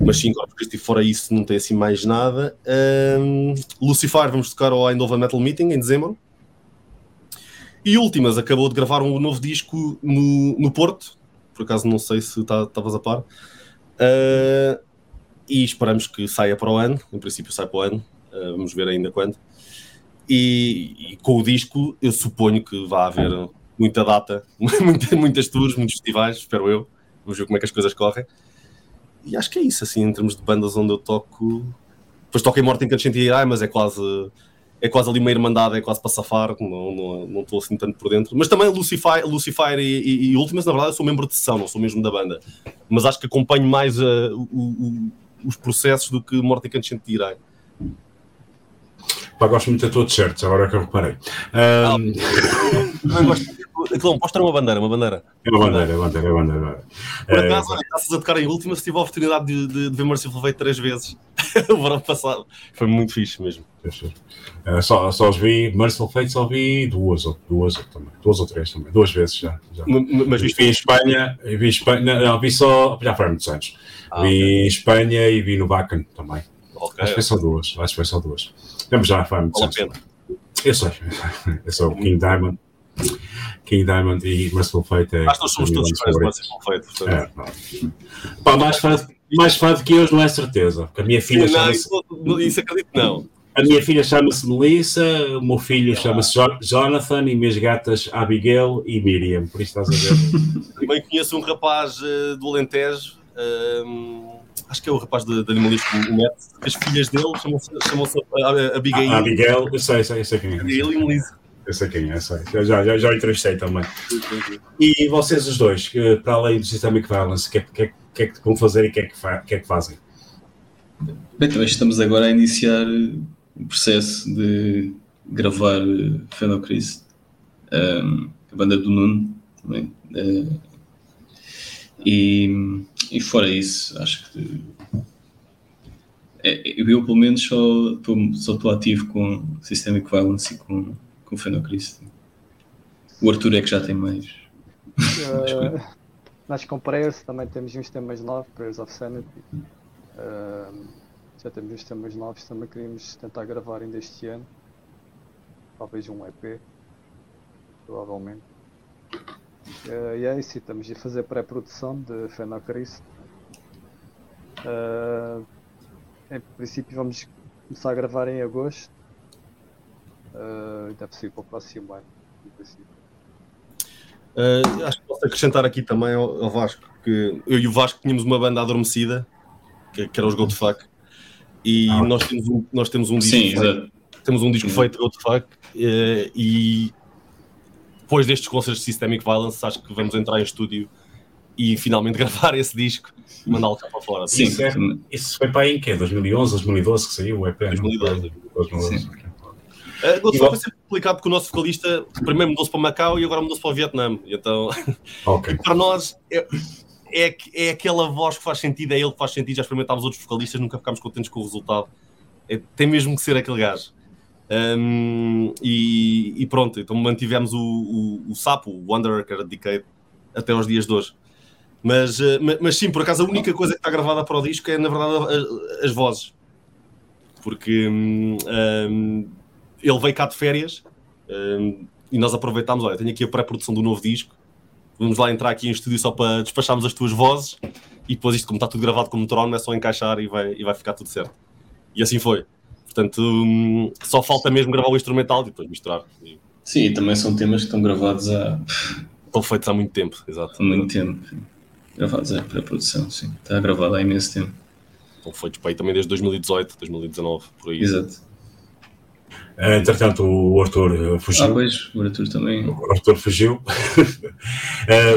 Mas sim, Corpus Christi, fora isso, não tem assim mais nada. Um, Lucifer, vamos tocar ao a Metal Meeting em dezembro. E Últimas acabou de gravar um novo disco no, no Porto, por acaso não sei se estavas tá, a par. Uh, e esperamos que saia para o ano, em princípio sai para o ano, uh, vamos ver ainda quando. E, e, com o disco eu suponho que vai haver muita data, muitas tours, muitos festivais, espero eu. Vamos ver como é que as coisas correm. E acho que é isso, assim, em termos de bandas onde eu toco. Depois toco em Morte em Cantos mas é quase é quase ali uma irmandade, é quase para safar, não, não, não estou assim tanto por dentro. Mas também Lucifer, Lucifer e, e, e Ultimas, na verdade, eu sou membro de sessão, não sou mesmo da banda. Mas acho que acompanho mais uh, o, o, os processos do que Morte e Cantos Tirei. Pá, gosto muito da tua t-shirt, agora que eu reparei. Um... Ah, gosto Aquilo mostra uma bandeira, uma bandeira. É uma bandeira, é uma bandeira, é uma bandeira. Por acaso, é... estás a tocar em última, se tive a oportunidade de, de, de ver Merciful Fate três vezes o verão passado. Foi muito fixe mesmo. Uh, só, só os vi, Merciful Fate só vi duas, ou, duas, também, duas ou três também, duas vezes já. já. Mas vi em Espanha, vi em Espanha, não, vi só, já foi há muitos anos. Ah, vi okay. em Espanha e vi no Bacan também. Okay. Acho que foi só duas, acho que foi só duas. Vamos já muitos vale anos. Eu sei, eu sou o King Diamond. King Diamond e Merciful Fate é. Acho que nós somos todos fãs de Merciful Fate. É, Pá, mais fã, mais fã do que eu não é certeza. Porque a minha filha chama-se. Isso acredito não. A minha filha chama-se Melissa, o meu filho chama-se Jonathan e minhas gatas Abigail e Miriam. Por isso estás a ver. Também conheço um rapaz uh, do Alentejo. Uh, acho que é o rapaz de, de animalismo, o Matt, as filhas dele chamam-se chamam Abigail. A, Abigail, eu sei, eu sei, eu sei quem é. Ele e Melissa. Eu sei quem é, sei. Já, já, já entrevistei também. E vocês os dois, para além do Systemic Violence, o que, é, que, é, que é que vão fazer e o que, é que, que é que fazem? Bem, também estamos agora a iniciar o processo de gravar Fenocris, um, a banda do Nuno também. Uh, e, e fora isso, acho que é, eu pelo menos só estou ativo com Systemic Violence e com com o Fenocris. O Arthur é que já tem mais. Uh, nós com Prayers também temos uns temas novos, Prayers of Sanity. Uh, já temos uns temas novos, também queríamos tentar gravar ainda este ano. Talvez um EP, provavelmente. Uh, e é isso, estamos a fazer pré-produção de Fenocris. Uh, em princípio vamos começar a gravar em agosto uh, deve ser para o próximo ano. Uh, acho que posso acrescentar aqui também ao, ao, Vasco que eu e o Vasco tínhamos uma banda adormecida que, que era os Goldfuck e ah. nós, temos um, nós temos um disco Sim, feito, temos um disco feito de Goldfuck uh, e depois destes concertos de Systemic Violence acho que vamos entrar em estúdio e finalmente gravar esse disco e mandá-lo cá para fora. Sim, isso, é, isso foi para aí em que? 2011, 2012 que saiu o EP? 2012. 2012. Uh, foi Igual... sempre complicado porque o nosso vocalista primeiro mudou-se para Macau e agora mudou-se para o Vietnã. Então, okay. para nós é, é, é, aquela voz que faz sentido, é ele que faz sentido. Já experimentámos outros vocalistas, nunca ficámos contentes com o resultado. É, tem mesmo que ser aquele gajo. Um, e, e, pronto, então mantivemos o, o, o sapo, o Wanderer, que era Decade, até aos dias de hoje. Mas, uh, mas sim, por acaso, a única coisa que está gravada para o disco é, na verdade, as, as vozes. Porque um, um, ele veio cá de férias um, e nós aproveitámos, olha, tenho aqui a pré-produção do novo disco, vamos lá entrar aqui em estúdio só para despacharmos as tuas vozes e depois isto, como está tudo gravado como trono, é só encaixar e vai, e vai ficar tudo certo. E assim foi. Portanto, um, só falta mesmo gravar o instrumental e depois misturar. Sim, e também são temas que estão gravados há... Estão feitos há muito tempo, exato. Há muito tempo. Gravados é pré-produção, sim. Está gravado há imenso tempo. Estão feitos para aí também desde 2018, 2019, por aí. Exato. Eh, entretanto, o Arthur eh, fugiu. Ah, pois, o Arthur também. O Arthur fugiu.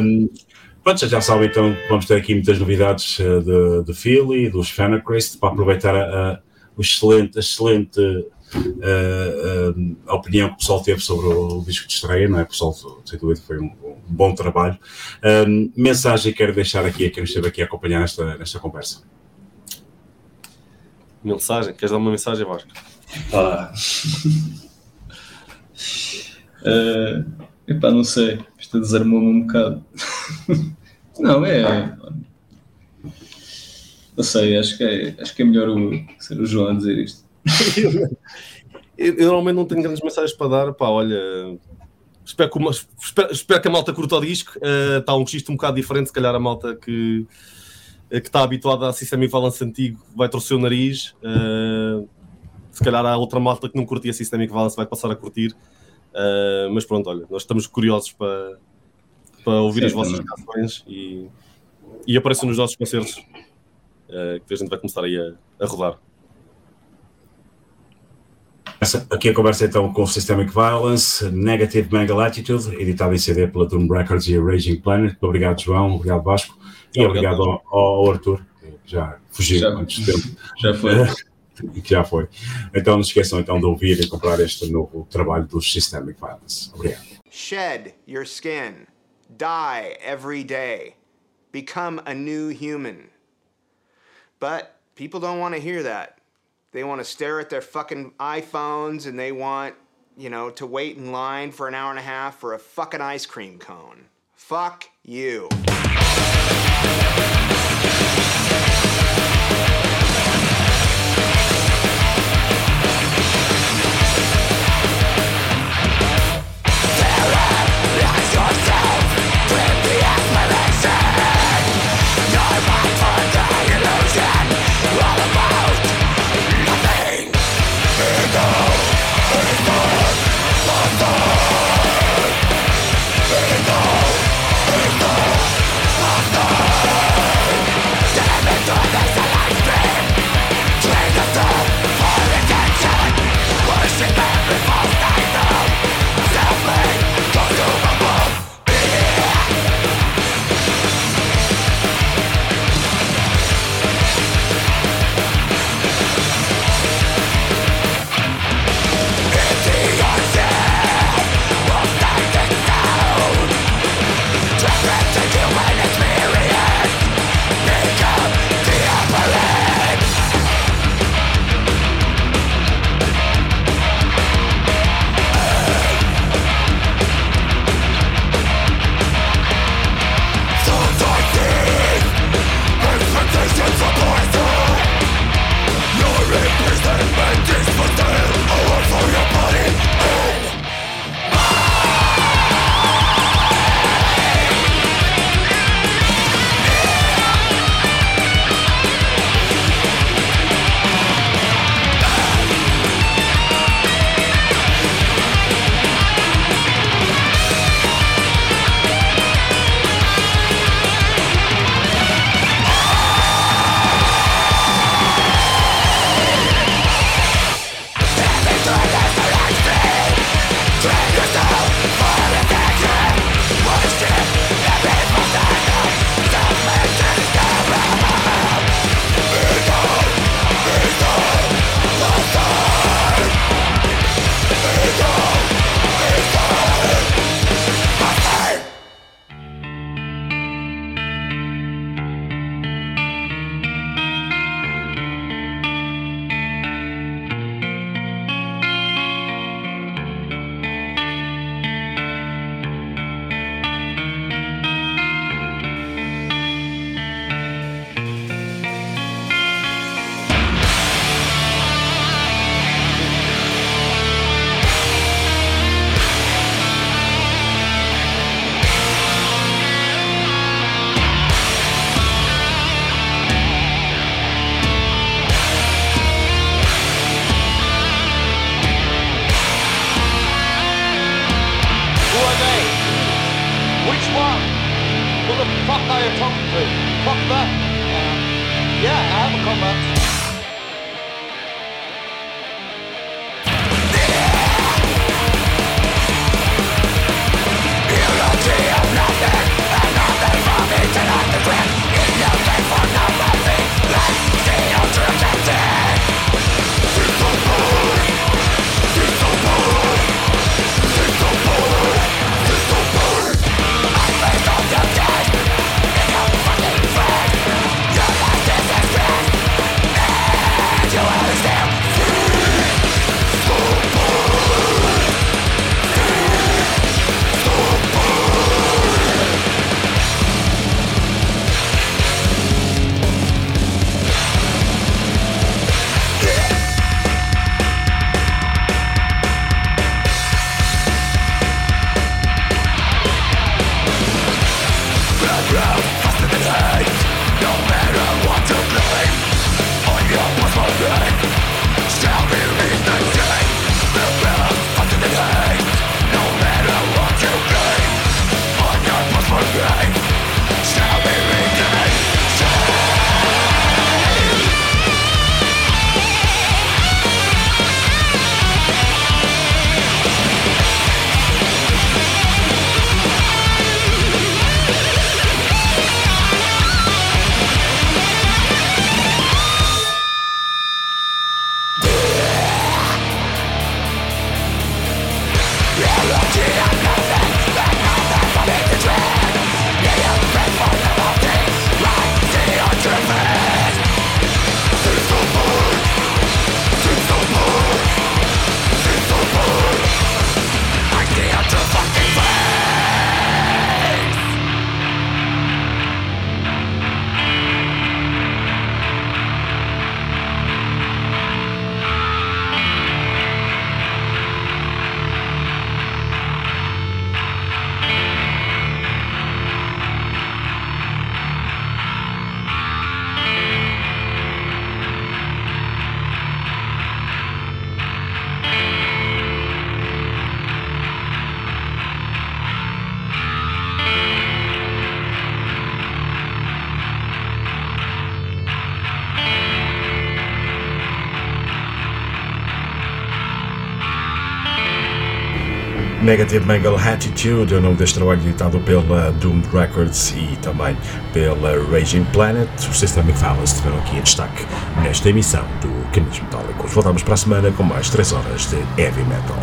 um, pronto, já sabem, então vamos ter aqui muitas novidades eh, de, de Philly, dos Fenachrist, para aproveitar a, o excelente, a excelente uh, uh, opinião que o pessoal teve sobre o, disco de estreia, não é? O pessoal, sem dúvida, foi um, um bom trabalho. Um, mensagem quero deixar aqui a quem esteve aqui a acompanhar nesta, nesta conversa. Mensagem? Queres dar uma mensagem, Vasco? Ah. uh, epá, não sei. Isto desarmou-me um bocado. não, é. Não sei, acho que é, acho que é melhor o, ser o João a dizer isto. eu, eu, normalmente não tenho grandes mensagens para dar. Pá, olha, espero que, uma, espero, espero que a malta curta o disco. Uh, está um registro um bocado diferente, se calhar a malta que, que está habituada a sistema Valance antigo vai torcer o nariz. Uh, se calhar há outra malta que não curtia Systemic Valance vai passar a curtir. Uh, mas pronto, olha, nós estamos curiosos para, para ouvir Sim, as vossas canções e, e apareçam nos nossos concertos que a gente vai começar aí a, a rodar. Aqui a conversa então com o Systemic Violence, Negative Mega Latitude, editado em CD pela Doom Records e a Raging Planet. Obrigado, João. Obrigado, Vasco. E obrigado, obrigado ao, ao, Arthur, que já fugiu já, antes de tempo. Já foi. que já foi. Então não se esqueçam então de ouvir e comprar este novo trabalho dos Systemic Violence. Obrigado. Shed your skin. Die every day. Become a new human. But people don't want to hear that. They want to stare at their fucking iPhones and they want, you know, to wait in line for an hour and a half for a fucking ice cream cone. Fuck you. Negative Mangle Attitude, é o nome deste trabalho editado pela Doomed Records e também pela Raging Planet. Os Systemic Violence estiveram aqui em destaque nesta emissão do Caminhos Metálicos. Voltamos para a semana com mais 3 horas de Heavy Metal.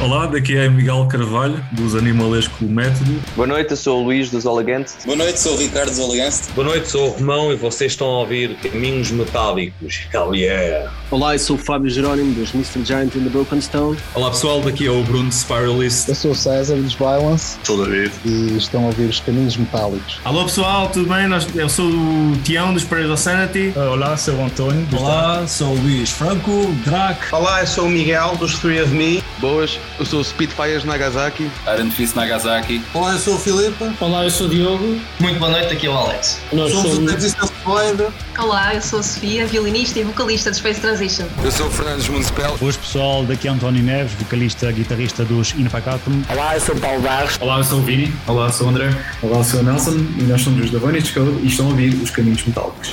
Olá, daqui é Miguel Carvalho, dos Animalesco Método. Boa noite, eu sou o Luís dos Olegantes. Boa noite, sou o Ricardo dos Olegantes. Boa noite, sou o Romão e vocês estão a ouvir Caminhos Metálicos. Hell yeah! Olá, eu sou o Fábio Jerónimo dos Mr. Giant in the Broken Stone. Olá pessoal, daqui é o Bruno Spiralist. Eu sou o César dos Violence. Sou o David. E estão a ouvir os Caminhos Metálicos. Alô pessoal, tudo bem? Eu sou o Tião dos Prairies of Sanity. Olá, sou o António. Olá, sou o Luís Franco, Drac. Olá, eu sou o Miguel dos Three of Me. Boas, eu sou o Spitfires Nagasaki. Iron Fist Nagasaki. Olá, eu sou o Filipe. Olá, eu sou o Diogo. Muito boa noite, aqui é o Alex. Nós somos, somos o Resistance Void. Olá, eu sou a Sofia, violinista e vocalista de Space Transition. Eu sou o Fernandes Municipal. Hoje pessoal, daqui é António Neves, vocalista, guitarrista dos Infacatum. Olá, eu sou o Paulo Barros. Olá, eu sou o Vini. Olá, eu sou o André. Olá, eu sou o Nelson e nós somos os da Vanity Code e estão a ouvir os Caminhos Metálicos.